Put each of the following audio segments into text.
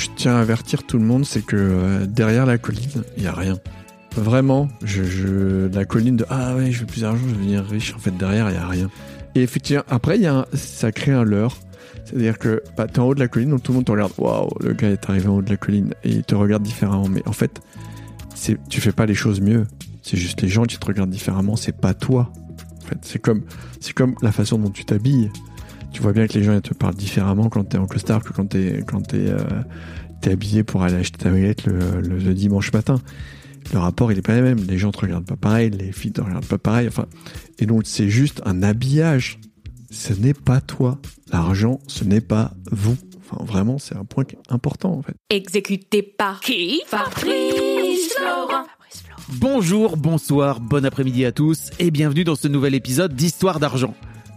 Je tiens à avertir tout le monde, c'est que euh, derrière la colline, il y a rien. Vraiment, je, la colline de ah ouais, je veux plus d'argent, je veux devenir riche. En fait, derrière, il y a rien. Et effectivement, après, y a un- ça crée un leurre. C'est-à-dire que bah, t'es en haut de la colline, donc tout le monde te regarde. Waouh, le gars est arrivé en haut de la colline et il te regarde différemment. Mais en fait, tu fais pas les choses mieux. C'est juste les gens qui te regardent différemment. C'est pas toi. En fait, c'est comme la façon dont tu t'habilles. Tu vois bien que les gens ils te parlent différemment quand t'es en costard que quand t'es quand t'es euh, t'es habillé pour aller acheter ta baguette le, le- le dimanche matin. Le rapport il est pas le même. Les gens te regardent pas pareil, les filles te regardent pas pareil. Enfin, et donc c'est juste un habillage. Ce n'est pas toi. L'argent, ce n'est pas vous. Enfin, vraiment, c'est un point important en fait. Exécuté par qui Fabrice Florent. Bonjour, bonsoir, bon après-midi à tous et bienvenue dans ce nouvel épisode d'Histoire d'argent.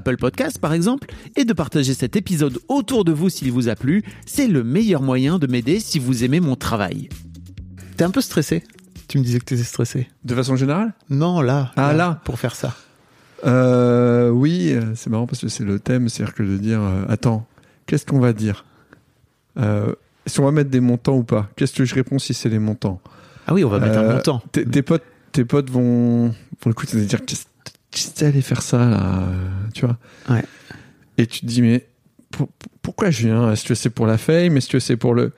Podcasts par exemple, et de partager cet épisode autour de vous s'il vous a plu. C'est le meilleur moyen de m'aider si vous aimez mon travail. T'es un peu stressé? Tu me disais que t'étais stressé. De façon générale? Non, là. Ah, là. Pour faire ça. Euh, oui, euh, c'est marrant parce que c'est le thème, c'est-à-dire que de dire, euh, attends, qu'est-ce qu'on va dire? Euh, Est-ce qu'on va mettre des montants ou pas? Qu'est-ce que je réponds si c'est les montants? Ah oui, on va mettre un montant. Tes, tes potes, tes potes vont, vont écouter et dire, qu'est-ce t'es allé faire ça là euh, Tu vois Ouais. Et tu te dis, mais pour- pourquoi je viens? Est-ce que c'est pour la fame? Est-ce que c'est pour le.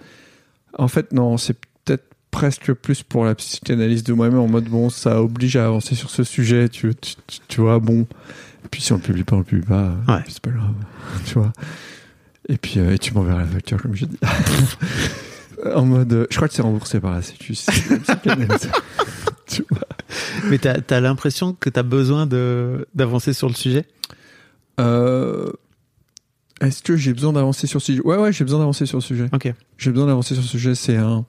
En fait, non, c'est peut-être presque plus pour la psychanalyse de moi-même en mode bon, ça oblige à avancer sur ce sujet, tu, tu, tu- vois, bon. Et puis si on le publie pas, on le publie pas, Ouais. c'est pas grave, tu vois. Et puis euh, et tu m'enverras la facture, comme je dis. en mode, je crois que c'est remboursé par la Sécu. tu vois. Mais t'as as, l'impression que t'as besoin d'avancer sur le sujet? Euh, Est-ce que j'ai besoin d'avancer sur ce sujet? Ouais, ouais, j'ai besoin d'avancer sur le sujet. Ok. J'ai besoin d'avancer sur ce sujet. C'est un,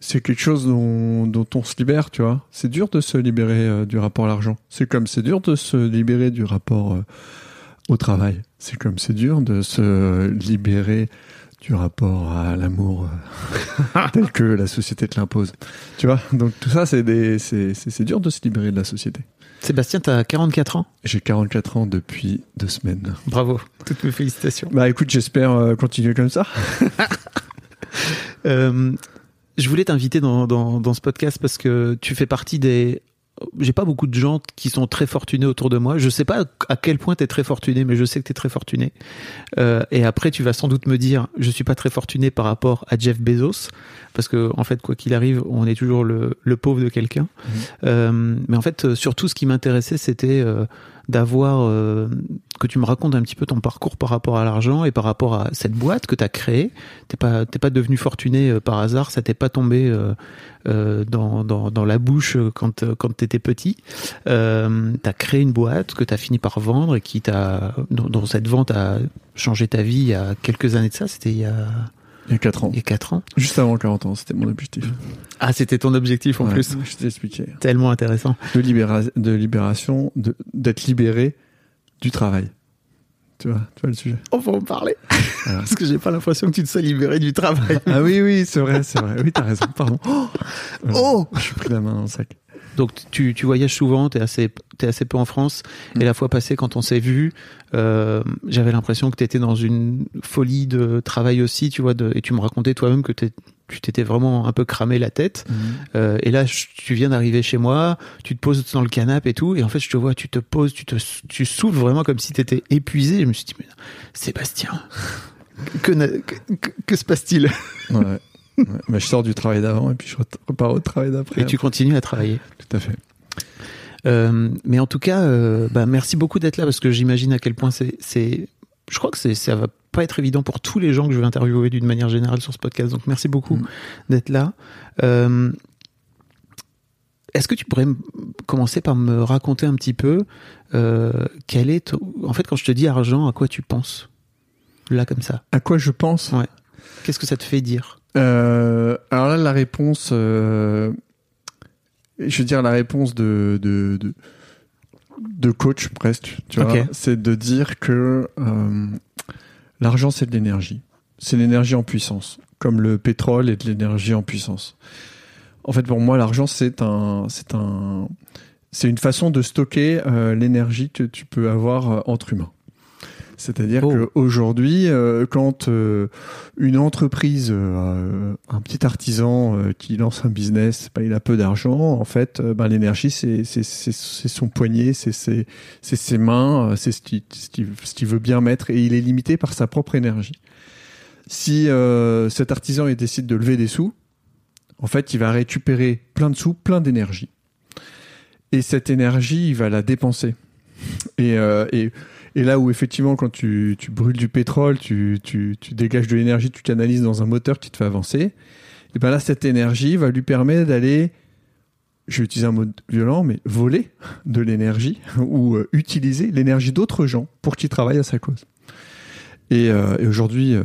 c'est quelque chose dont, dont on se libère, tu vois. C'est dur de se libérer euh, du rapport à l'argent. C'est comme c'est dur de se libérer du rapport euh, au travail. C'est comme c'est dur de se libérer du rapport à l'amour euh, tel que la société te l'impose. Tu vois. Donc tout ça, c'est des, c'est, c'est, c'est dur de se libérer de la société. Sébastien, t'as 44 ans? J'ai 44 ans depuis deux semaines. Bravo. Toutes mes félicitations. Bah écoute, j'espère euh, continuer comme ça. Euh, je voulais t'inviter dans, dans, dans ce podcast parce que tu fais partie des. J'ai pas beaucoup de gens qui sont très fortunés autour de moi. Je sais pas à quel point tu es très fortuné, mais je sais que tu es très fortuné. Euh, et après, tu vas sans doute me dire, je suis pas très fortuné par rapport à Jeff Bezos, parce que en fait, quoi qu'il arrive, on est toujours le, le pauvre de quelqu'un. Euh, mais en fait, euh, surtout, ce qui m'intéressait, c'était euh, d'avoir euh, que tu me racontes un petit peu ton parcours par rapport à l'argent et par rapport à cette boîte que tu as créée. T'es pas t'es pas devenu fortuné euh, par hasard, ça t'est pas tombé euh, euh, dans, dans, dans la bouche euh, quand quand t'étais petit. Euh, t'as créé une boîte que t'as fini par vendre et qui t'a dont cette vente a changé ta vie il y a quelques années de ça. C'était il y a Il y a 4 ans. il y a quatre ans. Juste avant 40 ans, c'était mon objectif. Ah, c'était ton objectif en Ouais, plus. Je t'ai expliqué. Tellement intéressant. De, libéra- de libération, de- d'être libéré du travail. Tu vois, tu vois le sujet. On va en parler. Parce que j'ai pas l'impression que tu te sois libéré du travail. Ah oui, oui, c'est vrai, c'est vrai. Oui, t'as raison, pardon. Voilà. Oh Je suis pris la main dans le sac. Donc tu, tu voyages souvent, t'es assez, t'es assez peu en France. Et la fois passée, quand on s'est vu, euh, j'avais l'impression que t'étais dans une folie de travail aussi, tu vois. De, et tu me racontais toi-même que tu t'étais vraiment un peu cramé la tête. Euh, et là, je- tu viens d'arriver chez moi, tu te poses dans le canapé et tout, et en fait, je te vois, tu te poses, tu te, tu souffles vraiment comme si t'étais épuisé. Je me suis dit, mais Sébastien, que, que, que- que se passe-t-il? Ouais. Ouais. Mais je sors du travail d'avant et puis je repars au travail d'après. Et tu continues à travailler. Tout à fait. Euh, mais en tout cas, euh, bah, merci beaucoup d'être là parce que j'imagine à quel point c'est, je crois que ça va pas être évident pour tous les gens que je vais interviewer d'une manière générale sur ce podcast. Donc merci beaucoup Mm. d'être là. Euh, est-ce que tu pourrais commencer par me raconter un petit peu quel est, en fait, quand je te dis argent, à quoi tu penses? Là comme ça À quoi je pense? Ouais. Qu'est-ce que ça te fait dire? Alors là, la réponse, euh, je veux dire la réponse de de, de, de coach presque, tu vois, c'est de dire que euh, l'argent c'est de l'énergie, c'est l'énergie en puissance, comme le pétrole est de l'énergie en puissance. En fait, pour moi, l'argent c'est un c'est un c'est une façon de stocker euh, l'énergie que tu peux avoir euh, entre humains. C'est-à-dire Oh. qu'aujourd'hui, euh, quand euh, une entreprise, euh, un petit artisan qui lance un business, bah, il a peu d'argent. En fait, bah, l'énergie, c'est son poignet, c'est ses, mains, c'est ce qu'il ce veut bien mettre, et il est limité par sa propre énergie. Si cet artisan il décide de lever des sous, en fait, il va récupérer plein de sous, plein d'énergie. Et cette énergie, il va la dépenser. Et, euh, et et là où effectivement, quand tu, tu brûles du pétrole, tu, tu, tu dégages de l'énergie, tu canalises dans un moteur qui te fait avancer, et ben là, cette énergie va lui permettre d'aller, je vais utiliser un mot violent, mais voler de l'énergie ou euh, utiliser l'énergie d'autres gens pour qu'ils travaillent à sa cause. Et, euh, aujourd'hui, euh,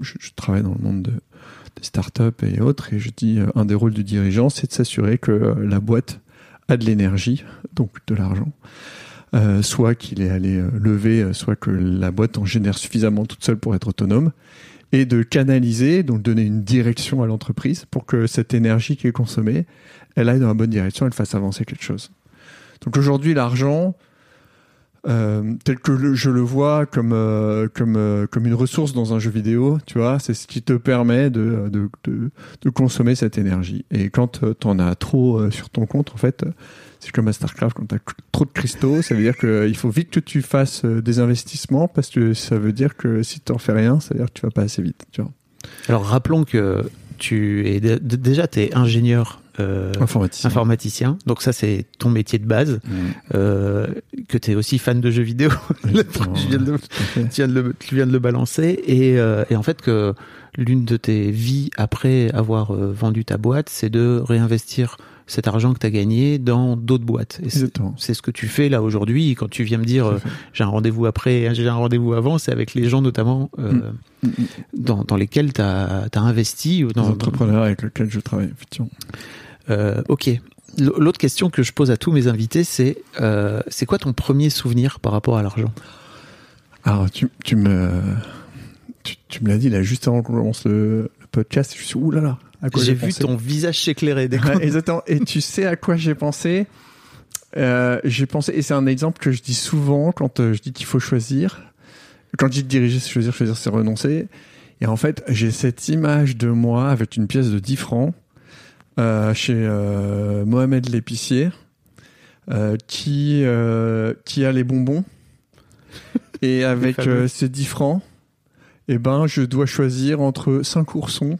je, travaille dans le monde de, des startups et autres, et je dis, un des rôles du dirigeant, c'est de s'assurer que la boîte a de l'énergie, donc de l'argent, euh, soit qu'il est allé euh, lever, euh, soit que la boîte en génère suffisamment toute seule pour être autonome, et de canaliser, donc donner une direction à l'entreprise pour que cette énergie qui est consommée, elle aille dans la bonne direction, elle fasse avancer quelque chose. Donc aujourd'hui, l'argent, tel que je le vois comme comme comme une ressource dans un jeu vidéo, tu vois, c'est ce qui te permet de de, de, de consommer cette énergie. Et quand tu en as trop sur ton compte, en fait, c'est comme à Starcraft, quand tu as trop de cristaux, ça veut dire qu'il faut vite que tu fasses euh, des investissements parce que ça veut dire que si tu n'en fais rien, ça veut dire que tu vas pas assez vite. Tu vois. Alors rappelons que tu es dé- déjà tu es ingénieur euh, Informaticien. informaticien, donc ça c'est ton métier de base. Mmh. Euh, que tu es aussi fan de jeux vidéo. Viens de tu, viens de le, tu viens de le balancer et, euh, et en fait que l'une de tes vies après avoir euh, vendu ta boîte, c'est de réinvestir cet argent que tu as gagné dans d'autres boîtes. C'est- ce que tu fais là aujourd'hui quand tu viens me dire euh, j'ai un rendez-vous après, j'ai un rendez-vous avant, c'est avec les gens notamment euh, Mm, mm. dans, dans lesquels tu as, investi. ou Les Dans, entrepreneurs avec lesquels je travaille, effectivement. euh, ok. L'autre question que je pose à tous mes invités, c'est c'est quoi ton premier souvenir par rapport à l'argent? Alors, tu, tu me, tu, tu me l'as dit là juste avant qu'on commence le, le podcast. Je suis ouh là là. J'ai vu pensé ton visage s'éclairer Ouais, exactement. Et tu sais à quoi j'ai pensé Euh, J'ai pensé, et c'est un exemple que je dis souvent quand euh, je dis qu'il faut choisir. Quand je dis diriger, c'est choisir, choisir, c'est renoncer. Et en fait, j'ai cette image de moi avec une pièce de 10 francs euh, chez euh, Mohamed l'épicier qui, qui a les bonbons. Et avec ces 10 francs, eh ben, je dois choisir entre 5 oursons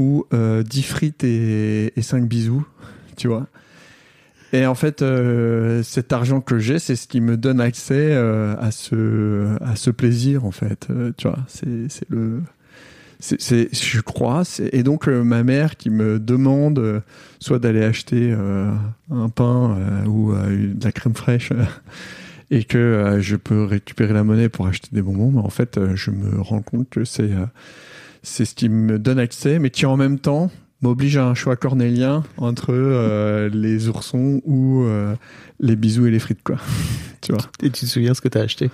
ou euh, 10 frites et, et 5 bisous, tu vois. Et en fait, euh, cet argent que j'ai, c'est ce qui me donne accès euh, à ce plaisir, en fait. Euh, tu vois, c'est le je crois. Et donc euh, ma mère qui me demande euh, soit d'aller acheter euh, un pain euh, ou euh, de la crème fraîche. euh, et que euh, je peux récupérer la monnaie pour acheter des bonbons, mais en fait, euh, je me rends compte que c'est euh, c'est ce qui me donne accès, mais qui en même temps m'oblige à un choix cornélien entre euh, les oursons ou euh, les bisous et les frites, quoi. tu vois. Et tu te souviens ce que tu as acheté?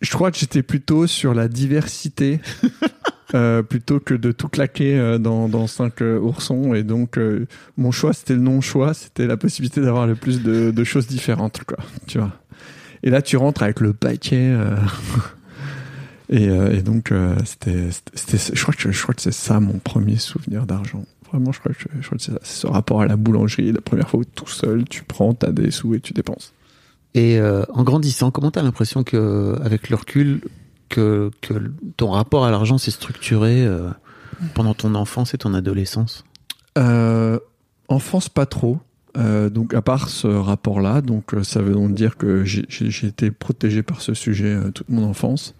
Je crois que j'étais plutôt sur la diversité. euh, plutôt que de tout claquer dans, dans cinq oursons et donc mon choix c'était le non choix c'était la possibilité d'avoir le plus de, de choses différentes quoi tu vois et là tu rentres avec le paquet et, euh, et donc euh, c'était je crois que je crois que c'est ça mon premier souvenir d'argent vraiment je crois que je crois que c'est ça c'est ce rapport à la boulangerie la première fois où tout seul tu prends t'as des sous et tu dépenses Et euh, en grandissant, comment tu as l'impression que avec le recul, que, que ton rapport à l'argent s'est structuré euh, pendant ton enfance et ton adolescence? Euh, enfance, pas trop. Donc, à part ce rapport-là, donc ça veut donc dire que j'ai- été protégé par ce sujet toute mon enfance.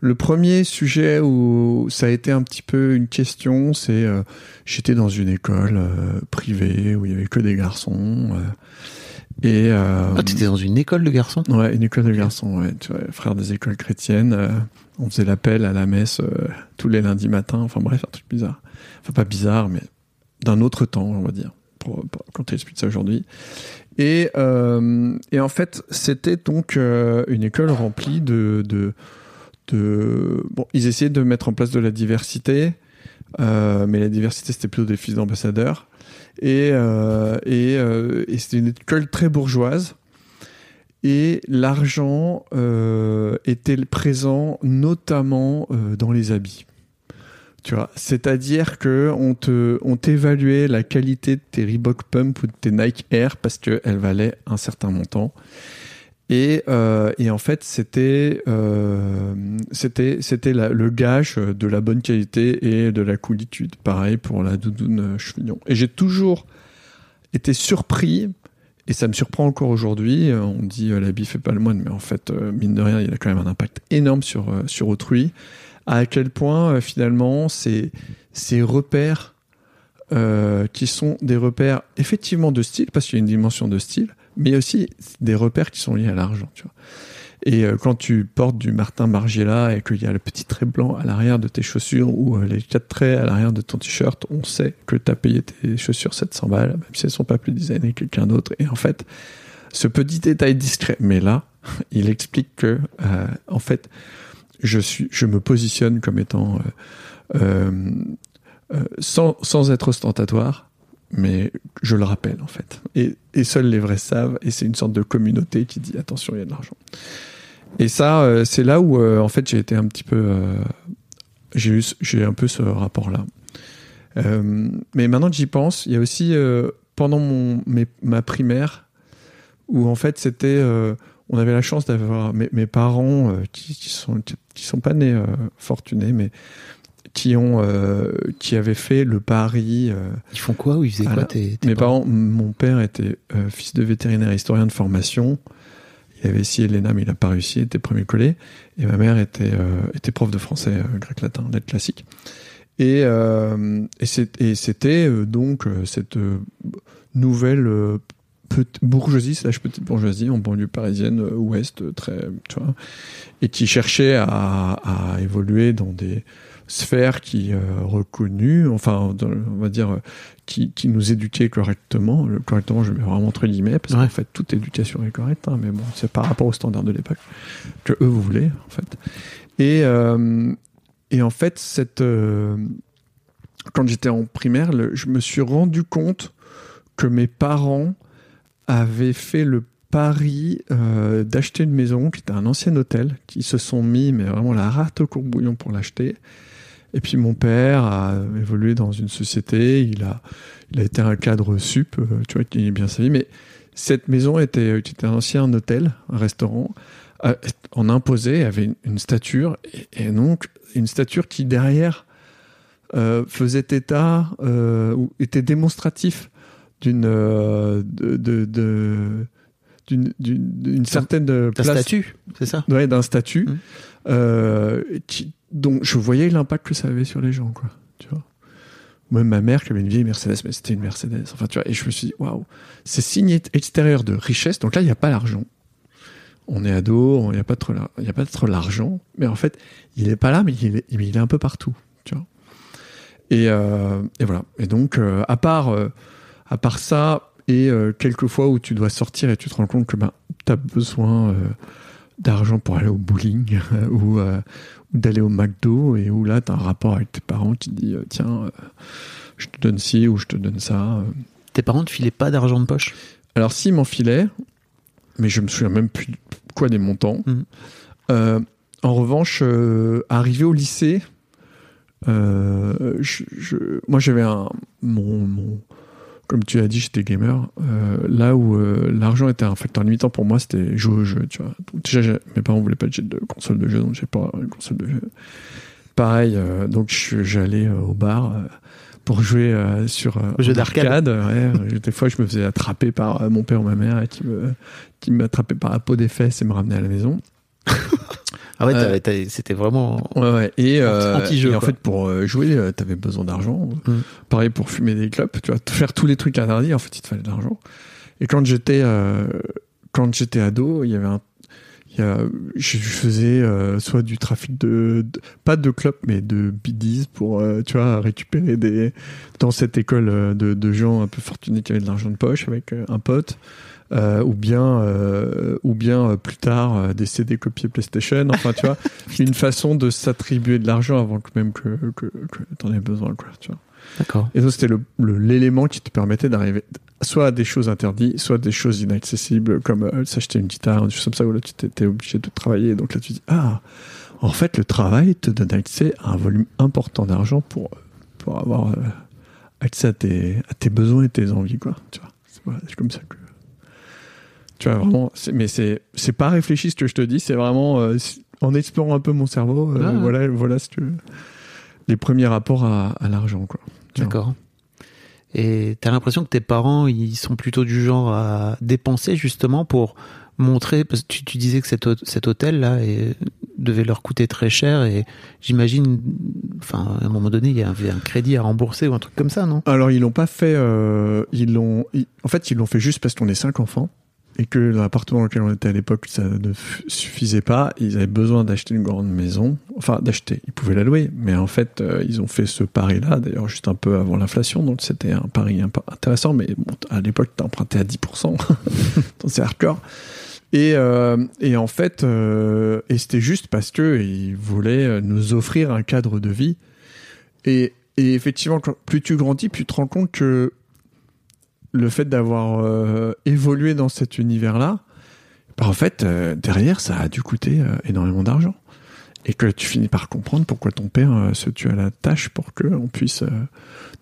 Le premier sujet où ça a été un petit peu une question, c'est euh, j'étais dans une école euh, privée où il y avait que des garçons euh, et euh, Ah, t'étais dans une école de garçons? Ouais, une école de garçons, ouais. Tu vois, frère des écoles chrétiennes. euh, on faisait l'appel à la messe tous les lundis matins. Enfin bref, un truc bizarre. Enfin pas bizarre, mais d'un autre temps, on va dire, pour, pour- quand tu expliques ça aujourd'hui. Et, et en fait, c'était donc une école remplie de, de, Bon, ils essayaient de mettre en place de la diversité, euh, mais la diversité, c'était plutôt des fils d'ambassadeurs. Et, euh, euh, c'était une école très bourgeoise et l'argent était présent notamment dans les habits. Tu vois, c'est-à-dire que on te, on t'évaluait la qualité de tes Reebok Pump ou de tes Nike Air parce qu'elles valaient un certain montant. Et, euh, et en fait, c'était, euh, c'était, la- le gage de la bonne qualité et de la coolitude. Pareil pour la doudoune chevillon. Et j'ai toujours été surpris et ça me surprend encore aujourd'hui. Euh, On dit euh, l'habit fait pas le moine, mais en fait, mine de rien, il a quand même un impact énorme sur, sur autrui. À quel point, finalement, ces, ces repères qui sont des repères effectivement de style, parce qu'il y a une dimension de style, mais aussi des repères qui sont liés à l'argent. Tu vois. Et euh, quand tu portes du Martin Margiela et qu'il y a le petit trait blanc à l'arrière de tes chaussures ou euh, les quatre traits à l'arrière de ton t-shirt, on sait que tu as payé tes chaussures 700 balles, même si elles sont pas plus designées que quelqu'un d'autre. Et en fait, ce petit détail discret, mais là, il explique que, euh, en fait, je suis, je me positionne comme étant euh, euh, euh, sans, sans être ostentatoire, mais je le rappelle en fait. Et, seuls les vrais savent, et c'est une sorte de communauté qui dit attention, il y a de l'argent. Et ça, euh, c'est là où euh, en fait j'ai été un petit peu, euh, j'ai eu, un peu ce rapport-là. Mais maintenant que j'y pense, il y a aussi pendant mon, ma primaire où en fait c'était, on avait la chance d'avoir mes, parents qui, qui sont qui sont pas nés fortunés, mais qui ont euh, qui avaient fait le pari. euh, Ils font quoi ou ils faisaient quoi Alors, tes, tes mes parents, mon père était euh, fils de vétérinaire historien de formation. Il avait essayé l'ENA, mais il n'a pas réussi, il était premier collé. Et ma mère était, était prof de français, grec-latin, lettres classiques. Et, et c'était donc cette nouvelle bourgeoisie, slash petite bourgeoisie en banlieue parisienne ouest, très, tu vois, et qui cherchait à, à évoluer dans des sphères qui euh, reconnues, enfin, dans- on va dire, euh, qui, qui nous éduquaient correctement. Le correctement, je mets vraiment entre guillemets, parce Ouais. qu'en fait, toute éducation est correcte, hein, mais bon, c'est par rapport aux standards de l'époque que eux vous voulez, en fait. Et, euh, et en fait, cette, euh, quand j'étais en primaire, le- je me suis rendu compte que mes parents avaient fait le pari euh, d'acheter une maison qui était un ancien hôtel, qui se sont mis, mais vraiment la rate au courbouillon pour l'acheter. Et puis mon père a évolué dans une société, il a, il a été un cadre sup, euh, tu vois, qui est bien sa vie, mais cette maison était, était un ancien hôtel, un restaurant, euh, en imposé, avait une, une stature, et, et donc une stature qui derrière euh, faisait état, euh, ou était démonstratif d'une euh, de, de, de- d'une certaine Ta place. statue, c'est ça? Ouais, d'un statut euh, qui, dont je voyais l'impact que ça avait sur les gens, quoi. Tu vois. Même ma mère qui avait une vieille Mercedes, mais c'était une Mercedes. Enfin, tu vois, et je me suis dit, waouh, c'est signe ex- extérieur de richesse. Donc là, il n'y a pas l'argent. On est ado, il n'y a pas trop, il a pas trop l'argent, mais en fait, il est pas là, mais il est, un peu partout, tu vois. Et, euh, et voilà. Et donc, euh, à part, euh, à part ça, et quelques fois où tu dois sortir et tu te rends compte que ben, tu as besoin d'argent pour aller au bowling ou d'aller au McDo et où là, tu as un rapport avec tes parents qui te dit euh, tiens, euh, je te donne ci ou je te donne ça. euh. Tes parents ne filaient pas d'argent de poche? Alors, s'ils m'enfilaient, mais je me souviens même plus quoi des montants. Euh, en revanche, euh, arrivé au lycée, euh, je- je- moi j'avais un mon, mon- comme tu as dit, j'étais gamer. Euh, là où euh, l'argent était un facteur limitant pour moi, c'était jouer au jeu. Tu vois. Donc, déjà, mes parents voulaient pas que j'ai de console de jeu, donc j'ai pas une console de jeu. Pareil, euh, donc j'allais au bar pour jouer sur Au jeu d'arcade. arcade, ouais. des fois, je me faisais attraper par mon père ou ma mère et qui me qui m'attrapait par la peau des fesses et me ramenait à la maison. Ah ouais, Euh, c'était vraiment. Ouais, ouais. Et, euh, Anti-jeu, et en fait, pour euh, jouer, euh, t'avais besoin d'argent. Mm. Pareil pour fumer des clopes, tu vois, faire tous les trucs interdits, en fait, il te fallait de l'argent. Et quand j'étais euh, quand j'étais ado, il y avait un a, je je faisais euh, soit du trafic de, de- pas de clopes mais de biddies pour euh, tu vois récupérer des dans cette école euh, de, de gens un peu fortunés qui avaient de l'argent de poche avec euh, un pote euh, ou bien euh, ou bien euh, plus tard euh, des CD copiés PlayStation enfin tu vois une façon de s'attribuer de l'argent avant que même que que, que t'en aies besoin quoi tu vois D'accord. et ça, c'était le- le- l'élément qui te permettait d'arriver soit à des choses interdites, soit à des choses inaccessibles, comme euh, s'acheter une guitare, des choses comme ça, où là, tu étais obligé de travailler. Donc là, tu dis, ah, en fait, le travail te donne accès à un volume important d'argent pour, pour avoir euh, accès à tes, à tes besoins et tes envies, quoi. Tu vois, c'est comme ça que. Tu vois, vraiment, mais c'est pas réfléchi ce que je te dis, c'est vraiment euh, en explorant un peu mon cerveau, euh, Ah ouais. voilà, voilà ce que, les premiers rapports à, à l'argent. Tu. D'accord. Et t'as l'impression que tes parents, ils sont plutôt du genre à dépenser justement pour montrer, parce que tu, tu disais que cet, cet hôtel-là devait leur coûter très cher et j'imagine, enfin, à un moment donné, il y avait un crédit à rembourser ou un truc comme ça, non? Alors ils l'ont pas fait. euh, ils l'ont. En fait, ils l'ont fait juste parce qu'on est cinq enfants et que l'appartement dans lequel on était à l'époque, ça ne suffisait pas. Ils avaient besoin d'acheter une grande maison. Enfin, d'acheter. Ils pouvaient la louer, mais en fait, euh, ils ont fait ce pari-là. D'ailleurs, juste un peu avant l'inflation, donc c'était un pari intéressant. Mais bon, à l'époque, t'as emprunté à 10%. donc c'est hardcore. Et, euh, et en fait, euh, et c'était juste parce que ils voulaient nous offrir un cadre de vie. Et, et effectivement, plus tu grandis, plus tu te rends compte que le fait d'avoir euh, évolué dans cet univers-là, bah, en fait, euh, derrière, ça a dû coûter euh, énormément d'argent. Et que tu finis par comprendre pourquoi ton père se tue à la tâche pour que on puisse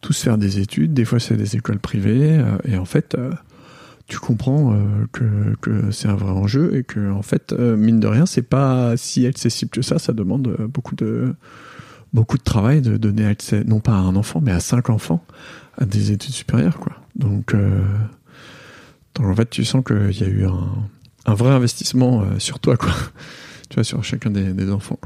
tous faire des études. Des fois, c'est des écoles privées. et en fait, tu comprends que, que c'est un vrai enjeu et que, en fait, mine de rien, c'est pas si accessible que ça. Ça demande beaucoup de beaucoup de travail de donner accès, non pas à un enfant, mais à cinq enfants, à des études supérieures, quoi. Donc, euh, donc en fait, tu sens qu'il y a eu un, un vrai investissement euh, sur toi, quoi. tu vois, sur chacun des, des enfants.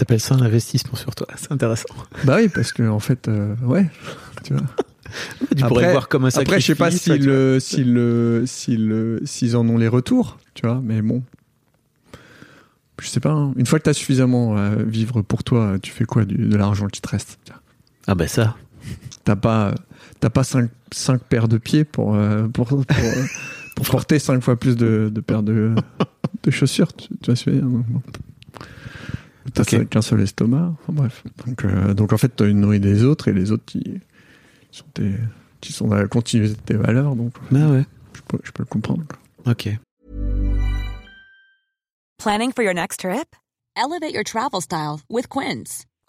T'appelles ça un investissement sur toi, c'est intéressant. Bah oui, parce que en fait, euh, ouais, tu vois. Tu pourrais voir comme un sacrifice. Après, je sais pas s'ils s'ils euh, s'ils euh, s'ils en ont les retours, tu vois, mais bon. Je sais pas, hein. une fois que tu as suffisamment à vivre pour toi, tu fais quoi du, de l'argent qui te reste Ah bah ça. T'as pas, t'as pas cinq, cinq paires de pieds pour, euh, pour, pour, euh, pour porter cinq fois plus de, de paires de, de chaussures, tu, tu vois ce que je veux dire Donc, bon. T'as Ok. ça- qu'un seul estomac, enfin, bref. Donc, euh, donc en fait, t'as une nourris des autres et les autres qui sont, tes- qui sont dans la continuité de tes valeurs, donc Ah ouais. je peux, je peux le comprendre. Ok. Planning for your next trip? Elevate your travel style with Quince.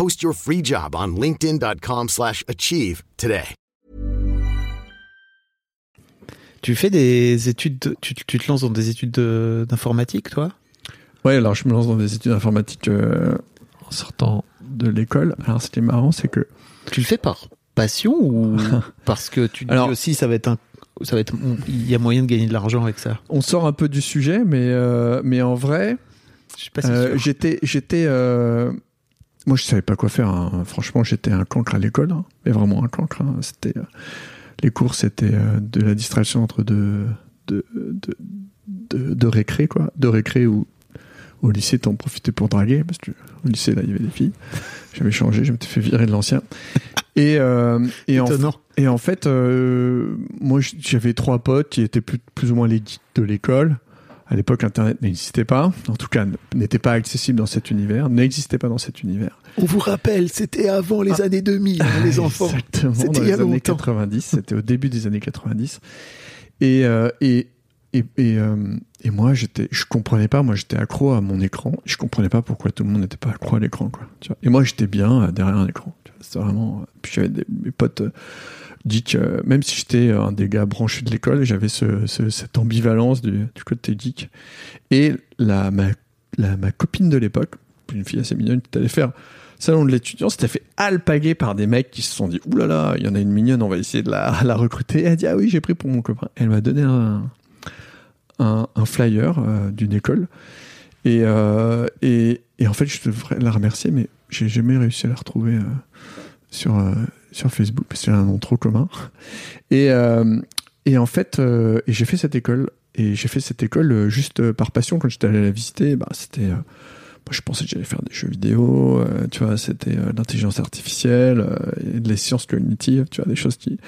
Post your free job on linkedin.com/achieve slash achieve today. Tu fais des études, de- tu, tu te lances dans des études de- d'informatique, toi? Ouais, alors je me lance dans des études informatiques euh, en sortant de l'école. Alors ce qui est marrant, c'est que Tu le fais par passion ou parce que tu te Alors- dis aussi ça va être un, ça va être, il y a moyen de gagner de l'argent avec ça? on sort un peu du sujet, mais, euh, mais en vrai, Je suis pas si Euh, j'étais, j'étais, euh, moi je savais pas quoi faire. hein. Franchement, j'étais un cancre à l'école, hein. mais vraiment un cancre. hein. C'était euh, les cours, c'était euh, de la distraction entre deux, de, de, de, de récré quoi, de récré où au lycée t'en profitais pour draguer parce que au lycée là il y avait des filles. J'avais changé, je m'étais fait virer de l'ancien. Et euh, et en et en fait, euh, moi, j'avais trois potes qui étaient plus, plus ou moins les geeks de l'école. À l'époque, Internet n'existait pas. En tout cas, n'était pas accessible dans cet univers, n'existait pas dans cet univers. On vous rappelle, c'était avant les années 2000, hein, les enfants. Exactement, C'était dans il y a les années longtemps. 90. C'était au début des années 90. Et, euh, et, et, et, euh, et moi, j'étais, je comprenais pas. Moi, j'étais accro à mon écran. Je comprenais pas pourquoi tout le monde n'était pas accro à l'écran, quoi. Tu vois. Et moi, j'étais bien euh, derrière un écran. C'était vraiment. Puis j'avais des, mes potes. Euh, geek, euh, même si j'étais un des gars branchés de l'école, j'avais ce, ce- cette ambivalence du, côté geek. Et la, ma, copine de l'époque, une fille assez mignonne qui allait faire salon de l'étudiant, s'était fait alpaguer par des mecs qui se sont dit, oulala, il y en a une mignonne, on va essayer de la, recruter. Elle a dit, ah oui, j'ai pris pour mon copain. Elle m'a donné un, flyer euh, d'une école. Et, euh, en fait, je devrais la remercier, mais j'ai jamais réussi à la retrouver euh, sur, euh, sur Facebook, parce qu'elle a un nom trop commun. Et, euh, et en fait, euh, j'ai fait cette école. Et j'ai fait cette école euh, juste par passion. Quand j'étais allé la visiter, bah, c'était. je pensais que j'allais faire des jeux vidéo, tu vois, c'était l'intelligence artificielle et les sciences cognitives, tu vois, des choses qui,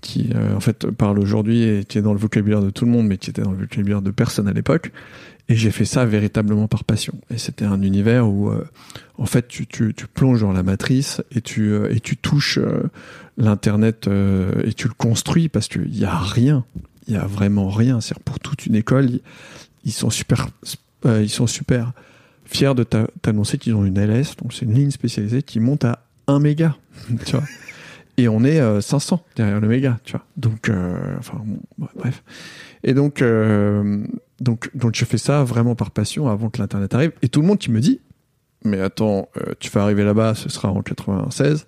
qui en fait, parlent aujourd'hui et qui est dans le vocabulaire de tout le monde, mais qui était dans le vocabulaire de personne à l'époque. Et j'ai fait ça véritablement par passion. Et c'était un univers où, euh, en fait, tu, tu, tu plonges dans la matrice et tu, euh, et tu touches euh, l'Internet euh, et tu le construis parce qu'il n'y a rien. Il y a vraiment rien. C'est pour toute une école, ils, sont super, euh, ils sont super fiers de t'a- t'annoncer qu'ils ont une LS, donc c'est une ligne spécialisée qui monte à 1 méga, tu vois. Et on est euh, 500 derrière le méga, tu vois. Donc, euh, enfin, bref. Et donc, euh, donc, donc, je fais ça vraiment par passion avant que l'internet arrive. Et tout le monde qui me dit, mais attends, euh, tu vas arriver là-bas, ce sera en 96.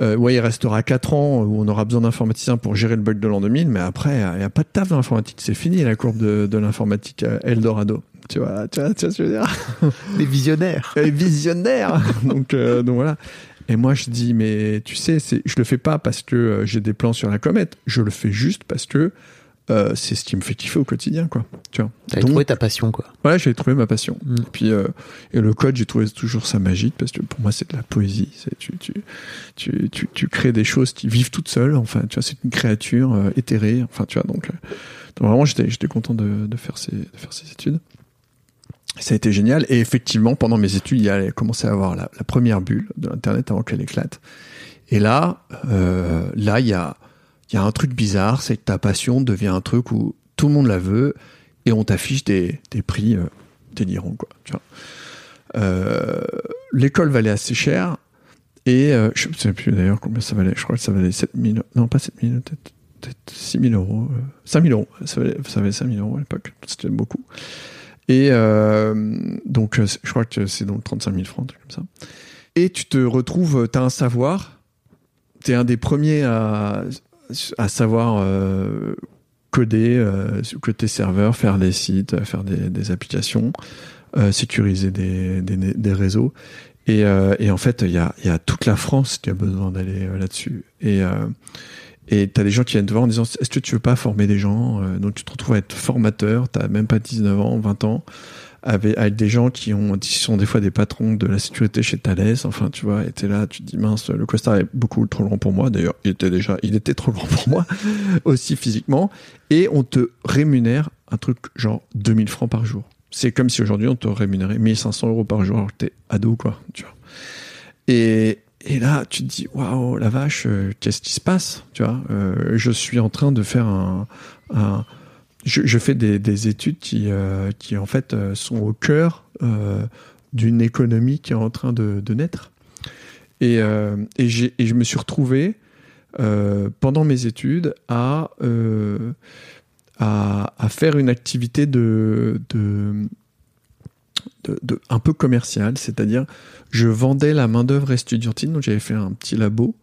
Euh, ouais, il restera 4 ans où on aura besoin d'informaticiens pour gérer le bug de l'an 2000, mais après, il n'y a pas de taf dans l'informatique. C'est fini la courbe de, de l'informatique euh, Eldorado. Tu vois, tu vois, tu vois ce que je veux dire? Les visionnaires. et visionnaire. donc, euh, donc voilà. Et moi, je dis, mais tu sais, je le fais pas parce que j'ai des plans sur la comète. Je le fais juste parce que euh, c'est ce qui me fait kiffer au quotidien, quoi. Tu vois. Donc, trouvé ta passion, quoi. Ouais, j'ai trouvé ma passion. Mm. Et puis, euh, et le code, j'ai trouvé toujours ça magique parce que pour moi, c'est de la poésie. Tu, tu, tu, tu, tu crées des choses qui vivent toutes seules. Enfin, tu vois, c'est une créature euh, éthérée. Enfin, tu vois, donc, donc vraiment, j'étais, j'étais content de, de faire ces, de faire ces études. Ça a été génial. Et effectivement, pendant mes études, il y a commencé à avoir la, la première bulle de l'internet avant qu'elle éclate. Et là, là, il y a, il y a un truc bizarre, c'est que ta passion devient un truc où tout le monde la veut et on t'affiche des, des prix euh, délirants, quoi. Tu vois. Euh, L'école valait assez cher et euh, je ne sais plus d'ailleurs combien ça valait. Je crois que ça valait 7000, non pas 7000, peut-être peut-être 6000 euros, euh, 5000 euros. Ça valait, ça valait 5000 euros à l'époque. C'était beaucoup. Et euh, donc, euh, je crois que c'est donc 35 000 francs, comme ça. Et tu te retrouves, tu as un savoir, tu es un des premiers à, à savoir euh, coder euh, côté serveur, faire des sites, faire des, applications, euh, sécuriser des, des, réseaux. Et, euh, et en fait, il y a, y a toute la France qui a besoin d'aller euh, là-dessus. Et euh, et t'as des gens qui viennent te voir en disant est-ce que tu veux pas former des gens Euh, Donc tu te retrouves à être formateur, t'as même pas 19 ans, 20 ans, avec, avec des gens qui ont qui sont des fois des patrons de la sécurité chez Thales. Enfin, tu vois, et t'es là, tu te dis mince, le costard est beaucoup trop grand pour moi. D'ailleurs, il était déjà, il était trop grand pour moi aussi physiquement. Et on te rémunère un truc genre 2000 francs par jour. C'est comme si aujourd'hui on te rémunérait 1500 euros par jour alors que t'es ado, quoi. Tu vois. Et, et là, tu te dis, waouh, la vache, euh, qu'est-ce qui se passe Tu vois, euh, je suis en train de faire un. un- je, fais des, des études qui, euh, qui, en fait, euh, sont au cœur euh, d'une économie qui est en train de, naître. Et, et, et je me suis retrouvé, pendant mes études, à, à, faire une activité de. de un peu commerciale, c'est-à-dire je vendais la main-d'œuvre estudiantine, donc j'avais fait un petit labo.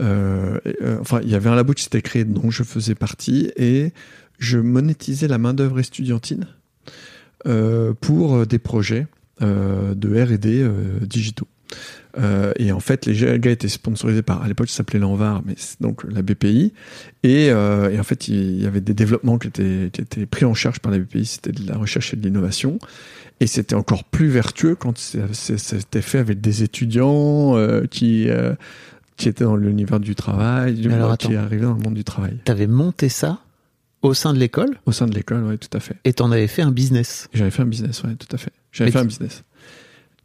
Enfin, il y avait un labo qui s'était créé dont je faisais partie et je monétisais la main-d'œuvre estudiantine euh, pour des projets euh, de R&D euh, digitaux. Euh, et en fait, les gars étaient sponsorisés par, à l'époque, ça s'appelait l'Envar, mais c'est donc la BPI. Et, euh, et, en fait, il y avait des développements qui étaient, qui étaient pris en charge par la BPI. C'était de la recherche et de l'innovation. Et c'était encore plus vertueux quand c'était fait avec des étudiants euh, qui, euh, qui étaient dans l'univers du travail, du, alors, qui arrivaient dans le monde du travail. T'avais monté ça au sein de l'école Au sein de l'école, oui, tout à fait. Et t'en avais fait un business J'avais fait un business, oui, tout à fait. J'avais fait un business.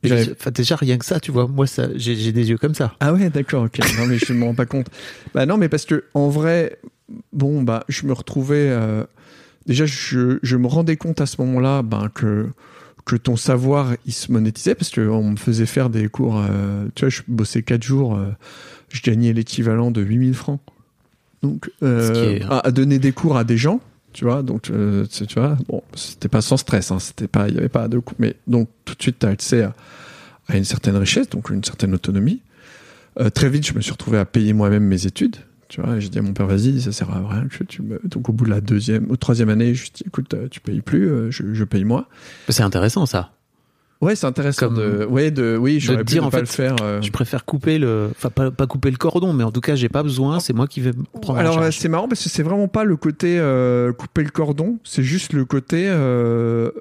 Enfin, déjà rien que ça, tu vois. Moi, ça, j'ai des yeux comme ça. Ah ouais, d'accord. Ok. Non, mais je ne me rends pas compte. Bah non, mais parce que en vrai, bon, bah, je me retrouvais. Euh, déjà, je, je, me rendais compte à ce moment-là, ben que que ton savoir il se monétisait parce que on me faisait faire des cours. Euh, tu vois, je bossais quatre jours, euh, je gagnais l'équivalent de 8000 francs. Donc, euh, à, à donner des cours à des gens tu vois donc euh, tu vois bon c'était pas sans stress hein, c'était pas il y avait pas de coup mais donc tout de suite tu as accès à, à, une certaine richesse donc une certaine autonomie. Euh, très vite je me suis retrouvé à payer moi-même mes études tu vois j'ai dit à mon père vas-y ça sert à rien que tu me... donc au bout de la deuxième ou troisième année je dit écoute tu payes plus je, je paye moi. C'est intéressant ça Ouais, c'est intéressant Comme de, ouais, de, oui, j'aurais pu dire, en pas fait, le faire. euh. Je préfère couper le, enfin pas, pas couper le cordon, mais en tout cas j'ai pas besoin, c'est moi qui vais prendre. en Alors c'est marrant parce que c'est vraiment pas le côté euh, couper le cordon, c'est juste le côté. Euh,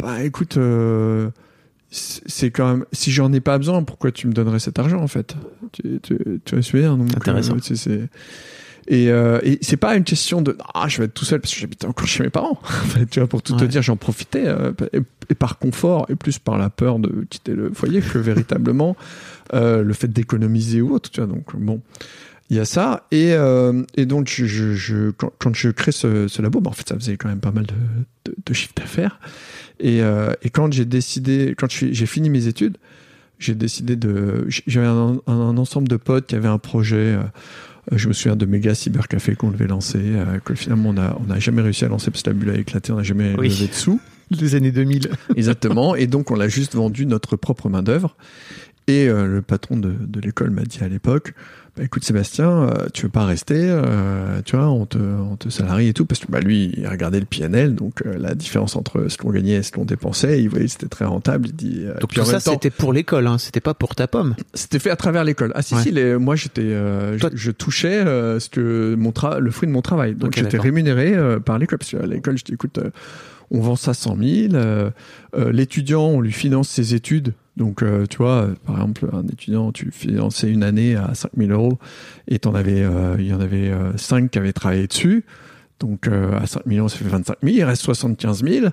bah écoute, c'est quand même. Si j'en ai pas besoin, pourquoi tu me donnerais cet argent en fait? Tu, tu, tu je veux dire donc, Intéressant. Et, euh, et c'est pas une question de ah je vais être tout seul parce que j'habite encore chez mes parents. Tu vois pour tout te dire j'en profitais euh, et, et par confort et plus par la peur de quitter le foyer que véritablement euh, le fait d'économiser ou autre. Tu vois donc bon il y a ça et, euh, et donc je, je, je- quand, quand je crée ce, ce labo bah, en fait ça faisait quand même pas mal de, de, de chiffre d'affaires et, et quand j'ai décidé quand j'ai fini mes études j'ai décidé de j'avais un, un, un ensemble de potes qui avaient un projet je me souviens de méga cybercafé qu'on devait lancer euh, que finalement on a on n'a jamais réussi à lancer parce que la bulle a éclaté on n'a jamais Oui. levé de sous Les années 2000. Exactement. Et donc, on l'a juste vendu notre propre main-d'œuvre. Et euh, le patron de, de l'école m'a dit à l'époque bah, écoute, Sébastien, euh, tu veux pas rester euh, Tu vois, on te, on te salarie et tout. Parce que bah, lui, il regardait le PNL. Donc, euh, la différence entre ce qu'on gagnait et ce qu'on dépensait, il voyait que c'était très rentable. Il dit euh, Donc puis tout ça c'était pour l'école, hein, c'était pas pour ta pomme. c'était fait à travers l'école. Ah si Ouais. si, les- moi j'étais, euh, je, je touchais euh, ce que mon tra- le fruit de mon travail. Donc j'étais rémunéré euh, par l'école parce qu'à l'école je dis écoute, euh, on vend ça 100 000. euh, euh, L'étudiant on lui finance ses études. Donc euh, tu vois, euh, par exemple un étudiant tu finançais une année à 5 000 euros et avais, euh, il y en avait euh, 5 qui avaient travaillé dessus. Donc euh, à 5 millions, ça fait 25 000, il reste 75 000.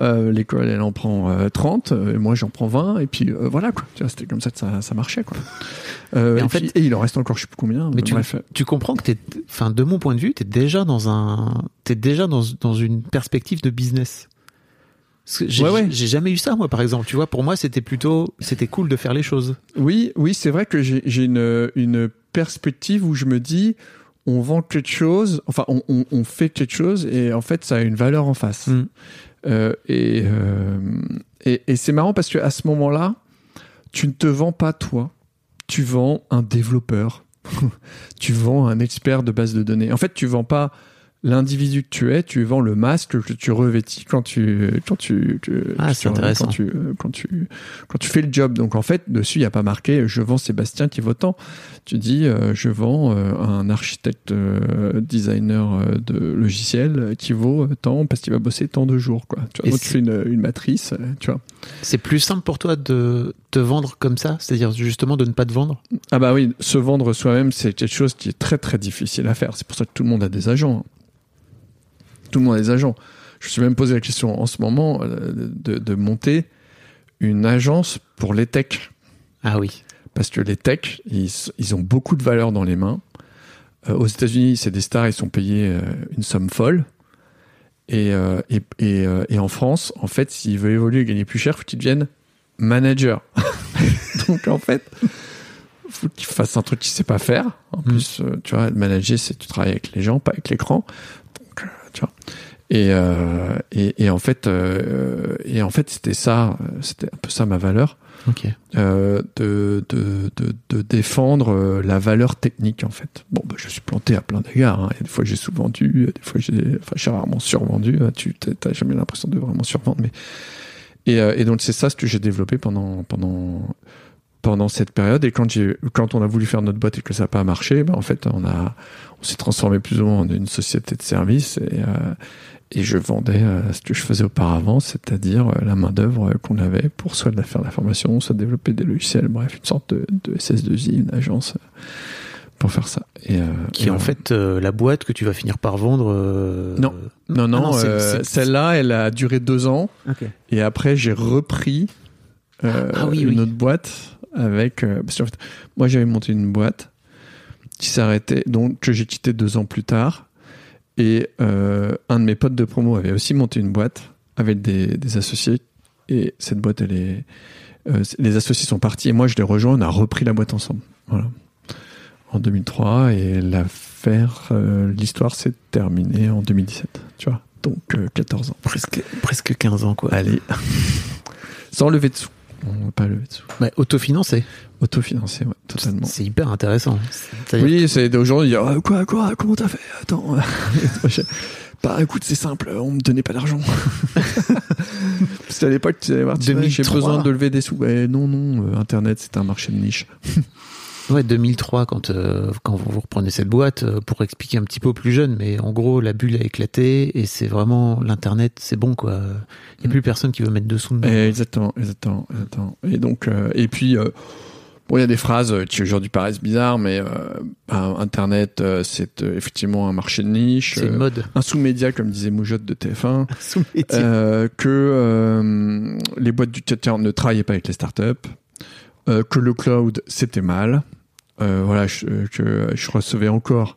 Euh, L'école, elle en prend euh, 30, euh, et moi j'en prends 20, et puis euh, voilà, quoi. Tu c'était comme ça que ça, ça marchait, quoi. Euh, Et en puis- fait- et il en reste encore, je sais plus combien. Mais tu, bref. tu comprends que enfin de mon point de vue, t'es déjà dans un, t'es déjà dans, dans une perspective de business. Parce que J'ai Ouais, ouais. jamais eu ça moi par exemple. Tu vois, pour moi c'était plutôt, c'était cool de faire les choses. Oui, oui, c'est vrai que j'ai j'ai une, une perspective où je me dis, on vend quelque chose, enfin, on, on, on fait quelque chose, et en fait, ça a une valeur en face. Mm. Euh, et euh, et, et c'est marrant parce que à ce moment-là, tu ne te vends pas toi, tu vends un développeur, tu vends un expert de base de données. En fait, tu vends pas l'individu que tu es, tu vends le masque que tu revêtis quand tu quand tu Ah, tu- quand tu euh, quand tu quand tu fais le job. Donc en fait, dessus il y a pas marqué je vends Sébastien qui vaut tant. Tu dis euh, je vends euh, un architecte euh, designer de logiciel qui vaut tant parce qu'il va bosser tant de jours quoi. Tu vois, tu fais une, une matrice, tu vois. C'est plus simple pour toi de te vendre comme ça, c'est-à-dire justement de ne pas te vendre? Ah bah oui, se vendre soi-même, c'est quelque chose qui est très très difficile à faire. C'est pour ça que tout le monde a des agents. Tout le monde a des agents. Je me suis même posé la question en ce moment euh, de, de monter une agence pour les techs. Ah oui. Parce que les techs, ils, ils ont beaucoup de valeur dans les mains. Euh, aux États-Unis, c'est des stars, ils sont payés euh, une somme folle. Et, euh, et, et, et en France, en fait, s'ils veulent évoluer et gagner plus cher, faut qu'ils deviennent manager. Donc en fait, faut qu'il fasse un truc qu'il sait pas faire. En Mm. plus, tu vois, manager, c'est tu travailles avec les gens, pas avec l'écran. Euh, tu vois. Et, euh, et, et en fait, euh, et en fait, c'était ça, c'était un peu ça ma valeur, euh, de, de, de, de défendre la valeur technique en fait. Bon, bah, je suis planté à plein d'égards. Hein. Des fois j'ai sous-vendu, des fois j'ai, enfin, j'ai rarement survendu. hein. Tu t'as- jamais l'impression de vraiment survendre, mais et, et donc c'est ça ce que j'ai développé pendant pendant pendant cette période. Et quand quand on a voulu faire notre boîte et que ça n'a pas marché, ben en fait on a on s'est transformé plus ou moins en une société de service et euh, et je vendais euh, ce que je faisais auparavant, c'est-à-dire euh, la main-d'œuvre qu'on avait pour soit faire de la formation, soit développer des logiciels, bref, une sorte de, de SS2I, une agence pour faire ça. Et, Qui est en fait la boîte que tu vas finir par vendre. Non. Non, non, Ah non, celle-là, elle a duré deux ans. Et après, j'ai repris Ah oui, une oui. autre boîte avec. euh, parce qu'en fait, moi, j'avais monté une boîte qui s'arrêtait, donc que j'ai quitté deux ans plus tard. Et euh, un de mes potes de promo avait aussi monté une boîte avec des, des associés. Et cette boîte, elle est. euh, les associés sont partis et moi, je les rejoins. On a repris la boîte ensemble. Voilà. En 2003. Et l'affaire, l'histoire s'est terminée en 2017. Tu vois. Donc, euh, 14 ans. Presque, presque 15 ans, quoi. Allez. Sans lever de sous. On va pas lever de sous. Ouais, autofinancé. Autofinancé, ouais, totalement. C'est hyper intéressant. Oui, c'est aujourd'hui dire Ah, quoi, quoi, comment t'as fait? Attends. bah écoute, c'est simple, on me donnait pas d'argent. Parce qu'à l'époque, tu j'ai 2003. besoin de lever des sous. Ouais, non, non, euh, Internet, c'est un marché de niche. Ouais, 2003, quand, euh, quand vous reprenez cette boîte, euh, pour expliquer un petit peu aux plus jeunes, mais en gros, la bulle a éclaté et c'est vraiment l'Internet, c'est bon, quoi. Il n'y a Mm. plus personne qui veut mettre dessous dedans. Eh, exactement, exactement, exactement. Et donc, euh, et puis, euh, bon, il y a des phrases qui aujourd'hui paraissent bizarres, mais bah, Internet, c'est effectivement un marché de niche. C'est une mode. un sous-média, comme disait Moujotte de TF1. Sous métier. Euh, que les boîtes du 40 ne travaillaient pas avec les startups, euh, que le cloud c'était mal. Euh, voilà, je, recevais encore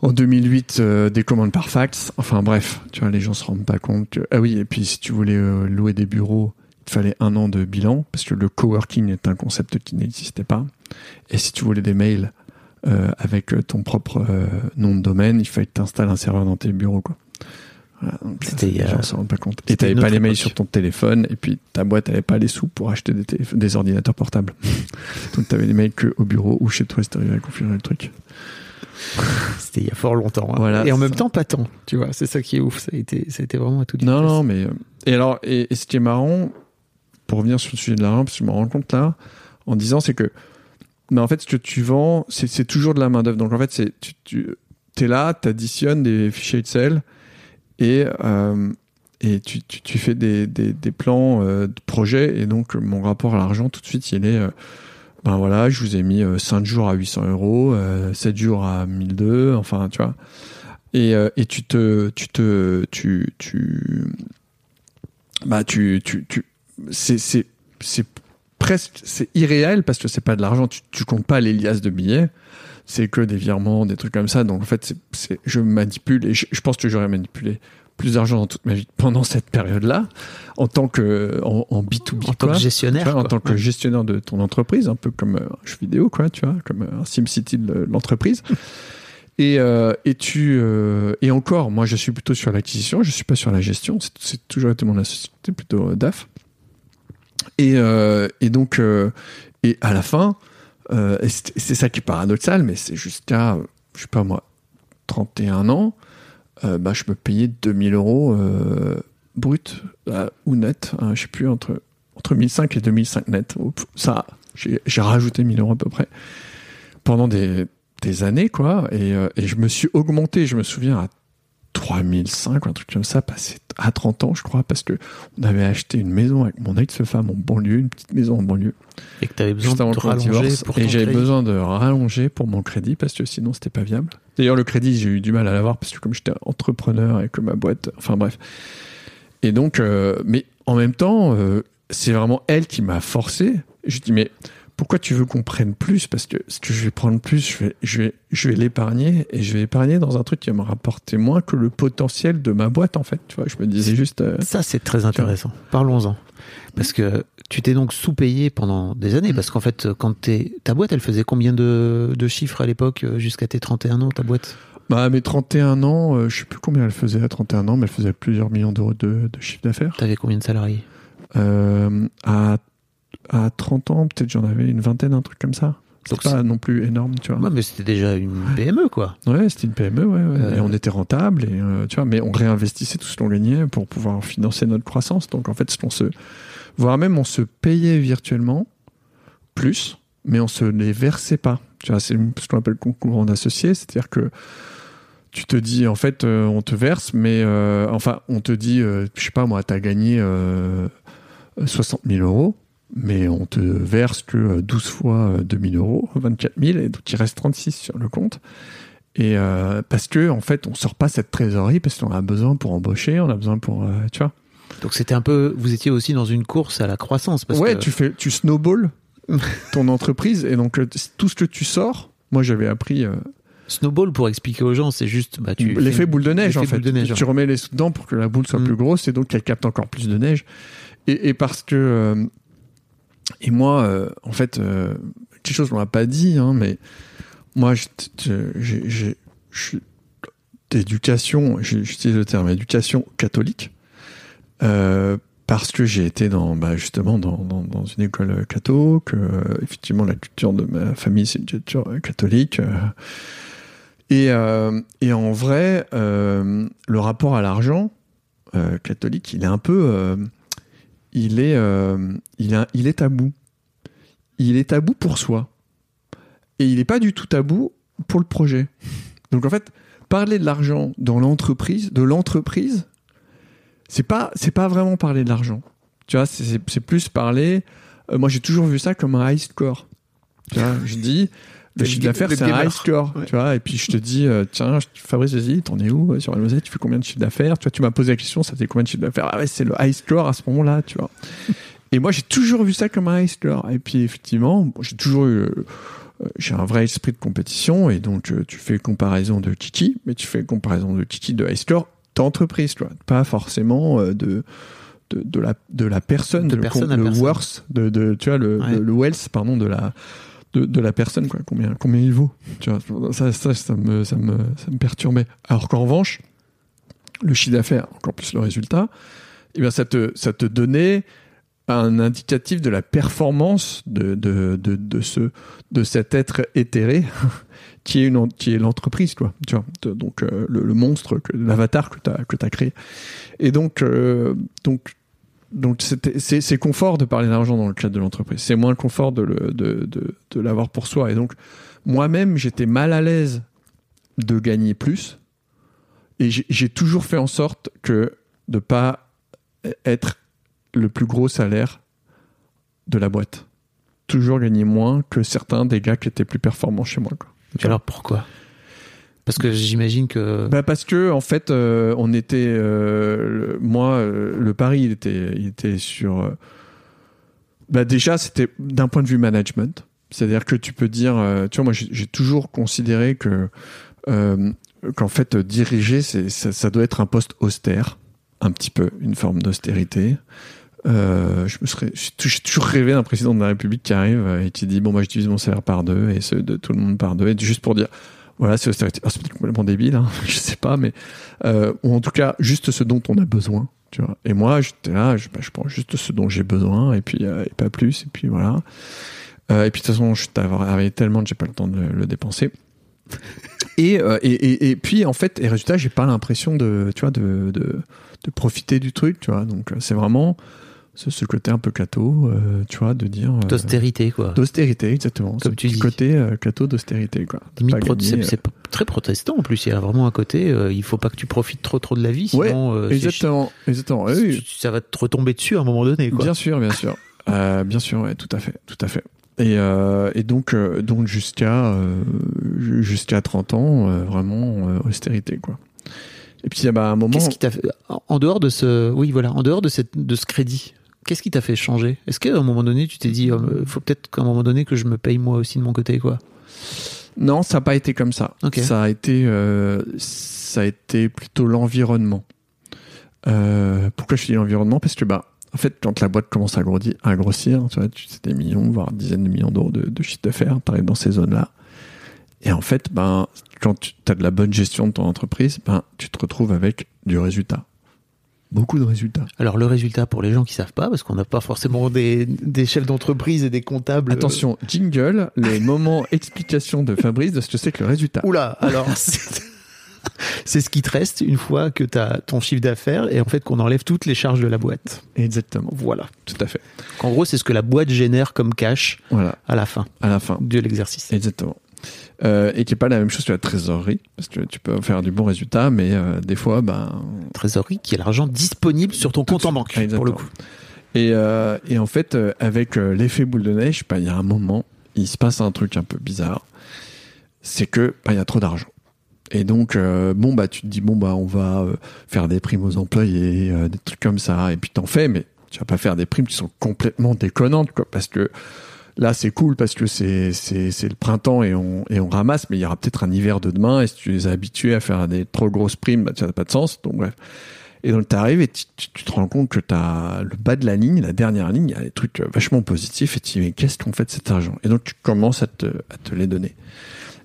en 2008 euh, des commandes par fax. Enfin bref, tu vois, les gens se rendent pas compte. Que... Ah oui, et puis si tu voulais louer des bureaux, il te fallait un an de bilan parce que le coworking est un concept qui n'existait pas. Et si tu voulais des mails avec ton propre nom de domaine, il fallait que tu installes un serveur dans tes bureaux, quoi. Voilà, C'était, les euh, gens se rendent pas compte. Et t'avais pas les mails sur ton téléphone, et puis ta boîte avait pas les sous pour acheter des, ordinateurs portables. donc t'avais les mails que au bureau ou chez toi, si t'arrivais à configurer le truc. C'était il y a fort longtemps. hein. Voilà, et en même ça. temps, pas tant. Tu vois, c'est ça qui est ouf. Ça a été, ça a été vraiment à tout Non, non, mais. euh, Et alors, et, et ce qui est marrant, pour revenir sur le sujet de parce que je me rends compte là, en disant, c'est que. Mais en fait, ce que tu vends, c'est toujours de la main-d'œuvre. Donc en fait, c'est tu, tu es là, tu additionnes des fichiers Excel et, euh, et tu, tu, fais des, des, plans euh, de projet. Et donc, mon rapport à l'argent, tout de suite, il est. euh, ben voilà, je vous ai mis euh, 5 jours à 800 euros, euh, 7 jours à 1002, enfin, tu vois. Et, et tu te. Tu te. Tu. tu bah, tu. tu, tu c'est presque. C'est irréel parce que c'est pas de l'argent. Tu, tu comptes pas les liasses de billets. C'est que des virements, des trucs comme ça. Donc, en fait, c'est, c'est, je manipule et je, je pense que j'aurais manipulé plus d'argent dans toute ma vie pendant cette période-là, en tant que. en, en B2B. En tant que gestionnaire. Vois, en tant que gestionnaire de ton entreprise, un peu comme un jeu vidéo, quoi, tu vois, comme un SimCity de l'entreprise. Et, euh, et tu euh, et encore, moi, je suis plutôt sur l'acquisition, je suis pas sur la gestion. C'est- C'est toujours été mon associé, plutôt euh, DAF. Et, euh, et donc, et à la fin, euh, c'est ça qui est paradoxal, mais c'est jusqu'à, je sais pas moi, 31 ans, euh, bah, je me payais 2000 euros euh, brut euh, ou net, hein, je sais plus, entre, entre 1005 et 2005 net. Ça, j'ai rajouté 1000 euros à peu près pendant des, années, quoi. Et, et je me suis augmenté, je me souviens, à 3005 ou un truc comme ça, passé à 30 ans, je crois, parce que on avait acheté une maison avec mon ex-femme en banlieue, une petite maison en banlieue, Et que tu avais besoin de rallonger divorce. pour Et j'avais besoin de rallonger pour mon crédit parce que sinon c'était pas viable. D'ailleurs, le crédit, j'ai eu du mal à l'avoir parce que comme j'étais entrepreneur et que ma boîte, enfin bref. Et donc, euh, mais en même temps, euh, c'est vraiment elle qui m'a forcé. Je dis, mais pourquoi tu veux qu'on prenne plus? Parce que ce que je vais prendre plus, je vais, je vais, je vais l'épargner et je vais épargner dans un truc qui va me rapporter moins que le potentiel de ma boîte en fait. Tu vois, je me disais juste. euh, Ça, c'est très intéressant. Parlons-en. Parce que tu t'es donc sous-payé pendant des années. Mm. Parce qu'en fait, quand t'es, ta boîte, elle faisait combien de, de chiffres à l'époque, euh, jusqu'à tes 31 ans, ta boîte? Bah, à mes 31 ans, euh, je sais plus combien elle faisait à 31 ans, mais elle faisait plusieurs millions d'euros de, de chiffre d'affaires. T'avais combien de salariés? Euh, à, à 30 ans, peut-être j'en avais une vingtaine, un truc comme ça. Donc C'est pas non plus énorme, tu vois. Ouais, mais c'était déjà une PME, quoi. Ouais, c'était une PME, ouais, ouais. Euh. Et on était rentable, et, euh, tu vois, mais on réinvestissait tout ce qu'on gagnait pour pouvoir financer notre croissance. Donc en fait, on se, voire même on se payait virtuellement plus, mais on se les versait pas. Tu vois, c'est ce qu'on appelle le concours d'associés, c'est-à-dire que tu te dis, en fait, euh, on te verse, mais euh, enfin, on te dit, euh, je sais pas moi, t'as gagné euh, 60 000 euros, mais on te verse que euh, 12 fois euh, 2 000 euros, 24 000, et donc il reste 36 sur le compte. Et euh, parce que en fait, on sort pas cette trésorerie parce qu'on a besoin pour embaucher, on a besoin pour, euh, tu vois. Donc c'était un peu. Vous étiez aussi dans une course à la croissance. Parce ouais, que... tu fais, tu snowball ton entreprise et donc euh, tout ce que tu sors. Moi, j'avais appris euh, Snowball, pour expliquer aux gens, c'est juste. Bah, tu l'effet boule de neige en fait. boule de neige, tu remets les sous dedans pour que la boule soit Mm. plus grosse et donc qu'elle capte encore plus de neige. Et, et parce que euh, et moi, euh, en fait, euh, quelque chose qu'on m'a pas dit, hein, mais moi, j'ai d'éducation, j'utilise le terme éducation catholique. Euh, parce que j'ai été dans bah, justement dans, dans, dans une école catho, que euh, effectivement la culture de ma famille c'est une culture euh, catholique. euh. et, et en vrai, le rapport à l'argent catholique, il est un peu, il est, euh, il il est tabou. Il est tabou pour soi, et il n'est pas du tout tabou pour le projet. Donc en fait, parler de l'argent dans l'entreprise, de l'entreprise, c'est pas c'est pas vraiment parler de l'argent. Tu vois, c'est- plus parler. euh, moi, j'ai toujours vu ça comme un high score. Je dis le chiffre d'affaires c'est un high score. Ouais. Tu vois, et puis je te dis euh, tiens, Fabrice, vas-y, t'en es où euh, sur la tu fais combien de chiffre d'affaires Tu vois, tu m'as posé la question, ça fait combien de chiffre d'affaires? Ah ouais, c'est le high score à ce moment-là, tu vois. et moi, j'ai toujours vu ça comme un high score. Et puis effectivement, j'ai toujours eu euh, euh, j'ai un vrai esprit de compétition et donc euh, tu fais comparaison de Kiki, mais tu fais comparaison de Kiki de high score d'entreprise, tu vois, pas forcément de, de de la de la personne, De le, personne le personne. worth, de, de tu vois le, Ouais. le, le wealth pardon de la de, la personne quoi, combien combien il vaut, tu vois, ça ça me ça me ça me perturbait. Alors qu'en revanche, le chiffre d'affaires, encore plus le résultat, eh bien ça te ça te donnait un indicatif de la performance de, de, de, de, ce, de cet être éthéré qui est, est l'entreprise, quoi. Tu vois, donc euh, le, monstre, l'avatar que tu as, as créé. Et donc, euh, donc, donc c'est confort de parler d'argent dans le cadre de l'entreprise. C'est moins confort de, de, de, de l'avoir pour soi. Et donc, moi-même, j'étais mal à l'aise de gagner plus. Et j'ai toujours fait en sorte que de pas être le plus gros salaire de la boîte. Toujours gagner moins que certains des gars qui étaient plus performants chez moi. Et alors pourquoi? Parce que j'imagine que. Bah parce que en fait, euh, on était, euh, moi, euh, le pari, il était, il était sur. bah déjà, c'était d'un point de vue management, c'est-à-dire que tu peux dire, tu vois, moi, j'ai toujours considéré que qu'en fait, diriger, ça, doit être un poste austère, un petit peu, une forme d'austérité. Je me j'ai tou- j'ai toujours rêvé d'un président de la République qui arrive et qui dit bon, moi, je divise mon salaire par deux et ceux de tout le monde par deux, et juste pour dire voilà, c'est complètement débile, hein, je sais pas, mais euh, ou en tout cas juste ce dont on a besoin, tu vois. Et moi, j'étais là, je, bah, je prends juste ce dont j'ai besoin et puis euh, et pas plus, et puis voilà. Euh, et puis de toute façon, je travaillé tellement que j'ai pas le temps de le, dépenser. Et, euh, et, et, et puis en fait, et résultat, j'ai pas l'impression de, tu vois, de, de, de profiter du truc, tu vois. Donc c'est vraiment ce, ce côté un peu cato, euh, tu vois, de dire. euh, D'austérité, quoi. D'austérité, exactement. Comme Ce tu petit dis. côté euh, cato d'austérité, quoi. C'est euh, très protestant en plus. Il y a vraiment un côté. euh, il faut pas que tu profites trop trop de la vie, Ouais, sinon c'est Exactement, exactement. Oui, ça va te retomber dessus à un moment donné. Quoi. Bien sûr, bien sûr. Bien sûr, ouais, tout à fait, tout à fait. Et, et donc, donc jusqu'à ju- jusqu'à 30 ans, vraiment austérité, quoi. Et puis, il y a bah, un moment. Qu'est-ce qui t'a fait en en dehors de ce, oui voilà, en dehors de cette, de ce crédit, qu'est-ce qui t'a fait changer? Est-ce qu'à un moment donné, tu t'es dit, euh, faut peut-être qu'à un moment donné que je me paye moi aussi de mon côté, quoi? Non, ça n'a pas été comme ça. Ça a été, euh, ça a été plutôt l'environnement. Euh, pourquoi je dis l'environnement? Parce que bah, en fait, quand la boîte commence à grossir, à grossir tu vois, tu des millions, voire dizaines de millions d'euros de, de chiffre d'affaires, t'arrives dans ces zones-là. Et en fait, ben, quand tu as de la bonne gestion de ton entreprise, ben, tu te retrouves avec du résultat. Beaucoup de résultats. Alors le résultat pour les gens qui savent pas, parce qu'on n'a pas forcément des, des chefs d'entreprise et des comptables. euh, Attention, jingle, le moment explication de Fabrice de ce que c'est que le résultat. Oula, alors c'est c'est ce qui te reste une fois que tu as ton chiffre d'affaires et en fait qu'on enlève toutes les charges de la boîte. Exactement. Voilà. Tout à fait. En gros, c'est ce que la boîte génère comme cash Voilà, à la fin à la fin. de l'exercice. Exactement. Euh, et qui est pas la même chose que la trésorerie, parce que tu peux faire du bon résultat, mais euh, des fois, ben, Trésorerie qui est l'argent disponible sur ton compte en banque exactement. pour le coup. Et, euh, et en fait, avec l'effet boule de neige, bah, il y a un moment, il se passe un truc un peu bizarre. C'est que bah, il y a trop d'argent. Et donc, euh, bon, bah, tu te dis, bon, bah, on va euh, faire des primes aux employés, euh, des trucs comme ça. Et puis, t'en fais, mais tu vas pas faire des primes qui sont complètement déconnantes, quoi. Parce que là, c'est cool parce que c'est, c'est, le printemps et on, et on ramasse, mais il y aura peut-être un hiver de demain. Et si tu les as habitués à faire des trop grosses primes, bah, ça n'a pas de sens. Donc, bref. Et donc, t'arrives et tu, te rends compte que t'as le bas de la ligne, la dernière ligne, il y a des trucs euh, vachement positifs et tu dis, mais qu'est-ce qu'on fait de cet argent? Et donc, tu commences à te, à te les donner.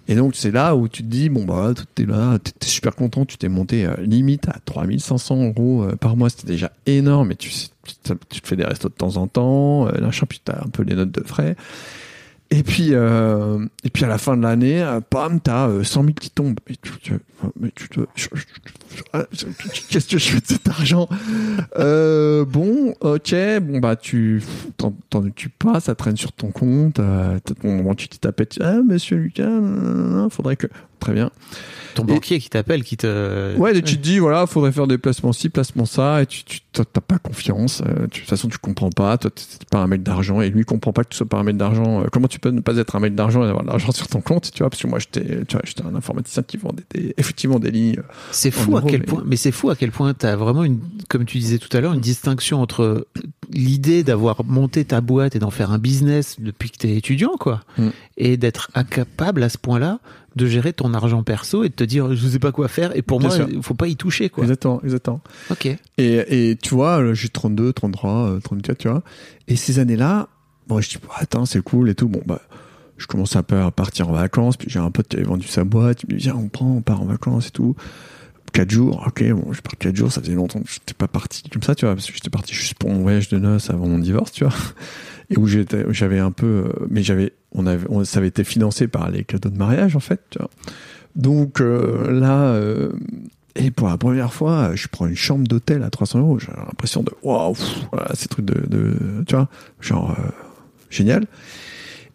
Et donc, c'est là où tu te dis, bon, bah, t'es là, t'es super content, tu t'es monté euh, limite à 3500 euros euh, par mois, c'était déjà énorme, et tu, tu te- fais des restos de temps en temps, euh, machin, puis t'as un peu les notes de frais. Et puis, euh, et puis à la fin de l'année, euh, pam, t'as euh, 100 000 qui tombent. Mais tu, mais tu te- ah, qu'est-ce que je fais de cet argent euh, Bon, ok, bon bah tu t'en occupes pas, ça traîne sur ton compte. Euh, ton tu tu- ah Monsieur Lucas, faudrait que très bien. Ton Et- banquier qui t'appelle, qui te. Ouais, et tu te dis voilà, faudrait faire des placements ci, placements ça, et tu tu t'as t'as pas confiance. euh, tu- de toute façon, tu comprends pas. Toi, t'es t'es pas un mec d'argent, et lui comprend pas que tu sois pas un mec d'argent. Euh, comment tu peux ne pas être un mec d'argent et avoir de l'argent sur ton compte, tu vois Parce que moi, j'étais, tu vois, j'étais un informaticien qui vendait des, effectivement des lignes. euh, C'est fou à quel mais- point, mais c'est fou à quel point tu as vraiment une, comme tu disais tout à l'heure, une distinction entre l'idée d'avoir monté ta boîte et d'en faire un business depuis que tu es étudiant, quoi, Mm. et d'être incapable à ce point-là de gérer ton argent perso et de te dire je sais pas quoi faire et pour Bien moi il faut pas y toucher quoi. Exactement, exactement. Ok. Et, et tu vois, là, j'ai 32, 33, euh, 34, tu vois. Et ces années-là, bon, je dis, bah, attends, c'est cool et tout. Bon, bah, je commence un peu à partir en vacances. Puis j'ai un pote qui avait vendu sa boîte. Il me dit, viens, on prend, on part en vacances et tout. Quatre jours, ok, bon, je pars quatre jours. Ça faisait longtemps que j'étais pas parti comme ça, tu vois, parce que j'étais parti juste pour mon voyage de noces avant mon divorce, tu vois. Et où j'étais, j'avais un peu, euh, mais j'avais, on avait, on, ça avait été financé par les cadeaux de mariage, en fait, tu vois. Donc euh, là, euh, et pour la première fois, je prends une chambre d'hôtel à 300 euros. J'ai l'impression de waouh, voilà, ces trucs de, de, tu vois, genre euh, génial.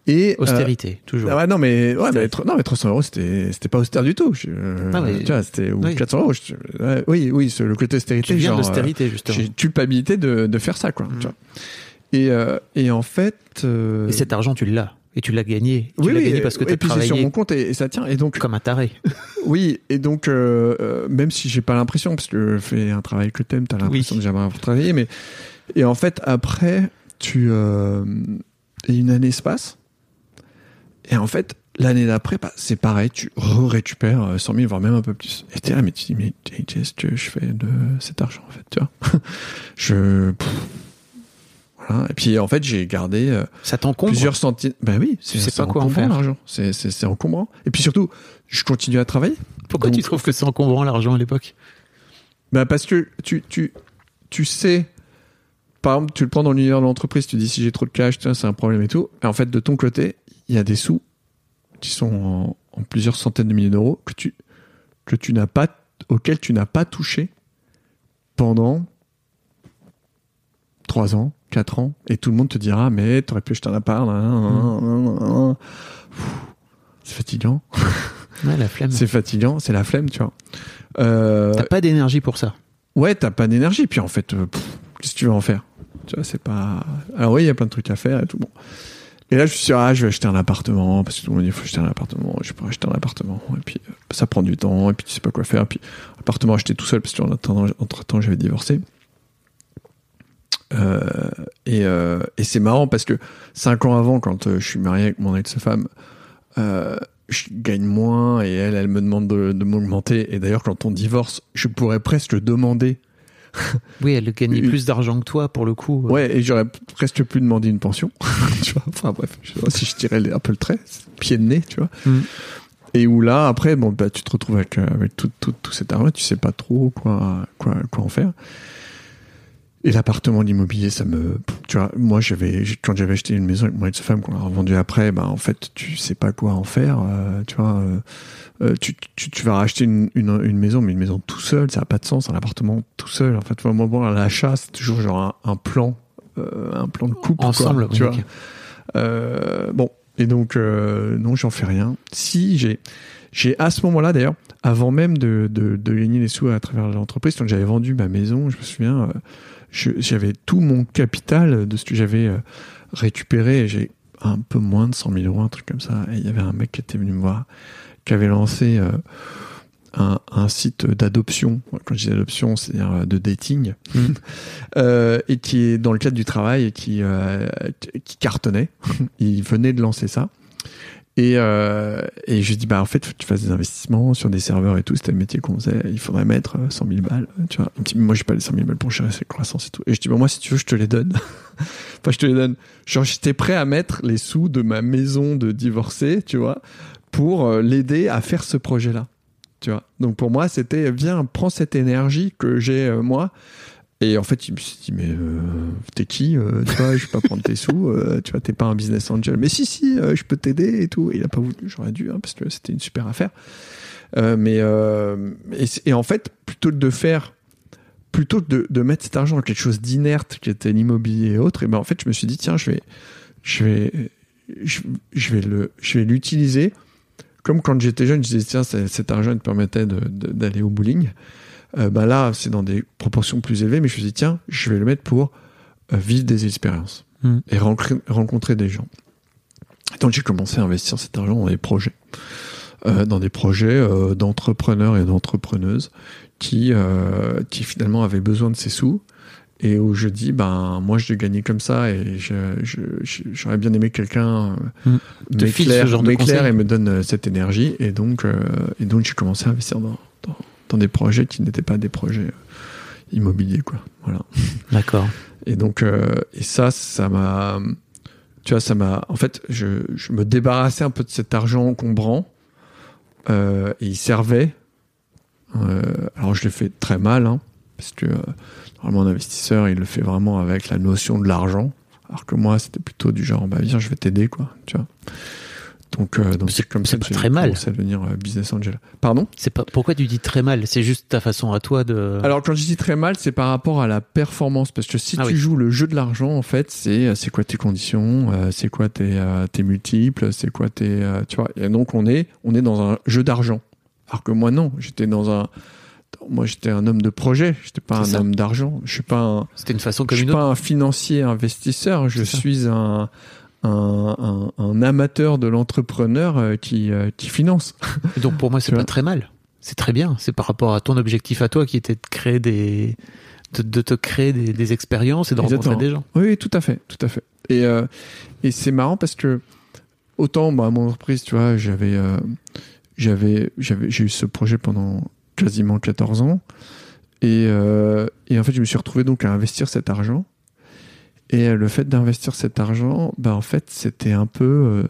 Et euh, Austérité toujours. ah ouais, non mais ouais, mais, non mais 300 euros c'était c'était pas austère du tout. Je- Ah, mais- tu vois, c'était ou oui. 400 euros. je- ouais, oui, oui, le côté austérité. tu viens de genre, l'austérité justement. J'ai culpabilité de, de faire ça quoi. Tu vois. Et euh, et en fait. euh, Et cet argent tu l'as et tu l'as gagné. Tu oui, l'as gagné parce que tu et as puis c'est sur travaillé mon compte et, et ça tient. Et donc comme un taré. oui, et donc euh, même si j'ai pas l'impression, parce que fais un travail que t'aimes, t'as l'impression Oui. de jamais avoir travaillé, mais et en fait après tu et une année se passe et en fait l'année d'après bah, c'est pareil, tu récupères euh, 100 000 voire même un peu plus. Et t'es là mais tu dis mais qu'est-ce que je fais de cet argent en fait, tu vois Je pff, voilà. Et puis en fait j'ai gardé euh, Ça t'encombre. plusieurs centimes. Ben oui, c'est sais pas quoi en encombrant, faire. l'argent. C'est c'est c'est encombrant. Et puis surtout, je continue à travailler. Pourquoi tu trouves que c'est encombrant l'argent à l'époque? Bah parce que tu, tu, tu sais, par exemple, tu le prends dans l'univers de l'entreprise, tu dis si j'ai trop de cash, tiens, c'est un problème et tout. Et en fait, de ton côté, il y a des sous qui sont en, en plusieurs centaines de milliers d'euros que tu, que tu n'as pas, auxquels tu n'as pas touché pendant trois ans, quatre ans. Et tout le monde te dira, mais t'aurais pu acheter un appart. Pfff, C'est fatigant. Ouais, la flemme. C'est fatigant. C'est la flemme, tu vois. Euh, T'as pas d'énergie pour ça. ouais, t'as pas d'énergie. Puis en fait, euh, qu'est-ce que tu veux en faire? Tu vois, c'est pas. Alors oui, il y a plein de trucs à faire et tout. Bon. Et là, je suis dit, ah, je vais acheter un appartement parce que tout le monde dit, il faut acheter un appartement. Je pourrais acheter un appartement. Et puis, euh, ça prend du temps. Et puis, tu sais pas quoi faire. Et puis, appartement acheté tout seul parce qu'en attendant, entre temps, j'avais divorcé. Euh, et euh, et c'est marrant parce que cinq ans avant, quand euh, je suis marié avec mon ex-femme, euh, je gagne moins et elle, elle me demande de, de m'augmenter. Et d'ailleurs, quand on divorce, je pourrais presque demander. Oui, elle gagnait plus d'argent que toi pour le coup. Ouais, et j'aurais presque pu demander une pension. tu vois enfin bref, je sais pas si je tirais un peu le trait, pied de nez, tu vois. Mm. Et où là, après, bon, bah, tu te retrouves avec, avec tout, tout, tout cet argent, tu sais pas trop quoi, quoi, quoi en faire. Et l'appartement, l'immobilier, ça me, tu vois, moi, j'avais, quand j'avais acheté une maison avec moi et sa femme qu'on a revendue après, bah, en fait, tu sais pas quoi en faire, euh, tu vois, euh, euh, tu, tu, tu vas racheter une, une, une maison, mais une maison tout seul, ça n'a pas de sens, un appartement tout seul. En fait, moi, bon, l'achat, c'est toujours genre un, un plan, euh, un plan de couple, quoi, Ensemble, tu vois. bon, et donc non, j'en fais rien. Si j'ai, j'ai à ce moment-là d'ailleurs, avant même de, de, de gagner les sous à travers l'entreprise, quand j'avais vendu ma maison, je me souviens, j'avais tout mon capital de ce que j'avais euh, récupéré. J'ai un peu moins de 100 000 euros, un truc comme ça. Et il y avait un mec qui était venu me voir, qui avait lancé euh, un, un site d'adoption. Quand je dis adoption, c'est-à-dire euh, de dating. Euh, et qui est dans le cadre du travail et qui, euh, qui cartonnait. il venait de lancer ça. Et, euh, et je dis, bah, en fait, faut que tu fasses des investissements sur des serveurs et tout. C'était le métier qu'on faisait. Il faudrait mettre euh, 100 000 balles. Tu vois. Il moi, j'ai pas les 100 000 balles pour gérer cette croissance et tout. Et je dis, bah, moi, si tu veux, je te les donne. enfin, je te les donne. Genre, j'étais prêt à mettre les sous de ma maison de divorcé, tu vois, pour euh, l'aider à faire ce projet-là. Tu vois. Donc, pour moi, c'était, viens, prends cette énergie que j'ai, euh, moi. Et en fait, il me dit, mais euh, t'es qui euh, Tu vois, je vais pas prendre tes sous. euh, tu vois, t'es pas un business angel. Mais si, si, euh, je peux t'aider et tout. Il a pas voulu. J'aurais dû, hein, parce que c'était une super affaire. Mais et, en fait, plutôt que de faire, plutôt de, mettre cet argent dans quelque chose d'inerte qui était l'immobilier et autres, et ben en fait, je me suis dit, tiens, je vais, je vais, je, vais le, je vais l'utiliser. Comme quand j'étais jeune, je disais, tiens, cet argent il te permettait d'aller au bowling. Euh, ben là, c'est dans des proportions plus élevées, mais je me suis dit, tiens, je vais le mettre pour euh, vivre des expériences Mm. et rencontrer, rencontrer des gens. Et donc j'ai commencé à investir cet argent dans des projets, Euh, dans des projets euh, d'entrepreneurs et d'entrepreneuses qui, euh, qui finalement avaient besoin de ces sous et où je dis ben moi je l'ai gagné comme ça et je- je- je- j'aurais bien aimé que quelqu'un euh, Mm. Ce m'éclaire de m'éclaire et me donne cette énergie et donc euh, et donc j'ai commencé à investir dans, dans, des projets qui n'étaient pas des projets euh, immobiliers quoi voilà D'accord. et donc, euh, et ça, ça m'a, tu vois, ça m'a, en fait, je, je me débarrassais un peu de cet argent encombrant, euh, et il servait. Euh, alors, je l'ai fait très mal, hein, parce que normalement, un investisseur, il le fait vraiment avec la notion de l'argent, alors que moi, c'était plutôt du genre, bah viens, je vais t'aider, quoi, tu vois. Donc, euh, donc C'est- comme ça pas que très mal. à devenir euh, business angel. Pardon? C'est pas pourquoi tu dis très mal? C'est juste ta façon à toi de. Alors quand je dis très mal, c'est par rapport à la performance parce que si Ah tu oui. joues le jeu de l'argent, en fait, c'est euh, c'est quoi tes conditions, euh, c'est quoi tes tes multiples, c'est quoi tes tu vois? Et donc on est on est dans un jeu d'argent. Alors que moi non, j'étais dans un moi j'étais un homme de projet, j'étais pas un ça. homme d'argent. Je suis pas un C'était une façon je comme suis une autre. pas un financier investisseur, je suis un un, un, un amateur de l'entrepreneur euh, qui euh, qui finance. Et Donc pour moi, c'est pas très mal. C'est très bien. C'est par rapport à ton objectif à toi qui était de créer des, de, de te créer des, des expériences et de rencontrer des gens. Oui, oui, tout à fait, tout à fait. Et, euh, et c'est marrant parce que autant bah, à mon entreprise, tu vois, j'avais, euh, j'avais, j'avais, j'ai eu ce projet pendant quasiment 14 ans. Et, euh, et en fait, je me suis retrouvé donc à investir cet argent. Et euh, le fait d'investir cet argent, bah, en fait, c'était un peu, euh,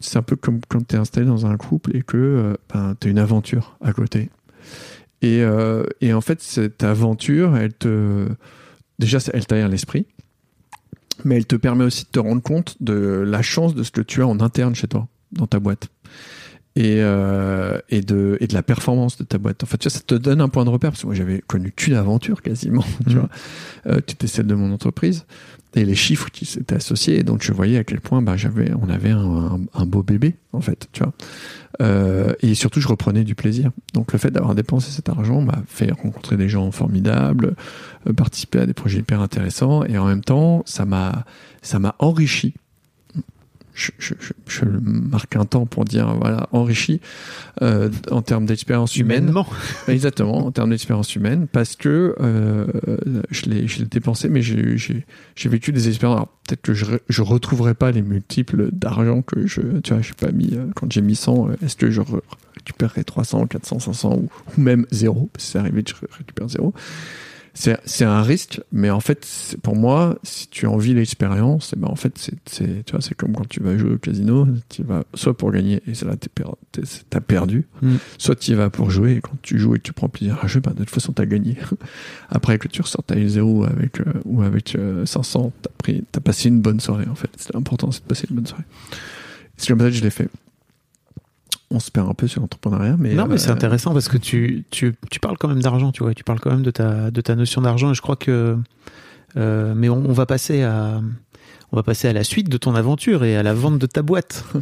c'est un peu comme quand tu installé dans un couple et que euh, ben, tu as une aventure à côté. Et, euh, et en fait, cette aventure, elle te, déjà, elle t'aère l'esprit mais elle te permet aussi de te rendre compte de la chance de ce que tu as en interne chez toi, dans ta boîte. Et, euh, et, de, et de la performance de ta boîte. En fait, tu vois, ça te donne un point de repère, parce que moi, j'avais connu qu'une aventure quasiment, tu Mhm. vois, euh, qui était celle de mon entreprise, et les chiffres qui s'étaient associés, et donc je voyais à quel point bah, j'avais, on avait un, un, un beau bébé, en fait, tu vois. Euh, et surtout, je reprenais du plaisir. Donc, le fait d'avoir dépensé cet argent m'a fait rencontrer des gens formidables, euh, participer à des projets hyper intéressants, et en même temps, ça m'a enrichi. Je, je, je, je marque un temps pour dire voilà enrichi euh, en termes d'expérience humaine. Humainement. exactement en termes d'expérience humaine parce que euh, je l'ai je l'ai dépensé mais j'ai vécu des expériences. Alors peut-être que je je retrouverai pas les multiples d'argent que je tu vois je pas mis euh, quand j'ai mis 100 euh, est-ce que je re- récupérerai 300 400 500 ou, ou même zéro parce que c'est arrivé que je récupère zéro c'est c'est un risque, mais en fait, c'est- pour moi, si tu envies l'expérience, eh ben en fait, c'est c'est tu vois, c'est comme quand tu vas jouer au casino, tu vas soit pour gagner et c'est là per- t'as perdu, Mm. soit tu y vas pour jouer et quand tu joues et que tu prends plaisir à jouer, ben, de toute façon t'as gagné. Après que tu ressortes à 0 avec euh, ou avec euh, 500, t'as pris, t'as passé une bonne soirée en fait. C'est important, c'est de passer une bonne soirée. C'est comme ça que je l'ai fait. On se perd un peu sur l'entrepreneuriat, mais non, mais c'est euh, intéressant parce que tu, tu, tu parles quand même d'argent, tu vois, tu parles quand même de ta, de ta notion d'argent et je crois que. euh, mais on, on va passer à. On va passer à la suite de ton aventure et à la vente de ta boîte.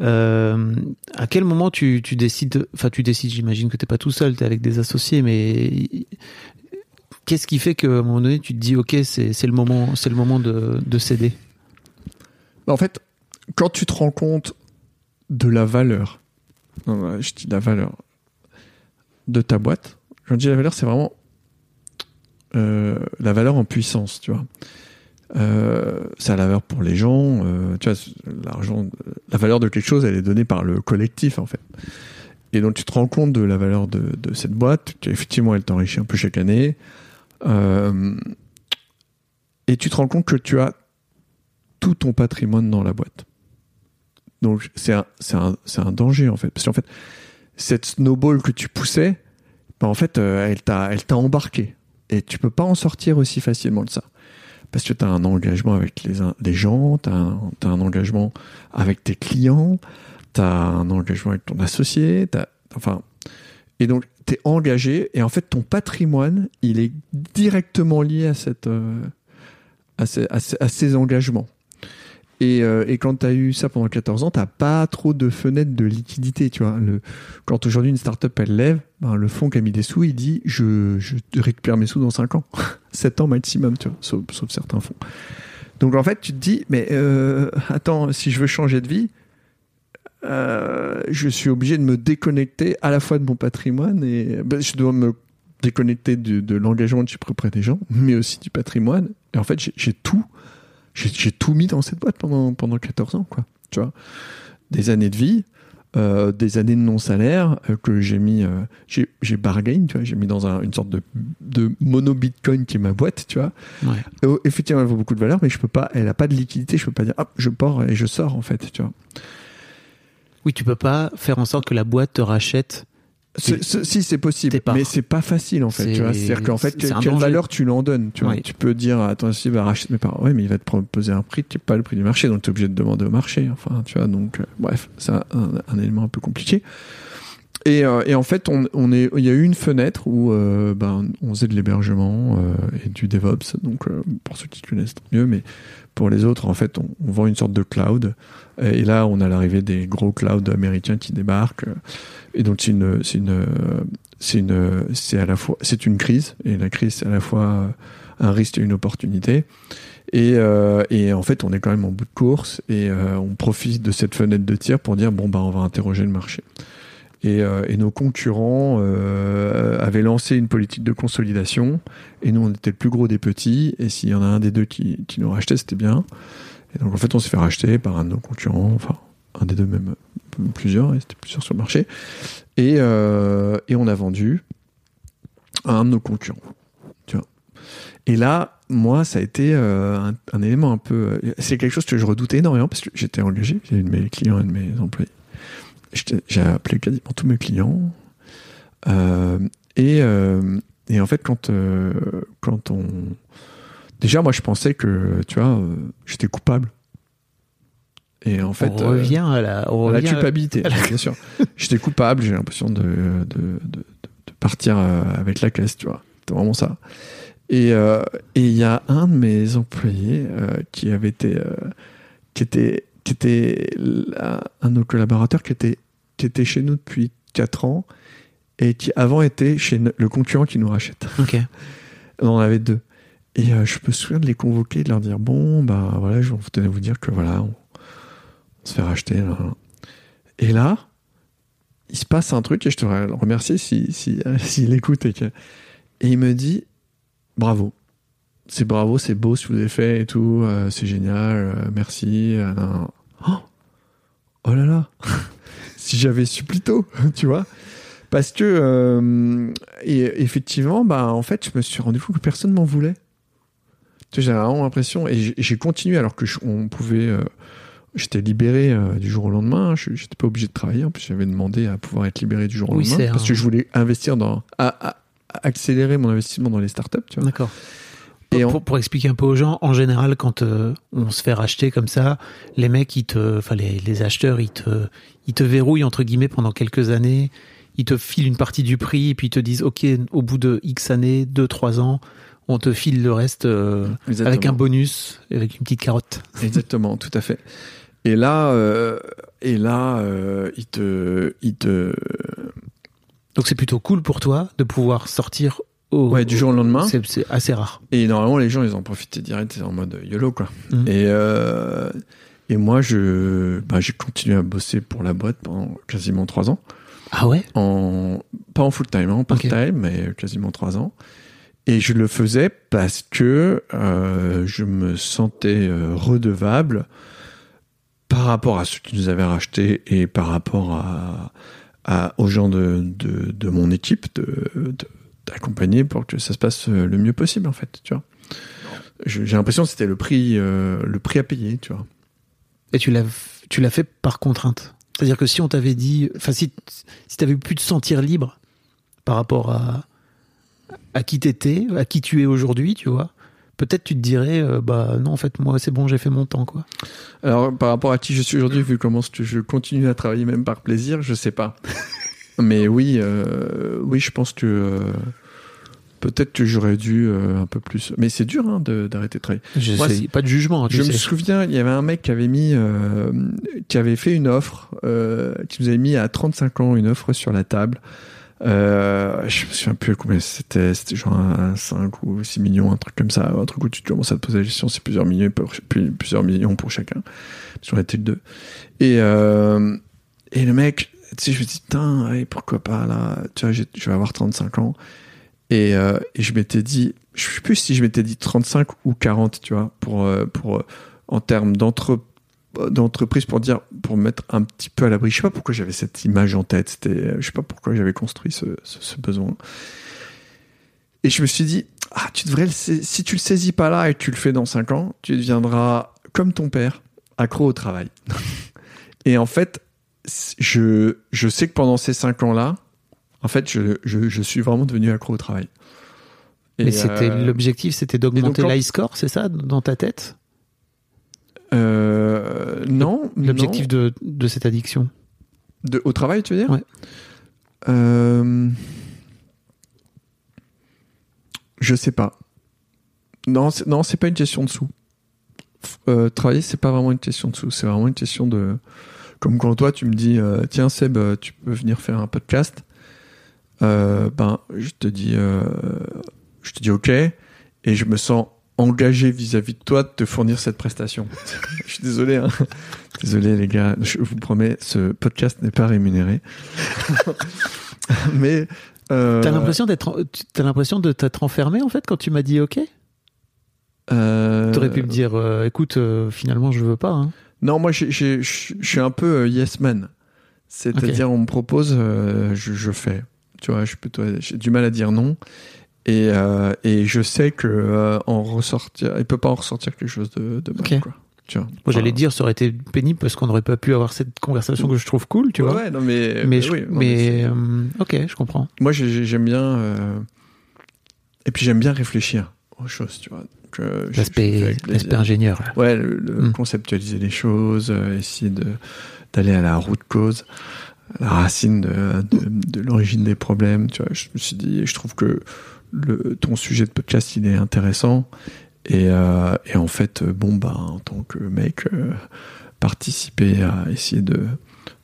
Euh, à quel moment tu, tu décides, enfin tu décides, j'imagine que t'es pas tout seul, t'es avec des associés, mais qu'est-ce qui fait qu'à un moment donné tu te dis ok c'est c'est le moment, c'est le moment de, de céder? En fait, quand tu te rends compte de la valeur, non, je dis la valeur de ta boîte, quand je dis la valeur, c'est vraiment euh, la valeur en puissance, tu vois. Euh, c'est la valeur pour les gens, euh, tu vois, l'argent, la valeur de quelque chose, elle est donnée par le collectif, en fait. Et donc, tu te rends compte de la valeur de, de cette boîte, effectivement, elle t'enrichit un peu chaque année. Et tu te rends compte que tu as tout ton patrimoine dans la boîte. Donc c'est un, un, un danger en fait. Parce qu'en fait, cette snowball que tu poussais, ben, en fait, euh, elle t'a, embarqué. Et tu peux pas en sortir aussi facilement de ça. Parce que tu as un engagement avec les, les gens, tu as un, engagement avec tes clients, tu as un engagement avec ton associé, t'as- enfin... Et donc, tu es engagé, et en fait, ton patrimoine, il est directement lié à, cette, euh, à ces- à ces engagements. Et, euh, et quand tu as eu ça pendant 14 ans, t'as pas trop de fenêtres de liquidité, tu vois. Quand aujourd'hui une startup elle lève, ben, le fonds qui a mis des sous, il dit je, récupère mes sous dans 5 ans, 7 ans maximum, tu sauf, certains fonds. Donc en fait, tu te dis mais euh, attends, si je veux changer de vie, euh, je suis obligé de me déconnecter à la fois de mon patrimoine et ben, je dois me déconnecter de, l'engagement que j'ai des gens, mais aussi du patrimoine. Et en fait, j'ai tout j'ai tout mis dans cette boîte pendant, pendant 14 ans, quoi. Tu vois, des années de vie, euh, des années de non-salaire euh, que j'ai mis, euh, j'ai j'ai bargain, tu vois, j'ai mis dans un- une sorte de, de mono Bitcoin qui est ma boîte, tu vois. Ouais. Effectivement, elle vaut beaucoup de valeur, mais je peux pas, elle a pas de liquidité, je peux pas dire, hop, je pars et je sors, en fait, tu vois. Oui, tu peux pas faire en sorte que la boîte te rachète. Si c'est possible, mais c'est pas facile en fait. Tu vois, C'est- c'est-à-dire qu'en fait, quelle danger. valeur tu lui en donnes Tu, vois, Oui. tu peux dire, attends, si va racheter mes parts, ouais, mais il va te proposer un prix qui n'est pas le prix du marché, donc tu es obligé de demander au marché. Enfin, tu vois, donc euh, bref, c'est un, élément un peu compliqué. Et, euh, et en fait, on, on est, il y a eu une fenêtre où euh, ben, on faisait de l'hébergement et du DevOps. Donc, pour ceux qui connaissent, tant mieux. Mais pour les autres, en fait, on, on vend une sorte de cloud. Et là, on a l'arrivée des gros clouds américains qui débarquent. Et donc, c'est une, c'est une, c'est une, c'est à la fois, c'est une crise. Et la crise, c'est à la fois un risque et une opportunité. Et, euh, et en fait, on est quand même en bout de course et euh, on profite de cette fenêtre de tir pour dire bon bah on va interroger le marché. Et, euh, et nos concurrents euh, avaient lancé une politique de consolidation et nous on était le plus gros des petits et s'il y en a un des deux qui, qui nous rachetait c'était bien. Et donc en fait on s'est fait racheter par un de nos concurrents, enfin un des deux même plusieurs, et c'était plusieurs sur le marché. Et, euh, et on a vendu à un de nos concurrents. Tu vois. Et là, moi, ça a été euh, un, élément un peu. euh, C'est quelque chose que je redoutais énormément parce que j'étais engagé. J'ai de mes clients, un de mes employés. J'ai appelé quasiment tous mes clients. Et, et en fait, quand, quand on. Déjà, moi, je pensais que, tu vois, euh, j'étais coupable. Et en fait. on euh, revient à la, on à la revient à- culpabilité, bien sûr. J'étais coupable, j'ai l'impression de, de, de, de partir euh, avec la caisse, tu vois. C'était vraiment ça. Et euh, et il y a un de mes employés euh, qui avait été, euh, qui était, qui était là, un de nos collaborateurs qui était, qui était chez nous depuis 4 ans et qui avant était chez le concurrent qui nous rachète. Ok. On en avait deux. Et euh, je me souviens de les convoquer, de leur dire bon, bah voilà, je tenais à vous dire que voilà, on, se fait racheter. Et là, il se passe un truc et je te re- remercie si, si, euh, s'il écoute et. Et il me dit bravo. C'est bravo, c'est beau ce que vous avez fait et tout, euh, c'est génial, euh, merci. oh, oh là là, si j'avais su plus tôt, tu vois. Parce que, et effectivement, bah, en fait, je me suis rendu compte que personne m'en voulait. J'avais vraiment l'impression, et j'ai- continué alors que je- on pouvait. euh, J'étais libéré euh, du jour au lendemain. Je J'étais pas obligé de travailler. En plus, j'avais demandé à pouvoir être libéré du jour au Oui, lendemain parce que je voulais investir dans, à, à- à accélérer mon investissement dans les startups. Tu vois. D'accord. Et pour, pour expliquer un peu aux gens, en général, quand euh, on se fait racheter comme ça, les mecs, ils te, enfin les, les acheteurs, ils te, ils te verrouillent entre guillemets pendant quelques années. Ils te filent une partie du prix et puis ils te disent, ok, au bout de X années, 2 trois ans, on te file le reste euh, avec un bonus, avec une petite carotte. Exactement, tout à fait. Et là, euh, et là, euh, il te, il te, Donc c'est plutôt cool pour toi de pouvoir sortir au, ouais, du jour au lendemain. C'est assez rare. Et normalement, les gens, ils en profitaient direct, c'est en mode YOLO, quoi. Mhm. Et, et moi, je, bah, j'ai continué à bosser pour la boîte pendant quasiment trois ans. Ah ouais? En, pas en full time, hein, en part time, mais quasiment trois ans. Et je le faisais parce que euh, je me sentais euh, redevable par rapport à ceux qui nous avaient rachetés et par rapport à, à- aux gens de, de, de mon équipe de, de- d'accompagner pour que ça se passe euh, le mieux possible en fait tu vois j'ai l'impression que c'était le prix le prix à payer tu vois Et tu l'as, tu l'as fait par contrainte. C'est-à-dire que si on t'avait dit, enfin si, si t'avais pu te sentir libre par rapport à à qui t'étais, à qui tu es aujourd'hui, tu vois, peut-être tu te dirais, euh, bah non en fait moi c'est bon j'ai fait mon temps quoi. alors par rapport à qui je suis aujourd'hui vu comment je continue à travailler même par plaisir je sais pas mais oui euh, oui je pense que euh, peut-être que j'aurais dû un peu plus mais c'est dur hein, d'arrêter de travailler Je Moi, sais, pas de jugement. Tu Je me souviens, il y avait un mec qui avait mis, qui avait fait une offre, qui nous avait mis à 35 ans une offre sur la table. Euh, je me souviens plus combien c'était, c'était genre un 5 ou 6 millions, un truc comme ça, un truc où tu commences à te poser la question, c'est plusieurs millions, plusieurs millions pour chacun, sur la tête deux. Et, euh, et le mec, tu sais, je me dis, putain, pourquoi pas là, tu vois, je vais avoir 35 ans. Et, euh, et je m'étais dit, je sais plus si je m'étais dit 35 ou 40, tu vois, pour, euh, pour, en termes d'entre- d'entreprise, pour dire, pour me mettre un petit peu à l'abri. Je sais pas pourquoi j'avais cette image en tête, c'était, je sais pas pourquoi j'avais construit ce, ce, ce besoin. Et je me suis dit, ah, tu devrais le, si tu le saisis pas là et que tu le fais dans 5 ans, tu deviendras comme ton père, accro au travail. et en fait, je, je sais que pendant ces 5 ans-là, en fait, je, je, je suis vraiment devenu accro au travail. Et, Mais c'était euh, l'objectif, c'était d'augmenter l'high score, c'est ça, dans ta tête? Euh, non. L'objectif de, de cette addiction. De, au travail, tu veux dire? Ouais. Euh, Je sais pas. Non, c'est, non, c'est pas une question de sous. Euh, travailler, c'est pas vraiment une question de sous. C'est vraiment une question de. Comme quand toi, tu me dis, euh, tiens Seb, tu peux venir faire un podcast. Ben, je te dis, je te dis ok, et je me sens engagé vis-à-vis de toi de te fournir cette prestation. je suis désolé. Hein. Désolé les gars, je vous promets, ce podcast n'est pas rémunéré. Mais euh, T'as l'impression d'être, t'as l'impression de t'être enfermé en fait quand tu m'as dit ok? euh, T'aurais pu me dire, euh, écoute, euh, finalement je veux pas. Hein. Non, moi, je suis un peu euh, yes man. C'est-à-dire, on me propose, je, je fais. Tu vois, je suis plutôt, j'ai du mal à dire non. Et, euh, et je sais que euh, en ressortir, il peut pas en ressortir quelque chose de, de bon, Ok. quoi. Tu vois. Moi, j'allais dire, ça aurait été pénible parce qu'on n'aurait pas pu avoir cette conversation que je trouve cool, tu ouais, vois. ouais, non, mais, mais mais je- oui, non, mais, euh, ok, je comprends. moi, j'ai- j'ai- j'aime bien. euh, Et puis, j'aime bien réfléchir aux choses, tu vois. Euh, L'aspect, ingénieur. là. Ouais, le, le Mm. conceptualiser les choses, euh, essayer de d'aller à la route cause, à la racine de, de, de l'origine des problèmes. Tu vois, je me suis dit, je trouve que le, ton sujet de podcast il est intéressant et, euh, et en fait, bon bah en tant que mec, euh, participer à essayer de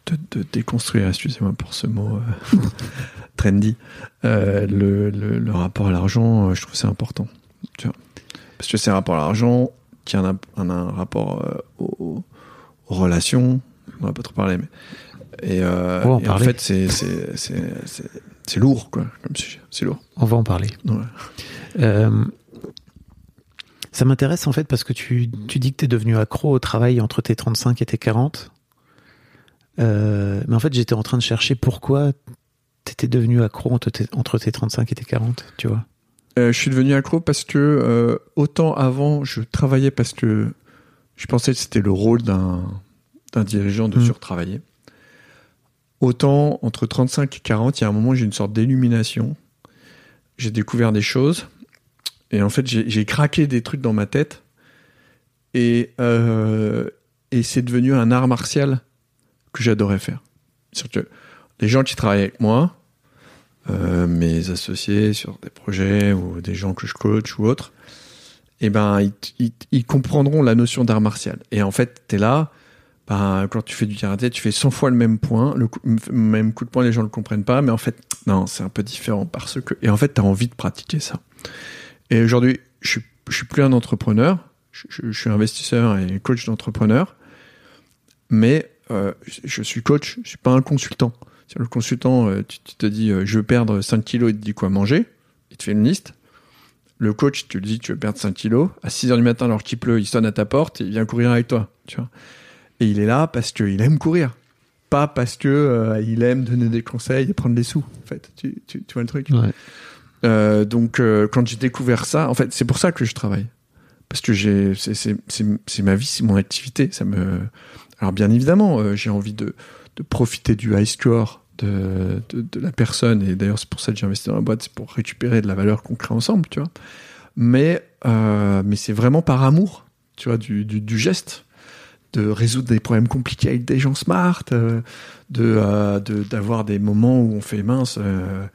de, de déconstruire, excusez-moi pour ce mot euh, trendy, le, le, le rapport à l'argent, je trouve c'est important. Tu vois. Parce que c'est un rapport à l'argent qui a un, un, un rapport aux, aux relations. On va pas trop parler, mais. Et, en et en fait, c'est- c'est lourd, quoi, comme sujet. C'est lourd. On va en parler. Ouais. Euh, ça m'intéresse en fait parce que tu, tu dis que tu es devenu accro au travail entre tes 35 et tes 40. Euh, mais en fait, j'étais en train de chercher pourquoi t'étais devenu accro entre tes, entre tes 35 et tes 40, tu vois Euh, je suis devenu accro parce que autant avant je travaillais parce que je pensais que c'était le rôle d'un dirigeant de Mm. surtravailler. Autant entre 35 et 40, il y a un moment j'ai une sorte d'illumination. J'ai découvert des choses et en fait j'ai craqué des trucs dans ma tête et euh, et c'est devenu un art martial que j'adorais faire. Que les gens qui travaillent avec moi, euh, mes associés sur des projets ou des gens que je coach ou autres, eh ben, ils, ils- ils comprendront la notion d'art martial. Et en fait, tu es là, ben, quand tu fais du karaté, tu fais 100 fois le même point, le coup- même coup de poing, les gens ne le comprennent pas, mais en fait, non, c'est un peu différent parce que. Et en fait, tu as envie de pratiquer ça. Et aujourd'hui, je suis, je suis plus un entrepreneur, je, suis investisseur et coach d'entrepreneurs, mais euh, je- suis coach, je suis pas un consultant. Le consultant, euh, tu, tu te dis, euh, je veux perdre 5 kilos, il te dit quoi manger, il te fait une liste. Le coach, tu lui dis, tu veux perdre 5 kilos. À 6 heures du matin, alors qu'il pleut, il sonne à ta porte et il vient courir avec toi. Tu vois. Et il est là parce qu'il aime courir. Pas parce que euh, il aime donner des conseils et prendre des sous. En fait, tu, tu, tu vois le truc? Ouais. Euh, donc, euh, quand j'ai découvert ça, en fait, c'est pour ça que je travaille. Parce que j'ai, c'est, c'est, c'est, c'est ma vie, c'est mon activité. Ça me, alors bien évidemment, euh, j'ai envie de, de profiter du high score de, de, de la personne. Et d'ailleurs, c'est pour ça que j'ai investi dans la boîte, c'est pour récupérer de la valeur qu'on crée ensemble, tu vois. Mais, euh, mais c'est vraiment par amour, tu vois, du, du, du geste de résoudre des problèmes compliqués avec des gens smart, euh, de, euh, de d'avoir des moments où on fait mince. euh,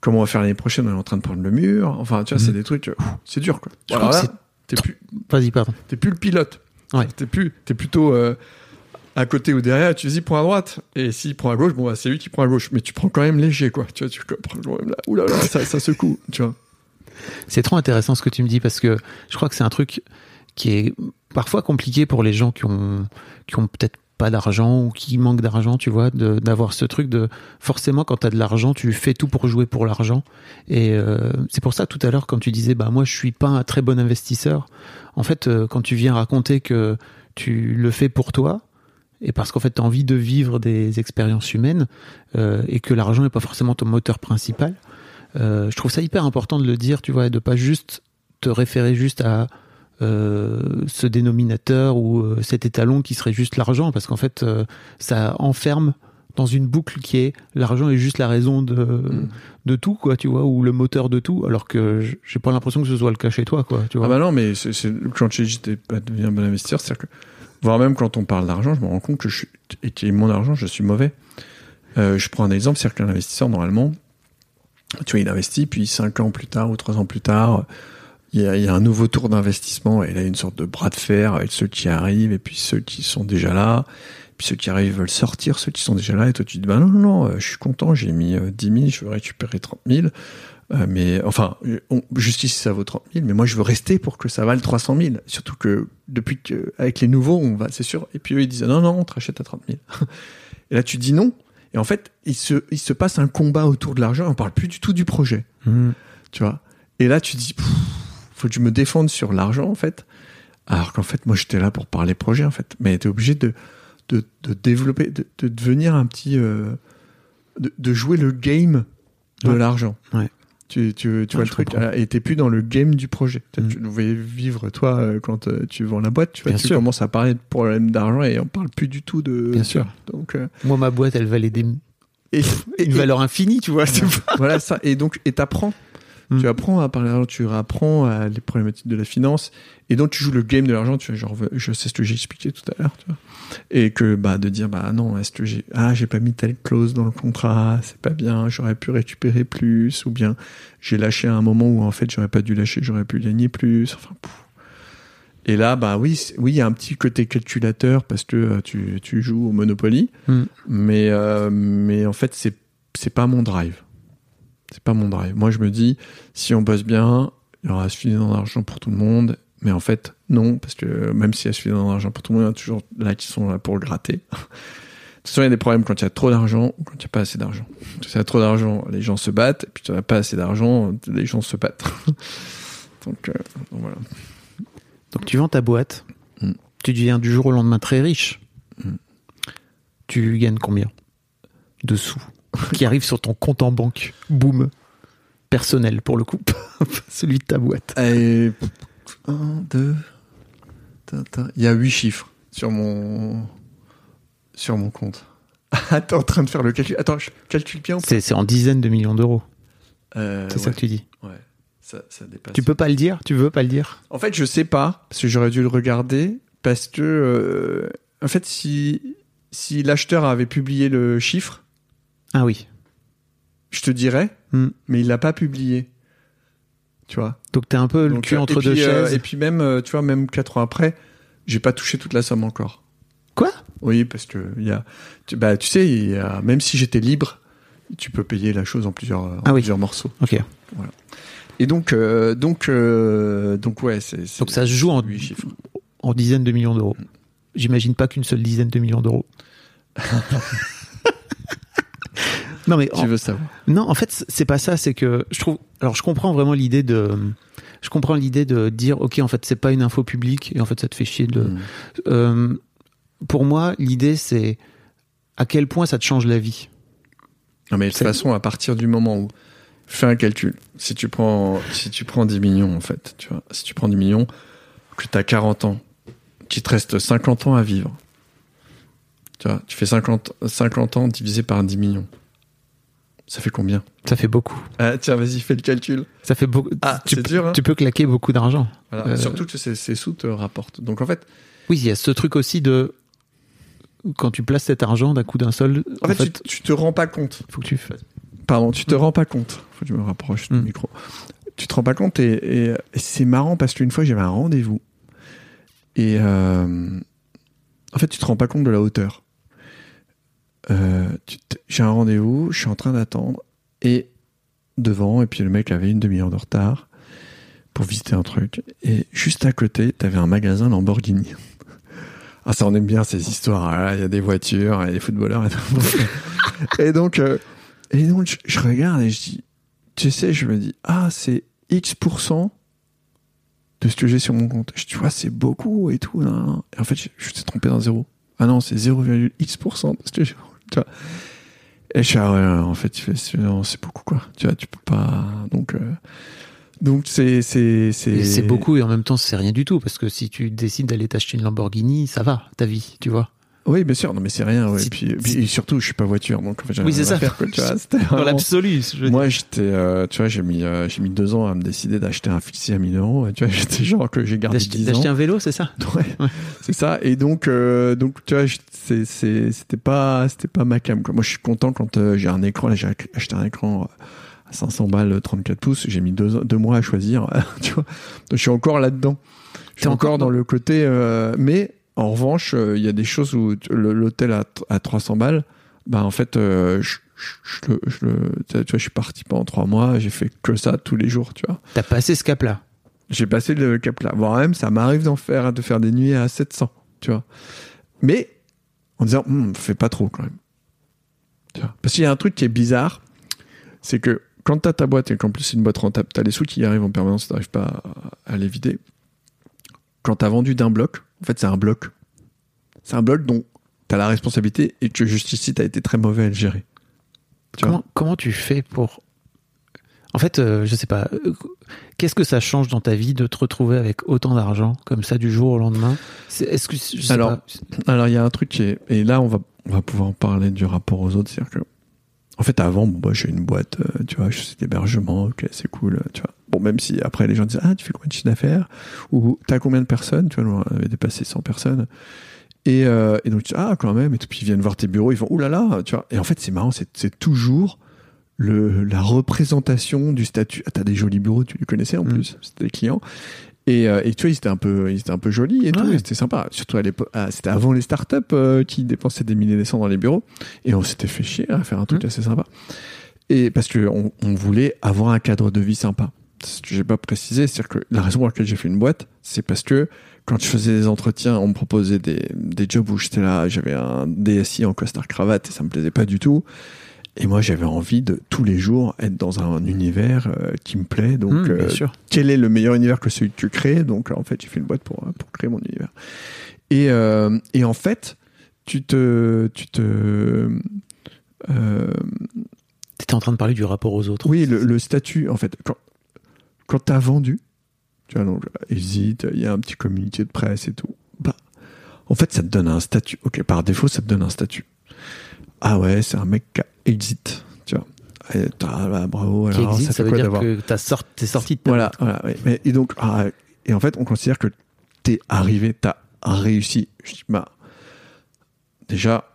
comment on va faire l'année prochaine On est en train de prendre le mur. Enfin, tu vois, Mhm. c'est des trucs. euh, c'est dur, quoi. Je Alors crois là, t'es plus, Vas-y, pardon. t'es plus le pilote. Ouais. T'es plus, t'es plutôt à côté ou derrière. Tu dis, il prend à droite. Et s'il prend à gauche, bon, bah, c'est lui qui prend à gauche. Mais tu prends quand même léger, quoi. Tu vois, tu prends quand même là. Ouh là là, ça, ça secoue. Tu vois. C'est trop intéressant ce que tu me dis parce que je crois que c'est un truc qui est parfois compliqué pour les gens qui ont, qui ont peut-être pas d'argent ou qui manquent d'argent, tu vois, d'avoir ce truc de forcément quand tu as de l'argent, tu fais tout pour jouer pour l'argent. Et euh, c'est pour ça tout à l'heure quand tu disais bah moi je suis pas un très bon investisseur. En fait, euh, quand tu viens raconter que tu le fais pour toi et parce qu'en fait tu as envie de vivre des expériences humaines euh, et que l'argent n'est pas forcément ton moteur principal, je trouve ça hyper important de le dire, tu vois, et de pas juste te référer juste à ce dénominateur ou euh, cet étalon qui serait juste l'argent, parce qu'en fait, euh, ça enferme dans une boucle qui est l'argent est juste la raison de, Mm. de tout, quoi, tu vois, ou le moteur de tout, alors que j'ai pas l'impression que ce soit le cas chez toi, quoi, tu vois. Ah bah non, mais c'est, c'est- quand dit j'étais pas devenu un bon investisseur, c'est-à-dire que, voire même quand on parle d'argent, je me rends compte que je suis, et mon argent, je suis mauvais. Euh, je prends un exemple, c'est-à-dire qu'un investisseur, normalement, tu vois, il investit, puis cinq ans plus tard ou trois ans plus tard, il y a, il y a un nouveau tour d'investissement, et là, il y a une sorte de bras de fer avec ceux qui arrivent, et puis ceux qui sont déjà là, puis ceux qui arrivent veulent sortir, ceux qui sont déjà là, et toi, tu dis, bah non, non, non, euh, je suis content, j'ai mis euh, 10 000, je veux récupérer 30 000, euh, mais enfin, on, justice ça vaut 30 000, mais moi je veux rester pour que ça vaille 300 000. Surtout que depuis que avec les nouveaux, on va, c'est sûr. Et puis eux ils disent non non, on te rachète à 30 000. Et là tu dis non. Et en fait, il se il se passe un combat autour de l'argent. On parle plus du tout du projet, Mm. tu vois? Et là tu dis pff, faut que je me défende sur l'argent en fait. Alors qu'en fait moi j'étais là pour parler projet en fait. Mais t'es obligé de de, de développer, de, de devenir un petit, euh, de, de jouer le game de Ouais. l'argent. Ouais. Tu, tu, tu vois le truc, comprends. et t'es plus dans le game du projet. Peut-être Mm. Tu devais vivre, toi, euh, quand euh, tu vends la boîte, tu, vois, Bien tu sûr. commences à parler de problèmes d'argent et on parle plus du tout de. Bien sûr. Donc, euh, Moi, ma boîte, elle valait des, et, et- une valeur infinie, tu vois. voilà ça. Et donc, et t'apprends. Mm. Tu apprends à parler d'argent, tu apprends à les problématiques de la finance, et donc tu joues le game de l'argent. Tu vois, genre, je sais ce que j'ai expliqué tout à l'heure, tu vois. Et que, bah, de dire, bah, non, est-ce que j'ai, ah, j'ai pas mis telle clause dans le contrat, c'est pas bien, j'aurais pu récupérer plus, ou bien, j'ai lâché à un moment où, en fait, j'aurais pas dû lâcher, j'aurais pu gagner plus, enfin, pouf. Et là, bah oui, oui, il y a un petit côté calculateur parce que euh, tu, tu joues au Monopoly, Mm. mais, euh, mais en fait, c'est, c'est pas mon drive. C'est pas mon drive. Moi, je me dis, si on bosse bien, il y aura suffisamment d'argent pour tout le monde. Mais en fait, non, parce que même s'il y a suffisamment d'argent pour tout le monde, il y en a toujours là qui sont là pour le gratter. De toute façon, il y a des problèmes quand il y a trop d'argent ou quand il n'y a pas assez d'argent. Quand il y a trop d'argent, les gens se battent, et puis quand il n'y a pas assez d'argent, les gens se battent. donc, euh, donc voilà. Donc tu vends ta boîte, Mm. tu deviens du jour au lendemain très riche. Mm. Tu gagnes combien? De sous? Qui arrive sur ton compte en banque. Boum. Personnel pour le coup, celui de ta boîte. Et... Un, deux. Il y a huit chiffres sur mon sur mon compte. Attends, en train de faire le calcul. Attends, je calcule bien. C'est c'est en dizaines de millions d'euros. Euh, C'est ça que tu dis. ouais. Ça, ça dépasse. Tu peux pas le dire? Tu veux pas le dire? En fait, je sais pas parce que j'aurais dû le regarder parce que euh, en fait, si si l'acheteur avait publié le chiffre, Ah oui. je te dirais, Hmm. mais il l'a pas publié. Tu vois. Donc t'es un peu le Donc, cul euh, entre deux euh, chaises. et puis même, euh, tu vois, même quatre ans après, j'ai pas touché toute la somme encore. Quoi? Oui, parce que il y a, tu, bah, tu sais, il y a, même si j'étais libre, tu peux payer la chose en plusieurs, en Ah oui. plusieurs morceaux. Ok. Et donc, euh, donc, euh, donc ouais, c'est. Donc ça se joue en, chiffres. en dizaines de millions d'euros. J'imagine pas qu'une seule dizaine de millions d'euros. non mais en- Tu veux savoir non, en fait c'est pas ça. C'est que je trouve. Alors je comprends vraiment l'idée de. Je comprends l'idée de dire ok en fait c'est pas une info publique et en fait ça te fait chier de. Mm. Euh, pour moi l'idée c'est à quel point ça te change la vie. Non, mais de toute façon, à partir du moment où fais un calcul, si tu prends, si tu prends 10 millions, en fait, tu vois, si tu prends 10 millions, que tu as 40 ans, qu'il te reste 50 ans à vivre, tu vois, tu fais 50, 50 ans divisé par 10 millions. Ça fait combien? Ça fait beaucoup. ah, Tiens, vas-y, fais le calcul. Ça fait beaucoup. Ah, tu, dur, hein tu peux claquer beaucoup d'argent. Voilà. Euh, Surtout que ces, ces sous te rapportent. Donc en fait, Oui, il y a ce truc aussi de quand tu places cet argent d'un coup d'un seul. en fait, tu, tu te rends pas compte. faut que tu fasses. Pardon, tu te rends pas compte. Faut que je me rapproche du Mm. micro. Tu te rends pas compte et, et- et c'est marrant parce qu'une fois j'avais un rendez-vous et euh, en fait tu te rends pas compte de la hauteur. Euh, J'ai un rendez-vous, je suis en train d'attendre et devant et puis le mec avait une demi-heure de retard pour visiter un truc et juste à côté t'avais un magasin Lamborghini. Ah ça on aime bien ces histoires. Là, Il y a des voitures, il y a des footballeurs et tout. et donc euh, et donc, je, regarde et je dis, tu sais, je me dis, ah, c'est X% de ce que j'ai sur mon compte. Je dis, tu vois, c'est beaucoup et tout. Et en fait, je, je suis trompé d'un zéro. Ah non, c'est 0,X% de ce que j'ai. Et je suis, ah ouais, en fait, c'est- beaucoup, quoi. Tu vois, tu peux pas. Donc, euh, donc c'est, c'est, C'est beaucoup et en même temps c'est rien du tout parce que si tu décides d'aller t'acheter une Lamborghini, ça va ta vie, tu vois. Oui, bien sûr. Non, mais c'est rien. Ouais. Puis, puis- surtout, je suis pas voiture. Donc, en fait, Oui, c'est rien à ça. faire, quoi, tu vois. C'était Dans vraiment- l'absolu. Moi, j'étais, euh, tu vois, j'ai mis, euh, j'ai mis deux ans à me décider d'acheter un fixé à 1000 euros. Tu vois, j'étais genre que j'ai gardé D'acheter 10 d'acheter ans. un vélo, c'est ça Ouais, Ouais. c'est ça. Et donc, euh, donc, tu vois, c'est, c'est, c'était pas, c'était pas ma cam. Quoi. Moi, je suis content quand euh, j'ai un écran. Là, j'ai acheté un écran à 500 balles, 34 pouces. J'ai mis deux, deux mois à choisir. tu vois, donc je suis encore là-dedans. Je suis encore encore dans dans- le côté. euh, mais en revanche, euh, il y a des choses où l'hôtel à, à 300 balles. Bah, en fait, euh, je, je, je le, je le- tu vois, je suis parti pendant trois mois. J'ai fait que ça tous les jours. Tu vois. T'as passé ce cap-là? J'ai passé le cap là. Voire même, ça m'arrive d'en faire, de faire des nuits à 700, tu vois. Mais, en disant, Hum, fais pas trop quand même. Tu vois. Parce qu'il y a un truc qui est bizarre, c'est que quand t'as ta boîte et qu'en plus c'est une boîte rentable, t'as les sous qui arrivent en permanence, t'arrives pas à, à les vider. Quand t'as vendu d'un bloc, en fait c'est un bloc. C'est un bloc dont t'as la responsabilité et que juste ici t'as été très mauvais à le gérer. Tu Comment, comment tu fais pour. En fait, euh, je sais pas. euh, Qu'est-ce que ça change dans ta vie de te retrouver avec autant d'argent comme ça du jour au lendemain? Que je sais Alors, pas. Alors, il y a un truc qui est. Et là, on va, on va pouvoir parler du rapport aux autres. C'est-à-dire que. En fait, avant, bon, bah, j'ai une boîte, euh, tu vois, je fais d'hébergement, ok, c'est cool, tu vois. Bon, même si après les gens disent, ah, tu fais combien de chiffre d'affaires? Ou t'as combien de personnes? Tu vois, nous, on avait dépassé 100 personnes. Et, euh, et donc, tu dis, ah, quand même, et puis ils viennent voir tes bureaux, ils font, oulala, tu vois. Et en fait, c'est marrant, c'est toujours le, la représentation du statut. Ah, t'as des jolis bureaux, tu les connaissais en Mm. plus, c'était des clients. Et, euh, et tu vois, ils étaient un peu, ils étaient un peu jolis et tout, Ouais. c'était sympa. Surtout à l'époque, ah, c'était avant les startups euh, qui dépensaient des milliers de cents dans les bureaux. Et on s'était fait chier à faire un truc Mm. assez sympa. Et parce que on, on voulait avoir un cadre de vie sympa. Ce que j'ai pas précisé, c'est que la raison pour laquelle j'ai fait une boîte, c'est parce que quand je faisais des entretiens, on me proposait des, des jobs où j'étais là, j'avais un DSI en costard cravate et ça me plaisait pas du tout. Et moi, j'avais envie de tous les jours être dans un univers euh, qui me plaît. Donc, bien euh, sûr. quel est le meilleur univers que celui que tu crées? Donc, en fait, j'ai fait une boîte pour, pour créer mon univers. Et, euh, et en fait, tu te, tu te, Euh, T'étais en train de parler du rapport aux autres. oui, le, le statut, en fait, quand, quand t'as vendu, tu vois, donc, hésite, il y a un petit communiqué de presse et tout. Bah, en fait, ça te donne un statut. Ok, par défaut, ça te donne un statut. Ah ouais, c'est un mec qui a exit, tu vois. Et bah, bravo, alors existe, ça ça fait veut quoi dire d'avoir que t'as sorti, t'es sorti de ta Voilà, voilà. ouais. Mais, et donc, ah, et en fait, on considère que t'es arrivé, t'as réussi. Je dis, bah, déjà,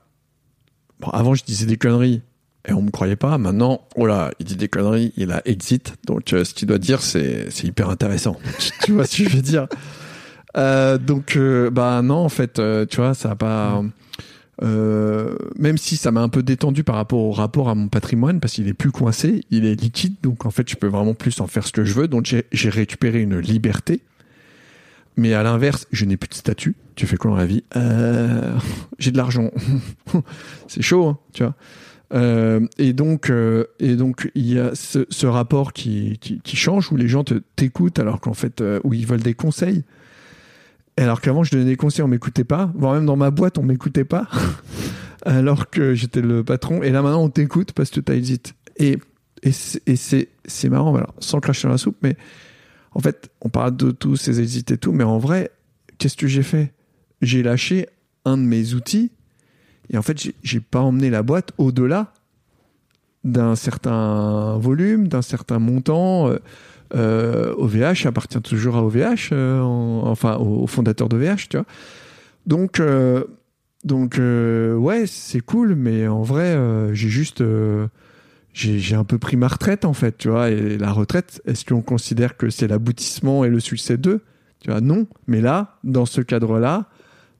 bon, avant, je disais des conneries et on me croyait pas. Maintenant, oh il dit des conneries, il a exit. Donc, euh, ce qu'il doit dire, c'est, hyper intéressant. tu vois ce que je veux dire? Euh, donc, euh, bah, non, en fait, tu vois, ça a pas, même si ça m'a un peu détendu par rapport au rapport à mon patrimoine, parce qu'il est plus coincé, il est liquide, donc en fait je peux vraiment plus en faire ce que je veux, donc j'ai récupéré une liberté. Mais à l'inverse, je n'ai plus de statut. Tu fais quoi dans la vie? J'ai de l'argent. C'est chaud, hein, tu vois. Euh, et donc, euh, et donc, il y a ce, rapport qui, qui, change où les gens te t'écoutent alors qu'en fait, euh, où ils veulent des conseils. Alors qu'avant, je donnais des conseils, on m'écoutait pas. Voire même dans ma boîte, on m'écoutait pas. alors que j'étais le patron. Et là, maintenant, on t'écoute parce que t'as hésité. Et, et c'est- marrant, alors, sans cracher dans la soupe, mais en fait, on parle de tous ces hésits et tout, mais en vrai, qu'est-ce que j'ai fait? J'ai lâché un de mes outils et en fait, j'ai- pas emmené la boîte au-delà d'un certain volume, d'un certain montant. Euh, euh, OVH appartient toujours à OVH, euh, en- enfin au, au fondateur d'OVH, tu vois. Donc, euh, donc euh, ouais, c'est cool, mais en vrai, euh, j'ai juste, euh, j'ai un peu pris ma retraite en fait, tu vois. Et la retraite, est-ce qu'on considère que c'est l'aboutissement et le succès d'eux? Tu vois, non. Mais là, dans ce cadre-là,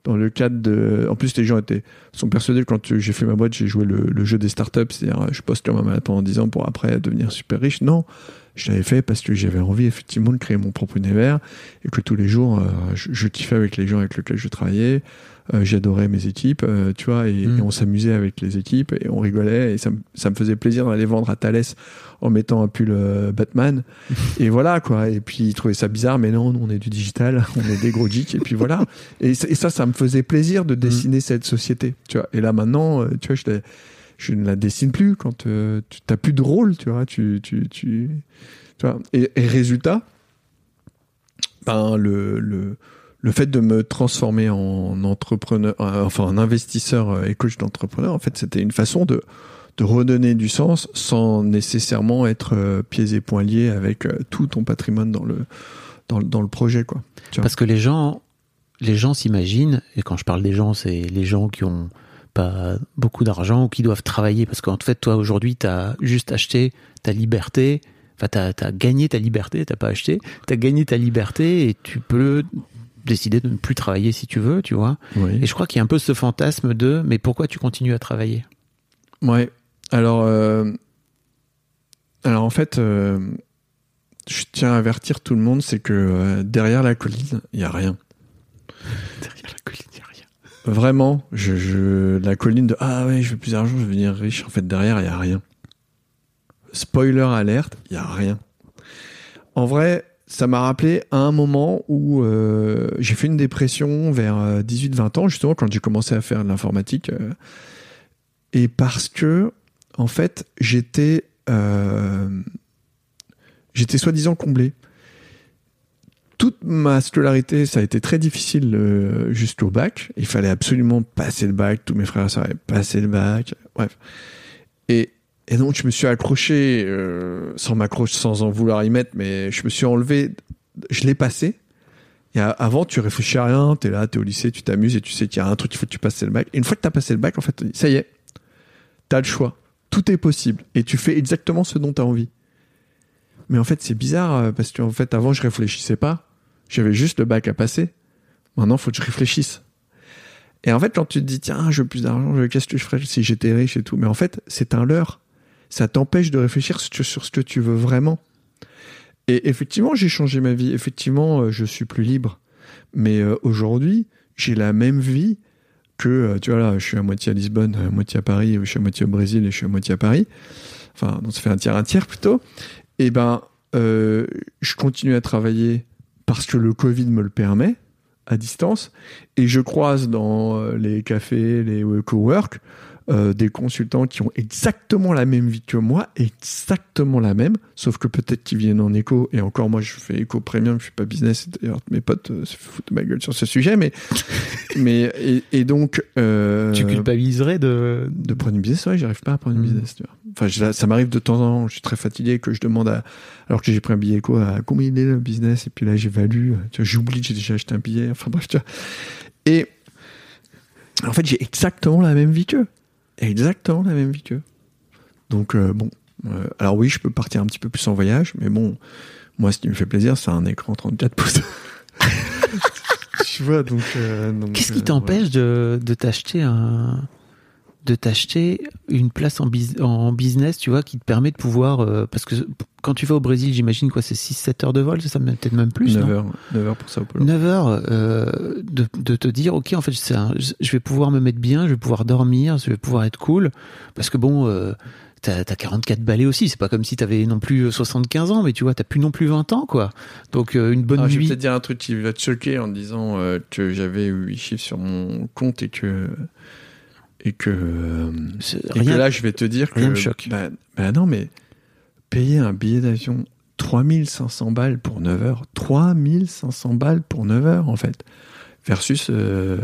dans le cadre de, en plus les gens étaient sont persuadés que quand j'ai fait ma boîte, j'ai joué le, jeu des startups, c'est-à-dire je poste comme un malade pendant 10 ans pour après devenir super riche. Non, je l'avais fait parce que j'avais envie effectivement de créer mon propre univers et que tous les jours euh, je, je kiffais avec les gens avec lesquels je travaillais. Euh, J'adorais mes équipes, euh, tu vois, et, Mm. et on s'amusait avec les équipes et on rigolait et ça, me- ça me faisait plaisir d'aller vendre à Thalès en mettant un pull euh, Batman. et voilà quoi. Et puis ils trouvaient ça bizarre, mais non, nous, on est du digital, on est des gros geeks et puis voilà. Et, ça, ça me faisait plaisir de dessiner cette société, tu vois. Et là maintenant, tu vois, je, je ne la dessine plus quand tu n'as plus de rôle, tu vois. Tu, tu, tu, tu vois. Et, et résultat, ben le, le le fait de me transformer en entrepreneur, euh, enfin en investisseur euh, et coach d'entrepreneur, en fait, c'était une façon de redonner du sens sans nécessairement être euh, pieds et poings liés avec tout ton patrimoine dans le dans, le- projet, quoi. Parce que les gens, les gens s'imaginent, et quand je parle des gens, c'est les gens qui ont pas beaucoup d'argent ou qui doivent travailler. Parce qu'en fait, toi, aujourd'hui, tu as juste acheté ta liberté. Enfin, tu as, gagné ta liberté, t'as pas acheté. Tu as gagné ta liberté et tu peux décider de ne plus travailler si tu veux, tu vois. Oui. Et je crois qu'il y a un peu ce fantasme de mais pourquoi tu continues à travailler? Ouais. Alors, euh, alors en fait, euh, je tiens à avertir tout le monde, c'est que euh, derrière la colline, il y a rien. Derrière la colline, il y a rien. Vraiment, je, je, la colline de ah ouais, je veux plus d'argent, je veux devenir riche. En fait, derrière, il y a rien. Spoiler alerte, il y a rien. En vrai, ça m'a rappelé à un moment où euh, j'ai fait une dépression vers 18-20 ans, justement quand j'ai commencé à faire de l'informatique. euh, et parce que, en fait, j'étais euh, j'étais soi-disant comblé. Toute ma scolarité, ça a été très difficile euh, jusqu'au bac. Il fallait absolument passer le bac. Tous mes frères et sœurs avaient passé le bac. Bref. Et, et donc, je me suis accroché, euh, sans m'accrocher, sans en vouloir y mettre, mais je me suis enlevé. Je l'ai passé. Et avant, tu réfléchis à rien. T'es là, t'es au lycée, tu t'amuses et tu sais qu'il y a un truc, il faut que tu passes le bac. Et une fois que t'as passé le bac, en fait, ça y est, t'as le choix. Tout est possible. Et tu fais exactement ce dont t'as envie. Mais en fait, c'est bizarre euh, parce que en fait, avant, je réfléchissais pas. J'avais juste le bac à passer. Maintenant, faut que je réfléchisse. Et en fait, quand tu te dis, tiens, je veux plus d'argent, qu'est-ce que je ferais si j'étais riche et tout. Mais en fait, c'est un leurre. Ça t'empêche de réfléchir sur ce que tu veux vraiment. Et effectivement, j'ai changé ma vie. Effectivement, euh, je suis plus libre. Mais euh, aujourd'hui, j'ai la même vie que, euh, tu vois là, je suis à moitié à Lisbonne, à moitié à Paris, je suis à moitié au Brésil et je suis à moitié à Paris. Enfin, donc ça fait un tiers, un tiers plutôt. Et ben, je continue à travailler parce que le Covid me le permet à distance. Et je croise dans les cafés, les cowork, euh, des consultants qui ont exactement la même vie que moi, exactement la même, sauf que peut-être qu'ils viennent en écho, et encore moi je fais écho premium, je suis pas business, et d'ailleurs mes potes euh, se foutent de ma gueule sur ce sujet, mais, mais et, et donc... Euh, Tu culpabiliserais de. de prendre une business, ouais, j'arrive pas à prendre une Mm. business. Tu vois. Enfin, je- ça m'arrive de temps en temps, je suis très fatigué, que je demande à, alors que j'ai pris un billet éco, à combien il est le business, et puis là j'évalue, tu vois, j'oublie que j'ai déjà acheté un billet, enfin bref, tu vois. Et en fait, j'ai exactement la même vie qu'eux. Exactement la même vie qu'eux. Donc, euh, bon. Euh, alors oui, je peux partir un petit peu plus en voyage, mais bon, moi, ce qui me fait plaisir, c'est un écran 34 pouces. tu vois, donc. euh, Qu'est-ce qui t'empêche de, de t'acheter un de t'acheter une place en, en business, tu vois, qui te permet de pouvoir parce que quand tu vas au Brésil, j'imagine quoi, c'est 6 7 heures de vol, c'est ça peut-être même plus, 9 non heures, 9 heures pour ça au polo. 9 heures euh, de, de te dire ok en fait un- je vais pouvoir me mettre bien je vais pouvoir dormir je vais pouvoir être cool parce que bon euh, t'as as 44 balais aussi c'est pas comme si t'avais non plus 75 ans mais tu vois t'as plus non plus 20 ans quoi donc euh, une bonne Alors, je vais nuit peut-être dire un truc qui va te choquer en disant que j'avais 8 chiffres sur mon compte et que et que et rien- que là je vais te dire que rien me choque. Bah, bah non mais payer un billet d'avion 3500 balles pour 9 heures. 3500 balles pour 9 heures en fait. Versus euh,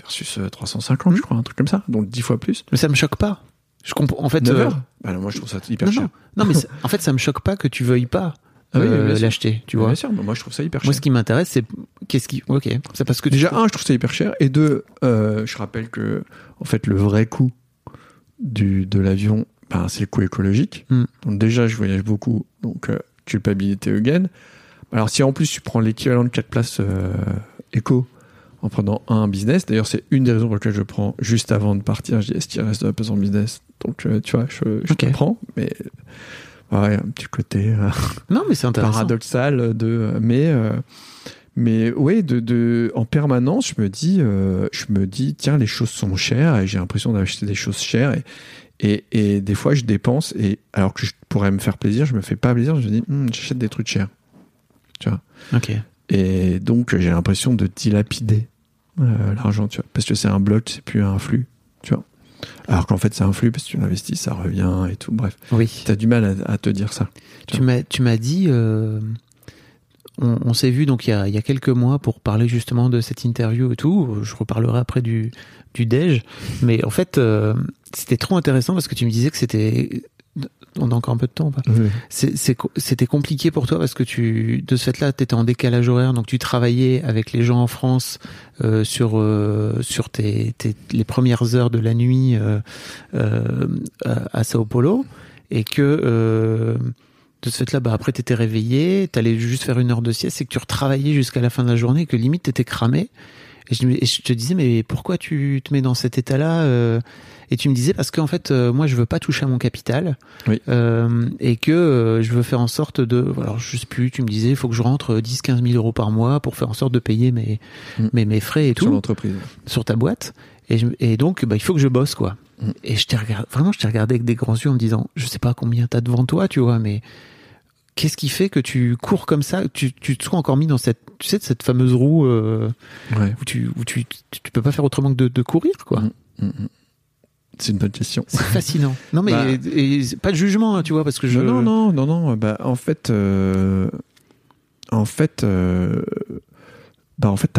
versus euh, 350 je crois un truc comme ça. Donc 10 fois plus. Mais ça me choque pas. Je comprends en fait 9 euh, heures? Bah moi je trouve ça hyper non, cher. Non, non, mais en fait ça me choque pas que tu veuilles pas Ah oui, euh, l'acheter tu vois. Bien sûr mais moi je trouve ça hyper moi cher. ce qui m'intéresse c'est qu'est-ce qui ok c'est parce que Déjà, un, je trouve ça hyper cher. Et deux, euh, je rappelle que, en fait, le vrai coût du, de l'avion, ben, c'est le coût écologique. Mm. Donc, déjà, je voyage beaucoup. Donc, euh, culpabilité again. Alors, si en plus tu prends l'équivalent de 4 places euh, éco en prenant un business, d'ailleurs, c'est une des raisons pour lesquelles je prends juste avant de partir. Je dis, est-ce qu'il reste de la place en business? Donc, euh, tu vois, je, je Ok. comprends. Mais, ouais, un petit côté. euh, non mais c'est intéressant paradoxal de mais mais ouais de, de en permanence je me dis euh, je me dis tiens les choses sont chères et j'ai l'impression d'acheter des choses chères et, et et des fois je dépense et alors que je pourrais me faire plaisir je me fais pas plaisir je me dis Hum, j'achète des trucs chers. Ok. Et donc j'ai l'impression de dilapider euh, l'argent tu vois. Parce que c'est un bloc c'est plus un flux tu vois. Alors qu'en fait c'est un flux parce que tu l'investis ça revient et tout. Bref. Oui. T'as du mal à, à te dire ça. Tu m'as, tu m'as dit, euh, on, on s'est vu donc il y, a, il y a quelques mois pour parler justement de cette interview et tout. Je reparlerai après du, du déj, mais en fait euh, c'était trop intéressant parce que tu me disais que c'était, on a encore un peu de temps. Pas c'était compliqué pour toi parce que tu, de ce fait-là, tu étais en décalage horaire, donc tu travaillais avec les gens en France euh, sur euh, sur tes, tes les premières heures de la nuit euh, à à Sao Paulo et que de ce fait-là, bah après t'étais réveillé, t'allais juste faire une heure de sieste, et que tu retravaillais jusqu'à la fin de la journée, et que limite t'étais cramé. Et je, me- et je te disais mais pourquoi tu te mets dans cet état-là euh? Et tu me disais parce qu'en fait euh, moi je veux pas toucher à mon capital Oui. euh, et que je veux faire en sorte de alors je sais plus tu me disais il faut que je rentre 10 15 000 euros par mois pour faire en sorte de payer mes Mm. mes, mes frais et sur tout l'entreprise sur ta boîte et, je- et donc bah, il faut que je bosse quoi Mm. et je t'ai regardé vraiment je t'ai regardé avec des grands yeux en me disant je sais pas combien t'as devant toi tu vois mais qu'est-ce qui fait que tu cours comme ça tu, tu te sois encore mis dans cette tu sais cette fameuse roue euh, ouais où tu où tu, tu peux pas faire autrement que de, de courir quoi Mm. Mm, mm. C'est une bonne question. c'est fascinant non mais Bah. et- et c'est pas de jugement hein, tu vois parce que je Non, non, non, non. Bah, en fait, euh, en fait, euh, bah, en fait,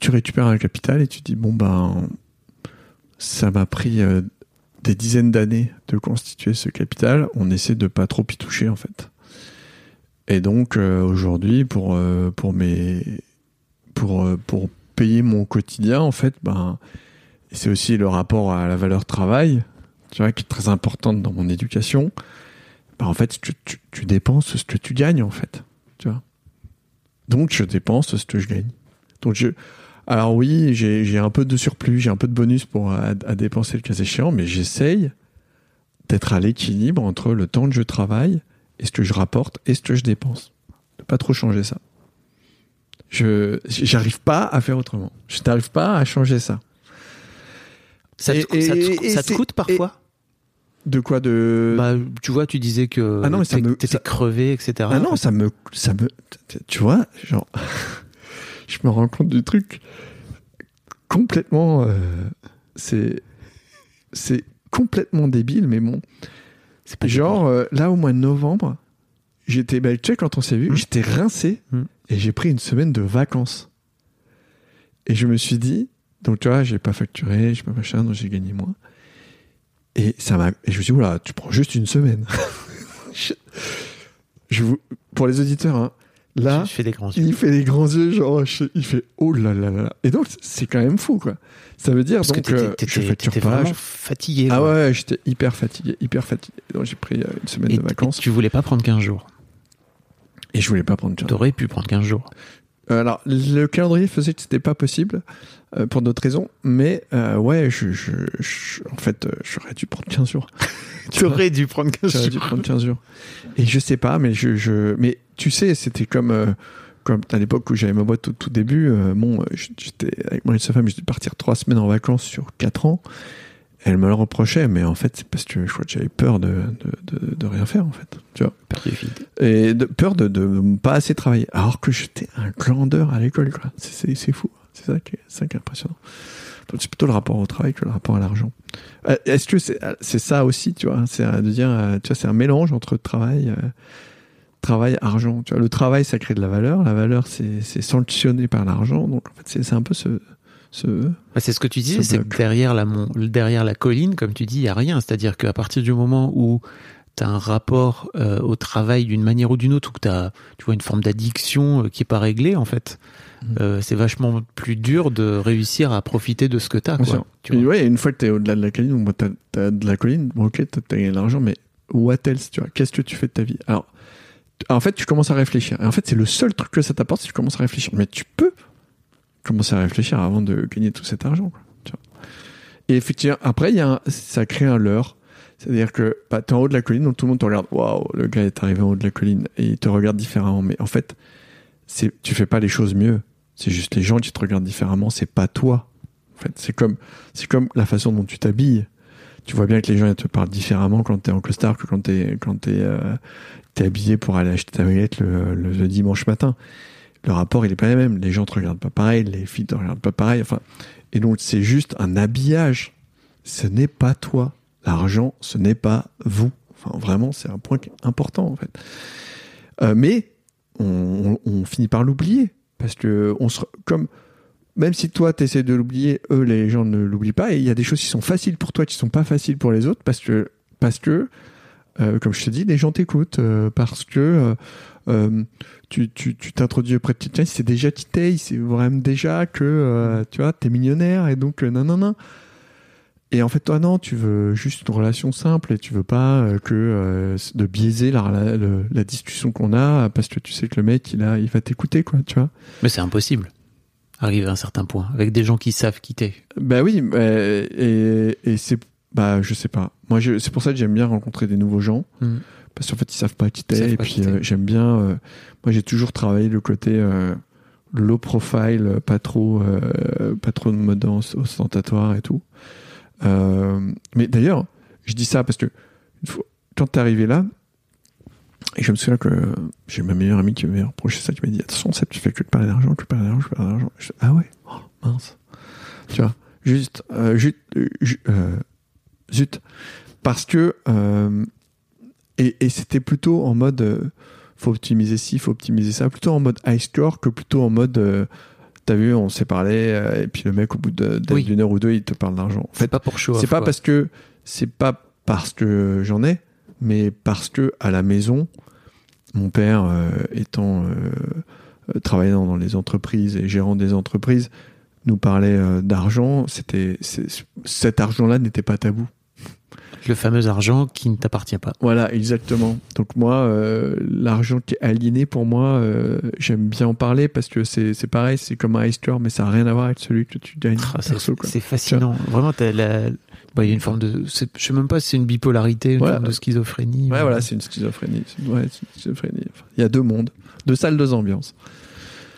tu récupères un capital et tu dis bon ben, ça m'a pris euh, des dizaines d'années de constituer ce capital. On essaie de pas trop y toucher en fait. Et donc euh, aujourd'hui, pour euh, pour mes pour euh, pour payer mon quotidien, en fait, ben, c'est aussi le rapport à la valeur travail, tu vois, qui est très importante dans mon éducation bah, en fait, tu, tu, dépenses ce que tu gagnes, en fait. Tu vois. Donc, je dépense ce que je gagne. Donc, je. Alors, oui, j'ai un peu de surplus, j'ai un peu de bonus pour à dépenser le cas échéant, mais j'essaye d'être à l'équilibre entre le temps que je travaille et ce que je rapporte? Et ce que je dépense? De pas trop changer ça. Je j'arrive pas à faire autrement. Je n'arrive pas à changer ça. ça te, Et- ça te- et- et ça te c'est- coûte parfois? De quoi de bah tu vois tu disais que Ah non, mais ça me- t'étais crevé etc Ah non, ça me, ça me, tu vois, genre, je me rends compte du truc complètement, euh, c'est, c'est complètement débile, mais bon. Pas Genre, euh, là, au mois de novembre, j'étais, bah, tu sais, quand on s'est vu, Hmm. j'étais rincé Hmm. et j'ai pris une semaine de vacances. Et je me suis dit, donc tu vois, j'ai pas facturé, j'ai pas machin, donc j'ai gagné moins. Et ça m'a, et je me suis dit, oula, tu prends juste une semaine. je, je vous, pour les auditeurs, hein, là, je fais des grands yeux. il fait des grands yeux, genre, je- il fait oh là là là. Et donc, c'est quand même fou, quoi. Ça veut dire Parce que donc, t'étais euh, je pas. vraiment fatigué. Ah ouais, j'étais hyper fatigué, hyper fatigué. Donc j'ai pris euh, une semaine Et, de vacances et tu voulais pas prendre 15 jours? et je voulais pas prendre de T'aurais pu prendre 15 jours. Euh, alors, le calendrier faisait que c'était pas possible euh, pour d'autres raisons, mais ouais, je, je, je- en fait, j'aurais dû prendre 15 jours. Tu vois, dû prendre 15 J'aurais dû prendre 15 jours. Et je sais pas, mais je, je mais tu sais, c'était comme euh, comme à l'époque où j'avais ma boîte au tout début. euh, bon, j'étais avec moi et sa femme, j'étais partir trois semaines en vacances sur 4 ans. Elle me le reprochait, mais en fait, c'est parce que je crois que j'avais peur de, de, de, de rien faire, en fait. Tu vois. Perdu vide. Et de, peur de, de pas assez travailler. Alors que j'étais un glandeur à l'école, quoi. C'est- fou. C'est ça qui est, ça qui est impressionnant. C'est plutôt le rapport au travail que le rapport à l'argent. Euh, Est-ce que c'est ça aussi, tu vois C'est de dire, tu vois, c'est un mélange entre travail, travail, argent. Tu vois, le travail, ça crée de la valeur. La valeur, c'est c'est sanctionné par l'argent. Donc, en fait, c'est c'est un peu ce, Bah, c'est ce que tu disais, Ce c'est que derrière la, mon- derrière la colline, comme tu dis, il n'y a rien. C'est-à-dire qu'à partir du moment où tu as un rapport euh, au travail d'une manière ou d'une autre, ou que tu as tu vois, une forme d'addiction euh, qui est pas réglée, en fait, Mhm. euh, c'est vachement plus dur de réussir à profiter de ce que tu as. Sûr. Tu ouais, une fois que tu es au-delà de la colline, bon, t'as as de la colline, bon, ok, t'as as gagné de l'argent, mais what else, tu vois? Qu'est-ce que tu fais de ta vie? Alors, en fait, tu commences à réfléchir. Et en fait, c'est le seul truc que ça t'apporte, c'est que tu commences à réfléchir. Mais tu peux commencer à réfléchir avant de gagner tout cet argent. Et effectivement, après, y a ça crée un leurre. C'est-à-dire que bah, tu es en haut de la colline, donc tout le monde te regarde. Waouh, le gars est arrivé en haut de la colline et il te regarde différemment. Mais en fait, c'est tu fais pas les choses mieux. C'est juste les gens qui te regardent différemment. C'est pas toi. En fait, c'est comme c'est comme la façon dont tu t'habilles. Tu vois bien que les gens te parlent différemment quand t'es en costard que quand t'es quand t'es euh, habillé pour aller acheter ta baguette le, dimanche matin. Le rapport il est pas le même. Les gens te regardent pas pareil, les filles te regardent pas pareil. Enfin, et donc c'est juste un habillage. Ce n'est pas toi. L'argent, ce n'est pas vous. Enfin, vraiment, c'est un point important en fait. Euh, mais on, on- on finit par l'oublier parce que on se, comme même si toi tu essaies de l'oublier, eux les gens ne l'oublient pas et il y a des choses qui sont faciles pour toi qui sont pas faciles pour les autres parce que parce que euh, comme je te dis, les gens t'écoutent euh, parce que euh, tu tu tu t'introduis auprès de quelqu'un, c'est déjà Tité, c'est vraiment déjà que tu vois, t'es millionnaire et donc non non non. Et en fait, toi, non, tu veux juste une relation simple et tu veux pas que de biaiser la, la discussion qu'on a parce que tu sais que le mec, il, a, il va t'écouter, quoi, tu vois. Mais c'est impossible. Arriver à un certain point, avec des gens qui savent quitter. Bah oui, et, et c'est. Bah, je sais pas. Moi, c'est pour ça que j'aime bien rencontrer des nouveaux gens parce qu'en fait, ils savent pas quitter. savent Et pas puis, quitter. euh, j'aime bien. euh, moi, j'ai toujours travaillé le côté euh, low profile, pas trop, pas trop de mode os- ostentatoire et tout. Mais d'ailleurs, je dis ça parce que quand t'es arrivé là, et je me souviens que j'ai ma meilleure amie qui m'avait reproché ça, qui m'a dit attention, Seb, tu fais que de parler d'argent, que de parler d'argent, que de parler d'argent. Ah ouais, oh, mince. Tu vois, juste, euh, juste, euh, euh, zut, parce que euh, et, et c'était plutôt en mode euh, faut optimiser ci, faut optimiser ça, plutôt en mode high score que plutôt en mode euh, t'as vu, on s'est parlé euh, et puis le mec au bout Oui. d'une heure ou deux, il te parle d'argent. En C'est fait, pas pour show c'est pas parce que c'est pas parce que j'en ai, mais parce que à la maison, mon père euh, étant euh, travaillant dans les entreprises et gérant des entreprises, nous parlait euh, d'argent. C'était cet argent-là n'était pas tabou. Le fameux argent qui ne t'appartient pas. Voilà, exactement. Donc moi, l'argent qui est aliéné pour moi, j'aime bien en parler parce que c'est pareil, c'est comme un high score, mais ça n'a rien à voir avec celui que tu gagnes Ah, c'est fascinant. Vraiment, t'as la- bah, il y a une forme de. Je sais même pas si c'est une bipolarité, une forme de schizophrénie. Ouais, voilà, c'est une schizophrénie. Ouais, une schizophrénie. Enfin, Il y a deux mondes, deux salles, deux ambiances.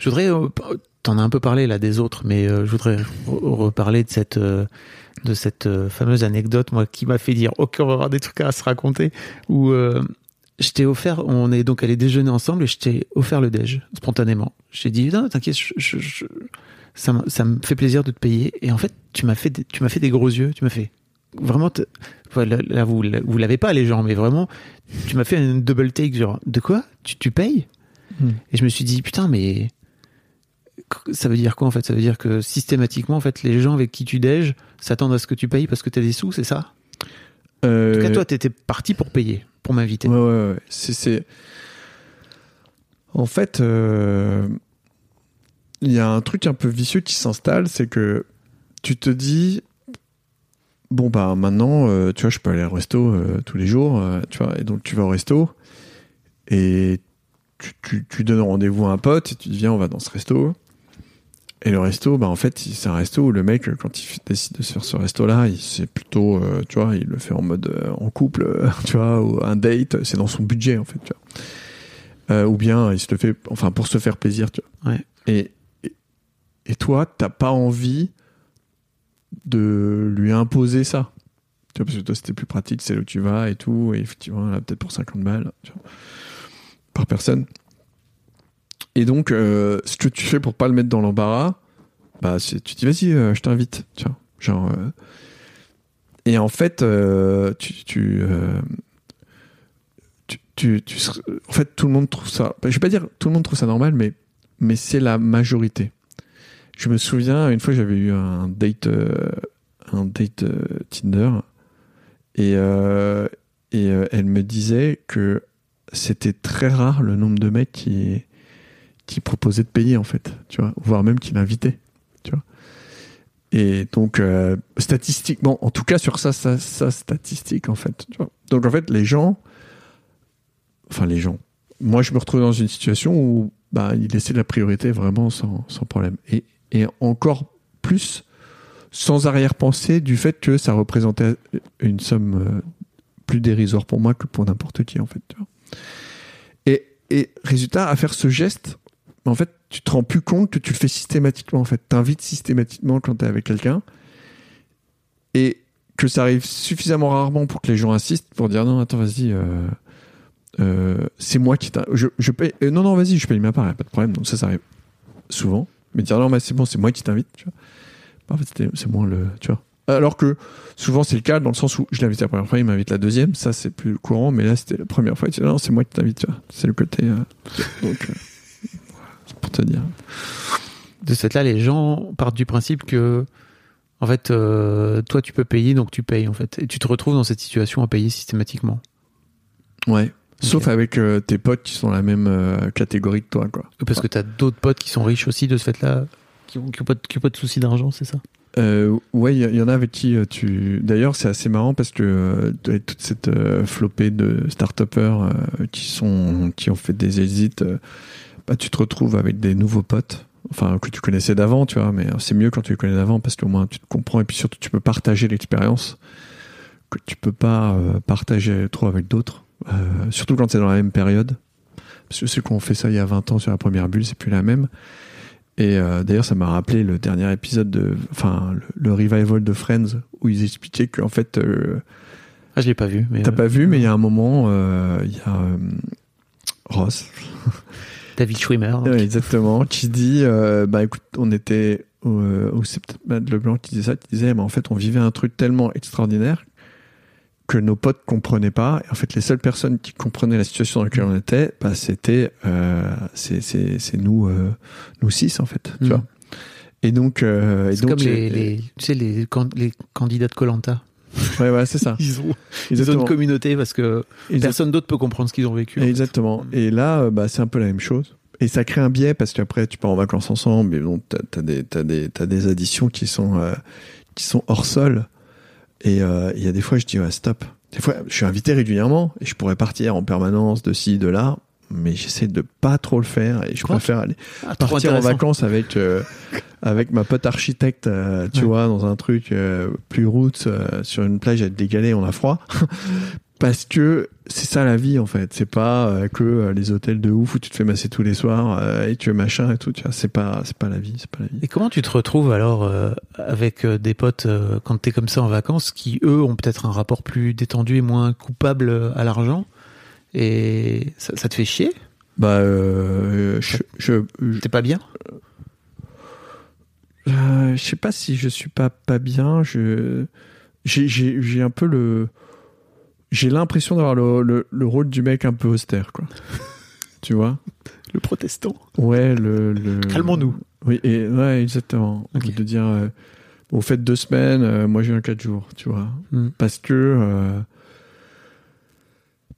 Je voudrais. euh, T'en as un peu parlé là des autres, mais euh, je voudrais re- reparler de cette. euh, de cette euh, fameuse anecdote, moi, qui m'a fait dire, ok, on va avoir des trucs à se raconter, où euh, je t'ai offert, on est donc allé déjeuner ensemble et je t'ai offert le déj, spontanément. J'ai dit, non, t'inquiète, je- je- je- ça, me- ça me fait plaisir de te payer. Et en fait, tu m'as fait, des- tu m'as fait des gros yeux, tu m'as fait, vraiment, là, vous, vous l'avez pas les gens, mais vraiment, tu m'as fait un double take genre de quoi? Tu, tu payes? Hmm. Et je me suis dit putain mais ça veut dire quoi en fait? Ça veut dire que systématiquement en fait les gens avec qui tu déges s'attendent à ce que tu payes parce que t'as des sous, c'est ça? En tout cas Euh, toi t'étais parti pour payer, pour m'inviter. Ouais, ouais, ouais. C'est, c'est- En fait, euh, il y a un truc un peu vicieux qui s'installe, c'est que tu te dis, bon, bah maintenant, euh, tu vois, je peux aller au resto euh, tous les jours, euh, tu vois, et donc tu vas au resto, et tu, tu, tu donnes rendez-vous à un pote, et tu dis, viens, on va dans ce resto. Et le resto, bah en fait, c'est un resto où le mec, quand il décide de se faire ce resto-là, il c'est plutôt, tu vois, il le fait en mode en couple, tu vois, ou un date, c'est dans son budget en fait, tu vois. Ou bien il se le fait, enfin pour se faire plaisir, tu vois. Ouais. Et, et et toi, t'as pas envie de lui imposer ça, parce que toi c'était plus pratique, c'est là où tu vas et tout, et effectivement là peut-être pour 50 balles, par personne. Et donc, euh, ce que tu fais pour pas le mettre dans l'embarras, bah, c'est, tu dis vas-y, euh, je t'invite, tu. Genre, euh, et en fait, euh, tu, tu, tu, tu, en fait, tout le monde trouve ça. je vais pas dire tout le monde trouve ça normal, mais, mais c'est la majorité. Je me souviens, une fois, j'avais eu un date, euh, un date euh, Tinder, et, euh, et elle me disait que c'était très rare le nombre de mecs qui qui proposait de payer en fait, tu vois, voire même qui l'invitait, tu vois. Et donc statistiquement, en tout cas sur ça, ça, ça statistique en fait, tu vois. Donc en fait, les gens, enfin les gens, moi je me retrouve dans une situation où bah il laissait la priorité vraiment sans, sans problème, et, et encore plus sans arrière-pensée du fait que ça représentait une somme euh, plus dérisoire pour moi que pour n'importe qui en fait. Et, résultat, à faire ce geste, en fait, tu te rends plus compte que tu le fais systématiquement. En fait, t'invites systématiquement quand t'es avec quelqu'un, et que ça arrive suffisamment rarement pour que les gens insistent pour dire non, attends, vas-y, euh, euh, c'est moi qui je, je paye. non, non, vas-y, je paye ma part, y a pas de problème. Donc ça, ça arrive souvent. Mais dire non, mais c'est bon, c'est moi qui t'invite. Tu vois. En fait, c'est moins le, tu vois. Alors que souvent c'est le cas dans le sens où je l'invite la première fois, il m'invite la deuxième, ça c'est plus courant, mais là c'était la première fois, il dit non, c'est moi qui t'invite, tu vois. C'est le côté. euh, donc, euh, c'est pour te dire. De cette là, les gens partent du principe que en fait, euh, toi tu peux payer, donc tu payes en fait, et tu te retrouves dans cette situation à payer systématiquement. Ouais. Sauf avec euh, tes potes qui sont dans la même euh, catégorie que toi, quoi. Parce que t'as d'autres potes qui sont riches aussi de ce fait-là, qui ont, qui ont pas, de- pas soucis d'argent, c'est ça? Euh, ouais, il y, y en a avec qui euh, tu. D'ailleurs, c'est assez marrant parce que toute cette flopée de start-upers euh, qui sont qui ont fait des exits, euh, bah tu te retrouves avec des nouveaux potes, enfin que tu connaissais d'avant, tu vois. Mais c'est mieux quand tu les connais d'avant parce qu'au moins tu te comprends et puis surtout tu peux partager l'expérience que tu peux pas partager trop avec d'autres, euh, surtout quand c'est dans la même période. Parce que ceux qui ont fait ça il y a 20 ans sur la première bulle, c'est plus la même. Et euh, d'ailleurs, ça m'a rappelé le dernier épisode de, enfin, le, le revival de Friends où ils expliquaient qu'en fait, euh, Ah, je l'ai pas vu. T'as pas vu, mais il y a un moment, il y a Ross, David Schwimmer. donc. Ouais, exactement, qui dit, bah écoute, on était, au, c'est peut-être Matt Leblanc qui disait ça, qui disait, mais en fait, on vivait un truc tellement extraordinaire que nos potes comprenaient pas. En fait, les seules personnes qui comprenaient la situation dans laquelle on était, bah, c'était, euh, c'est, nous, euh, nous six en fait, tu Mm. vois. Et donc, euh, et C'est donc, comme les, tu sais, les, can- les candidats de Colanta. ouais, ouais, c'est ça. Ils ont, ils ont Exactement. une communauté parce que personne d'autre peut comprendre ce qu'ils ont vécu. en fait. Exactement. Et là, euh, bah, c'est un peu la même chose. Et ça crée un biais parce qu'après, tu pars en vacances ensemble, mais bon, t'as, t'as des, des, des additions qui sont, euh, qui sont hors sol. Et euh, il y a des fois, je dis, ouais, stop. Des fois, je suis invité régulièrement et je pourrais partir en permanence de ci, de là, mais j'essaie de pas trop le faire et je Quoi préfère aller Ah, partir en vacances avec euh, avec ma pote architecte, euh, tu Ouais. vois, dans un truc euh, plus roots euh, sur une plage avec des galets, on a froid. Parce que c'est ça la vie en fait. C'est pas euh, que euh, les hôtels de ouf où tu te fais masser tous les soirs euh, et tu es machin et tout. Tu vois, c'est pas c'est pas la vie, c'est pas la vie. Et comment tu te retrouves alors avec des potes quand t'es comme ça en vacances qui eux ont peut-être un rapport plus détendu et moins coupable à l'argent? Et ça, ça te fait chier? Bah, je, je, je, T'es pas bien? Je sais pas si je suis pas pas bien. Je j'ai- j'ai j'ai un peu le. J'ai l'impression d'avoir le, le, le rôle du mec un peu austère, quoi. tu vois? Le protestant. Ouais, le. le- Calmons-nous. Oui, et, ouais, exactement. Ok. De dire, euh, vous faites deux semaines, euh, moi j'ai un quatre jours, tu vois. Mm. Parce que. euh,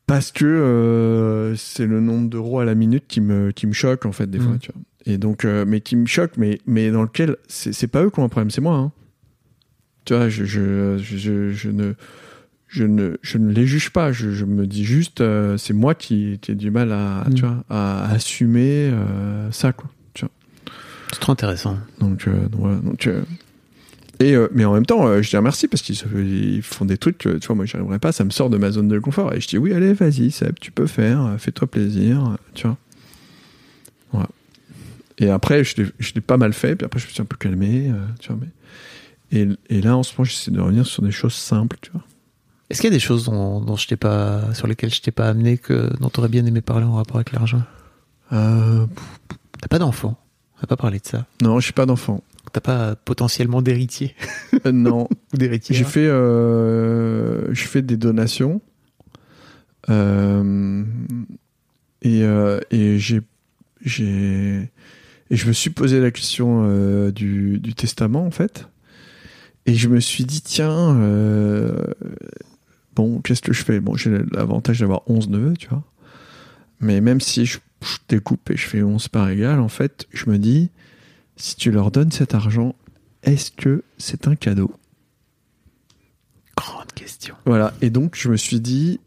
parce que euh, c'est le nombre d'euros à la minute qui me, qui me choque, en fait, des Mm. fois, tu vois. Et donc, mais qui me choque, mais, mais dans lequel. C'est pas eux qui ont un problème, c'est moi, hein. Tu vois, je, je, je ne. Je ne, je ne les juge pas, je, je me dis juste, euh, c'est moi qui, qui ai du mal à, Mm. tu vois, à assumer euh, ça, quoi. C'est trop intéressant. Donc, euh, donc voilà. Donc, et mais en même temps, je dis merci parce qu'ils font des trucs, que, tu vois, moi pas, ça me sort de ma zone de confort. Et je dis oui, allez, vas-y, Seb, tu peux faire, fais-toi plaisir, tu vois. Voilà. Et après, je l'ai- pas mal fait, puis après, je me suis un peu calmé, tu vois. Mais... Et, et là, en ce moment, j'essaie de revenir sur des choses simples, tu vois. Est-ce qu'il y a des choses dont, dont je t'ai pas, sur lesquelles je t'ai pas amené que, dont t'aurais bien aimé parler en rapport avec l'argent? Euh, T'as pas d'enfant. On va pas parler de ça. non, je suis pas d'enfant. T'as pas potentiellement d'héritier Euh, non, ou d'héritier. J'ai fait, euh, j'ai fait des donations. Euh, et et j'ai, j'ai, et je me suis posé la question du, du testament, en fait. Et je me suis dit, tiens, bon, qu'est-ce que je fais? Bon, j'ai l'avantage d'avoir 11 neveux, tu vois. Mais même si je, je découpe et je fais 11 par égal, en fait, je me dis, si tu leur donnes cet argent, est-ce que c'est un cadeau? Grande question. Voilà, et donc je me suis dit,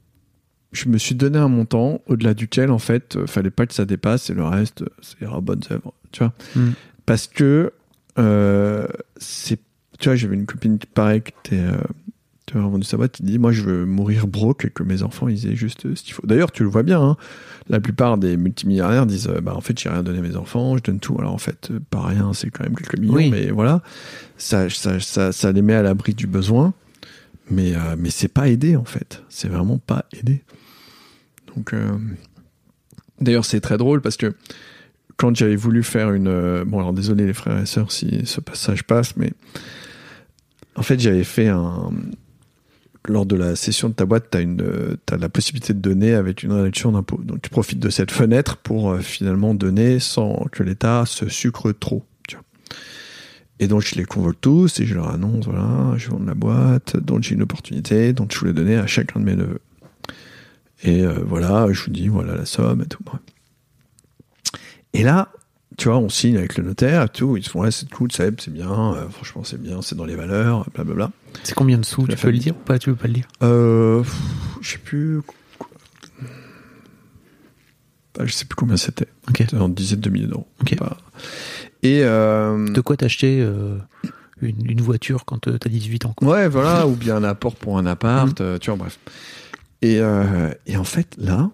je me suis donné un montant au-delà duquel, en fait, euh, fallait pas que ça dépasse et le reste, euh, c'est ira bonnes œuvres, tu vois. Mm. Parce que, euh, c'est, tu vois, j'avais une copine qui qui était, euh, tu vois, vendu sa boîte, qui dit, moi je veux mourir broke et que mes enfants, ils aient juste euh, ce qu'il faut. D'ailleurs, tu le vois bien, hein, la plupart des multimilliardaires disent, euh, bah en fait, j'ai rien donné à mes enfants, je donne tout. Alors en fait, euh, pas rien, c'est quand même quelques millions, Oui. mais voilà, ça, ça, ça, ça les met à l'abri du besoin. Mais, euh, mais c'est pas aidé en fait. C'est vraiment pas aidé. Donc, euh, d'ailleurs, c'est très drôle parce que quand j'avais voulu faire une. bon, alors désolé les frères et sœurs si ce passage passe, mais en fait, j'avais fait un. Lors de la session de ta boîte, tu as, la possibilité de donner avec une réduction d'impôt. Donc, tu profites de cette fenêtre pour euh, finalement donner sans que l'État se sucre trop. Et donc, je les convoque tous et je leur annonce voilà, je vends la boîte, donc j'ai une opportunité, donc je voulais donner à chacun de mes neveux. Et euh, voilà, je vous dis, voilà la somme et tout. Et là, tu vois, on signe avec le notaire et tout. Ils se font, ouais, c'est cool, c'est bien, euh, franchement, c'est bien, c'est dans les valeurs, blablabla. C'est combien de sous Tu peux le dire ou pas Tu veux pas le dire Euh, je sais plus. Ah, je sais plus combien c'était. Ok. C'était en dizaines de milliers d'euros. Et. euh, De quoi t'acheter euh, une, une voiture quand euh, t'as 18 ans quoi. Ouais, voilà, ou bien un apport pour un appart, euh, tu vois, bref. Et, euh, et en fait, là,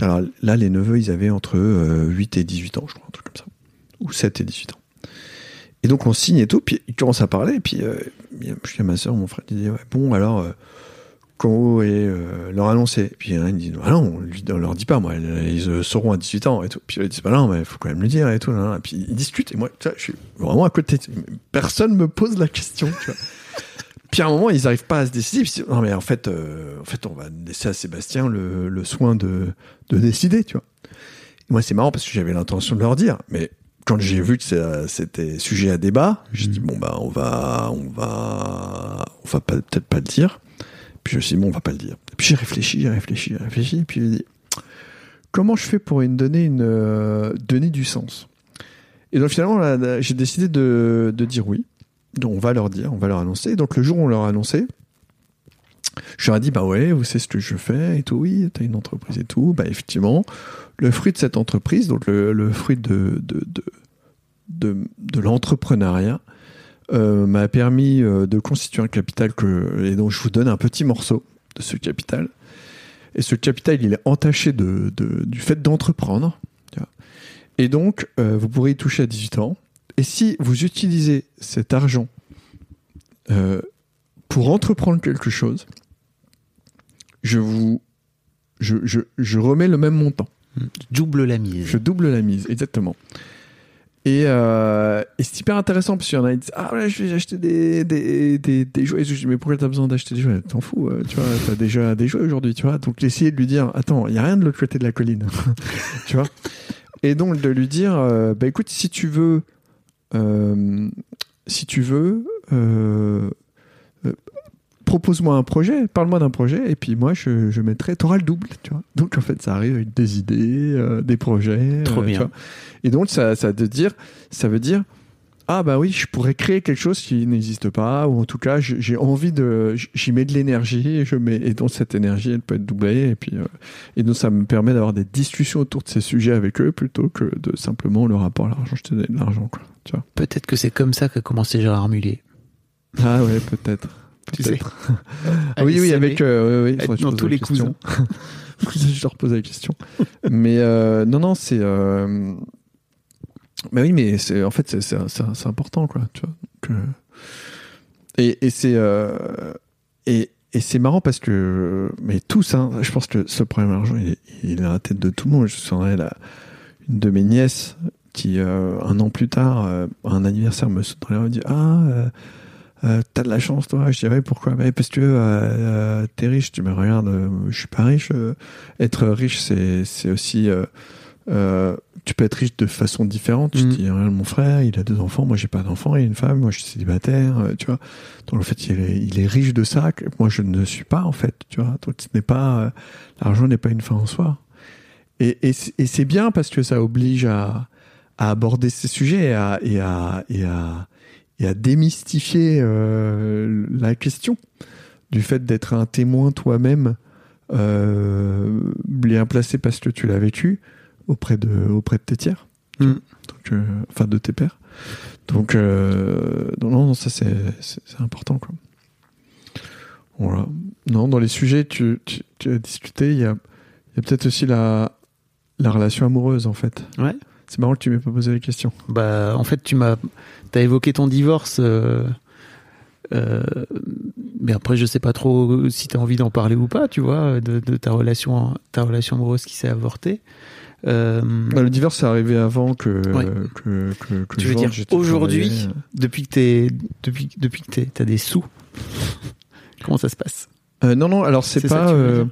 alors là, les neveux, ils avaient entre euh, 8 et 18 ans, je crois, un truc comme ça. Ou 7 et 18 ans. Et donc, on signe et tout, puis ils commencent à parler, et puis euh, il je dis à ma soeur, mon frère, il dit, ouais, bon, alors, euh, comment est euh, leur annoncer Puis il dit, ah non, on, lui- on leur dit pas, moi, ils euh, sauront à 18 ans et tout. Puis ils disent, bah non, mais il faut quand même le dire et tout. là, là. Puis ils discutent, et moi, tu vois, je suis vraiment à côté. Personne me pose la question, tu vois. Puis à un moment, ils n'arrivent pas à se décider. Puis non, mais en fait, euh, en fait, on va laisser à Sébastien le, le soin de, de décider, tu vois. Moi, c'est marrant parce que j'avais l'intention de leur dire, mais quand j'ai vu que c'était sujet à débat, j'ai dit bon bah on va, on va, on va peut-être pas le dire. Puis je me suis dit bon, on va pas le dire. Puis j'ai réfléchi, j'ai réfléchi, j'ai réfléchi. Puis j'ai dit comment je fais pour une donner une euh, donner du sens? Et donc finalement, j'ai décidé de, de dire oui. Donc on va leur dire, on va leur annoncer. Et donc le jour où on leur a annoncé, je leur ai dit bah ouais, vous savez ce que je fais et tout. Oui, t'as une entreprise et tout. Bah effectivement, le fruit de cette entreprise, donc le, fruit de de de de, l'entrepreneuriat, euh, m'a permis euh, de constituer un capital que et donc je vous donne un petit morceau de ce capital. Et ce capital, il est entaché de, du fait d'entreprendre. Et donc, euh, vous pourrez y toucher à 18 ans. Et si vous utilisez cet argent pour entreprendre quelque chose, je vous, je, je, je remets le même montant. Double la mise. Je double la mise, exactement. Et, euh, et c'est hyper intéressant parce qu'il y en a qui disent Ah ouais, je vais acheter des, des, des, des jouets. Et je dis Mais pourquoi t'as besoin d'acheter des jouets? T'en fous, euh, tu vois, t'as déjà des jouets aujourd'hui, tu vois. Donc essayer de lui dire Attends, il y a rien de l'autre côté de la colline, tu vois? Et donc de lui dire euh, Bah écoute, si tu veux, euh, si tu veux, propose-moi un projet, parle-moi d'un projet, et puis moi je, je mettrai, t'auras le double, tu vois. Donc en fait, ça arrive avec des idées, euh, des projets. Trop euh, tu vois. Et donc ça, ça veut dire, ça veut dire, ah bah oui, je pourrais créer quelque chose qui n'existe pas, ou en tout cas, j'ai envie de, j'y mets de l'énergie, et je mets, et donc cette énergie, elle peut être doublée, et puis, euh, et donc ça me permet d'avoir des discussions autour de ces sujets avec eux, plutôt que de simplement le rapport à l'argent, je te donne de l'argent, quoi, tu vois. Peut-être que c'est comme ça qu'a commencé Gérard Mullier. Ah ouais, peut-être. Tu sais. Ah oui, oui, avec, euh, oui, oui, que dans pose tous les question. je leur pose la question. mais euh, non, non, c'est. Euh... Bah oui, mais c'est en fait c'est important quoi. Tu vois. Euh, Et, et c'est euh, et, et c'est marrant parce que mais tous, hein, je pense que ce problème d'argent il est, il est dans la tête de tout le monde. Je me souviendrai la une de mes nièces qui euh, un an plus tard euh, à un anniversaire me saute dans les mains et me dit ah euh, t'as de la chance toi je dirais pourquoi? Mais parce que euh, euh, t'es riche tu me regardes euh, je suis pas riche être riche c'est c'est aussi euh, tu peux être riche de façon différente. Tu Mhm. dis mon frère il a deux enfants moi j'ai pas d'enfants il a une femme moi je suis célibataire tu vois. Donc en fait il est, il est riche de ça que moi je ne suis pas en fait tu vois. Donc ce n'est pas l'argent n'est pas une fin en soi. Et, et, c'est- et c'est bien parce que ça oblige à, à aborder ces sujets et à, et à, et à, et à démystifier euh, la question du fait d'être un témoin toi-même euh, bien placé parce que tu l'as vécu auprès de, auprès de tes tiers, Mm. donc, euh, enfin de tes pères. Donc, non, non, ça c'est c'est- c'est important. Quoi. Voilà. Non, dans les sujets, tu, tu, tu as discuté, il y a, y a peut-être aussi la, la relation amoureuse en fait. Ouais. C'est marrant que tu m'aies pas posé la question. Bah, en fait, tu m'as, t'as évoqué ton divorce. euh, euh, mais après, je sais pas trop si t'as envie d'en parler ou pas, tu vois, de, de ta relation, ta relation amoureuse qui s'est avortée. Euh, Bah, le divorce est arrivé avant que, Ouais. que, que, que tu veux dire aujourd'hui, depuis que t'es, depuis, depuis que t'es, t'as des sous, comment ça se passe? Euh, non, non, alors c'est ça pas. que tu veux euh,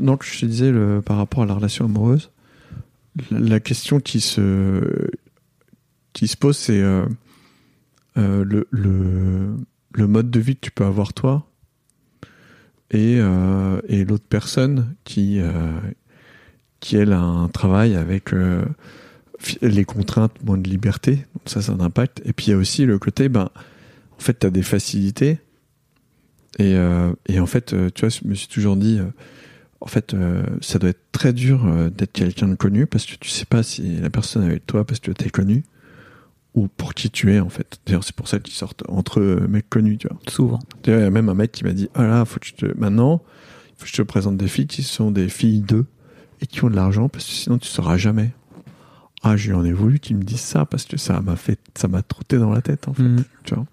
donc, je te disais, le, par rapport à la relation amoureuse, la, la question qui se, qui se pose, c'est euh, le, le, le mode de vie que tu peux avoir toi et, euh, et l'autre personne qui, euh, qui, elle, a un travail avec les contraintes, moins de liberté. Donc, ça, c'est un impact. Et puis, il y a aussi le côté, ben, en fait, tu as des facilités. Et, et en fait, tu vois, je me suis toujours dit, en fait, ça doit être très dur d'être quelqu'un de connu parce que tu sais pas si la personne est avec toi parce que t'es connu ou pour qui tu es, en fait. D'ailleurs, c'est pour ça qu'ils sortent entre mecs connus, tu vois. Souvent. D'ailleurs, il y a même un mec qui m'a dit, ah là, faut que te, maintenant, faut que je te présente des filles qui sont des filles d'eux et qui ont de l'argent parce que sinon tu sauras jamais. Ah, je lui en ai voulu qu'il me dise ça parce que ça m'a fait, ça m'a trotté dans la tête, en fait. Mhm. Tu vois.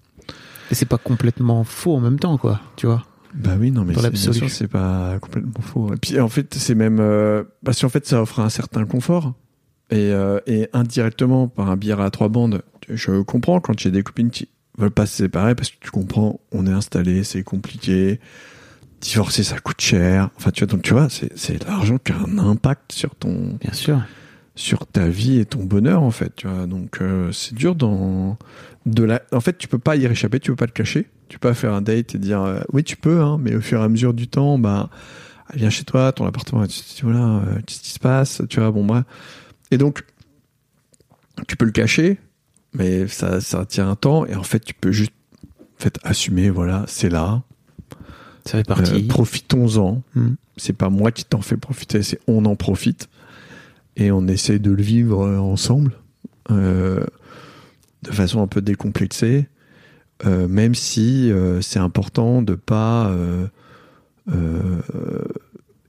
Et c'est pas complètement faux en même temps, quoi, tu vois. Bah oui, non, mais c'est pas complètement faux. Et puis en fait, c'est même euh, parce qu'en fait, ça offre un certain confort et, euh, et indirectement par un bière à trois bandes. Je comprends quand j'ai des copines qui veulent pas se séparer parce que tu comprends, on est installé, c'est compliqué. Divorcer, ça coûte cher. Enfin, tu vois, donc tu vois, c'est l'argent qui a un impact sur ton Bien sûr. sur ta vie et ton bonheur en fait tu vois donc euh, c'est dur dans de la en fait tu peux pas y réchapper tu peux pas le cacher tu peux pas faire un date et dire euh, oui tu peux hein, mais au fur et à mesure du temps bah vient chez toi ton appartement tu dis voilà qu'est-ce qui se passe tu vois bon bref et donc tu peux le cacher mais ça ça tient un temps et en fait tu peux juste en fait assumer voilà c'est là Ça fait partie. euh, profitons-en Hmm. c'est pas moi qui t'en fais profiter, c'est on en profite et on essaie de le vivre euh, ensemble euh, de façon un peu décomplexée, euh, même si c'est important de pas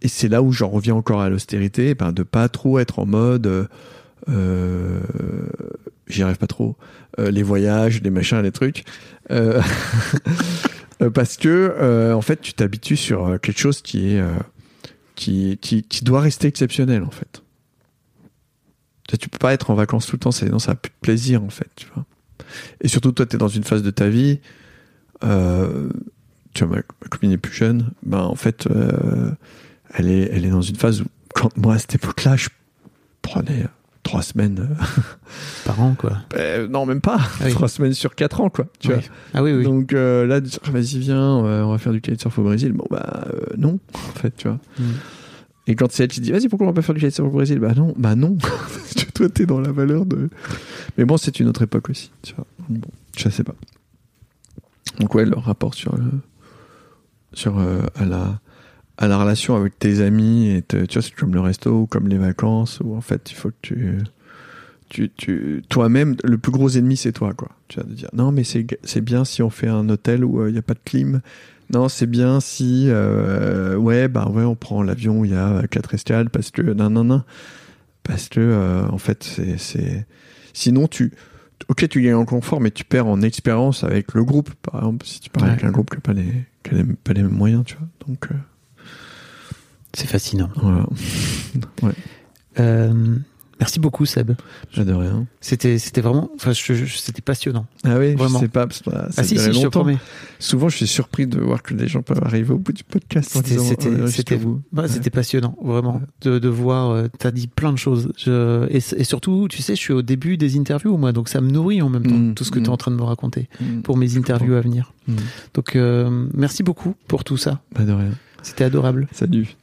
et c'est là où j'en reviens encore à l'austérité, ben de pas trop être en mode euh, euh, j'y arrive pas trop euh, les voyages, les machins, les trucs. Parce que en fait tu t'habitues sur quelque chose qui est qui, qui, doit rester exceptionnel en fait Tu peux pas être en vacances tout le temps, sinon ça a plus de plaisir en fait, tu vois. Et surtout, toi, tu es dans une phase de ta vie. tu vois, ma, ma copine est plus jeune. Ben, en fait, elle, est, elle est dans une phase où, quand moi, à cette époque-là, je prenais euh, trois semaines. euh, Par an, quoi. ben, non, même pas. Ah oui. Trois semaines sur quatre ans, quoi. Tu Oui. vois. Ah oui, oui. Donc euh, là, vas-y, viens, euh, on va faire du kitesurf au Brésil. Bon, bah, euh, non, en fait, tu vois. Mm. Et quand c'est elle qui dit, vas-y, pourquoi on va pas faire du kitesurf au Brésil? Bah non, bah non. Toi, t'es dans la valeur de. Mais bon, c'est une autre époque aussi, tu vois. Bon, je sais pas. Donc, ouais, leur rapport sur, le- sur euh, à, la, à la relation avec tes amis, et te- tu vois, c'est comme le resto ou comme les vacances, où en fait, il faut que tu. Tu, tu, toi-même, le plus gros ennemi, c'est toi, quoi. Tu vas te dire, non, mais c'est, bien si on fait un hôtel où il n'y a pas de clim. Non, c'est bien si, euh, ouais, bah ouais, on prend l'avion où il y a quatre escales parce que, non, non, non. Parce que, euh, en fait, c'est, sinon tu, ok, tu gagnes en confort, mais tu perds en expérience avec le groupe. Par exemple, si tu pars avec un groupe qui n'a pas les, qui a les- pas les mêmes moyens, tu vois. Donc, euh, C'est fascinant. voilà. Euh, merci beaucoup, Seb. J'adore rien. C'était, c'était vraiment, enfin, je- je- c'était passionnant. Ah oui, Vraiment. je sais pas, que ça ah si, si, je te longtemps. promets. Souvent, je suis surpris de voir que les gens peuvent arriver au bout du podcast. C'était, c'était, oh, c'était, bah, Ouais. passionnant, vraiment, de, de voir. euh, T'as dit plein de choses. Je, et, et surtout, tu sais, je suis au début des interviews, moi, donc ça me nourrit en même temps Mm, tout ce que mm. tu es en train de me raconter Mm. pour mes interviews à venir. Mm. Donc, euh, merci beaucoup pour tout ça. Bah, de rien. C'était adorable. Salut.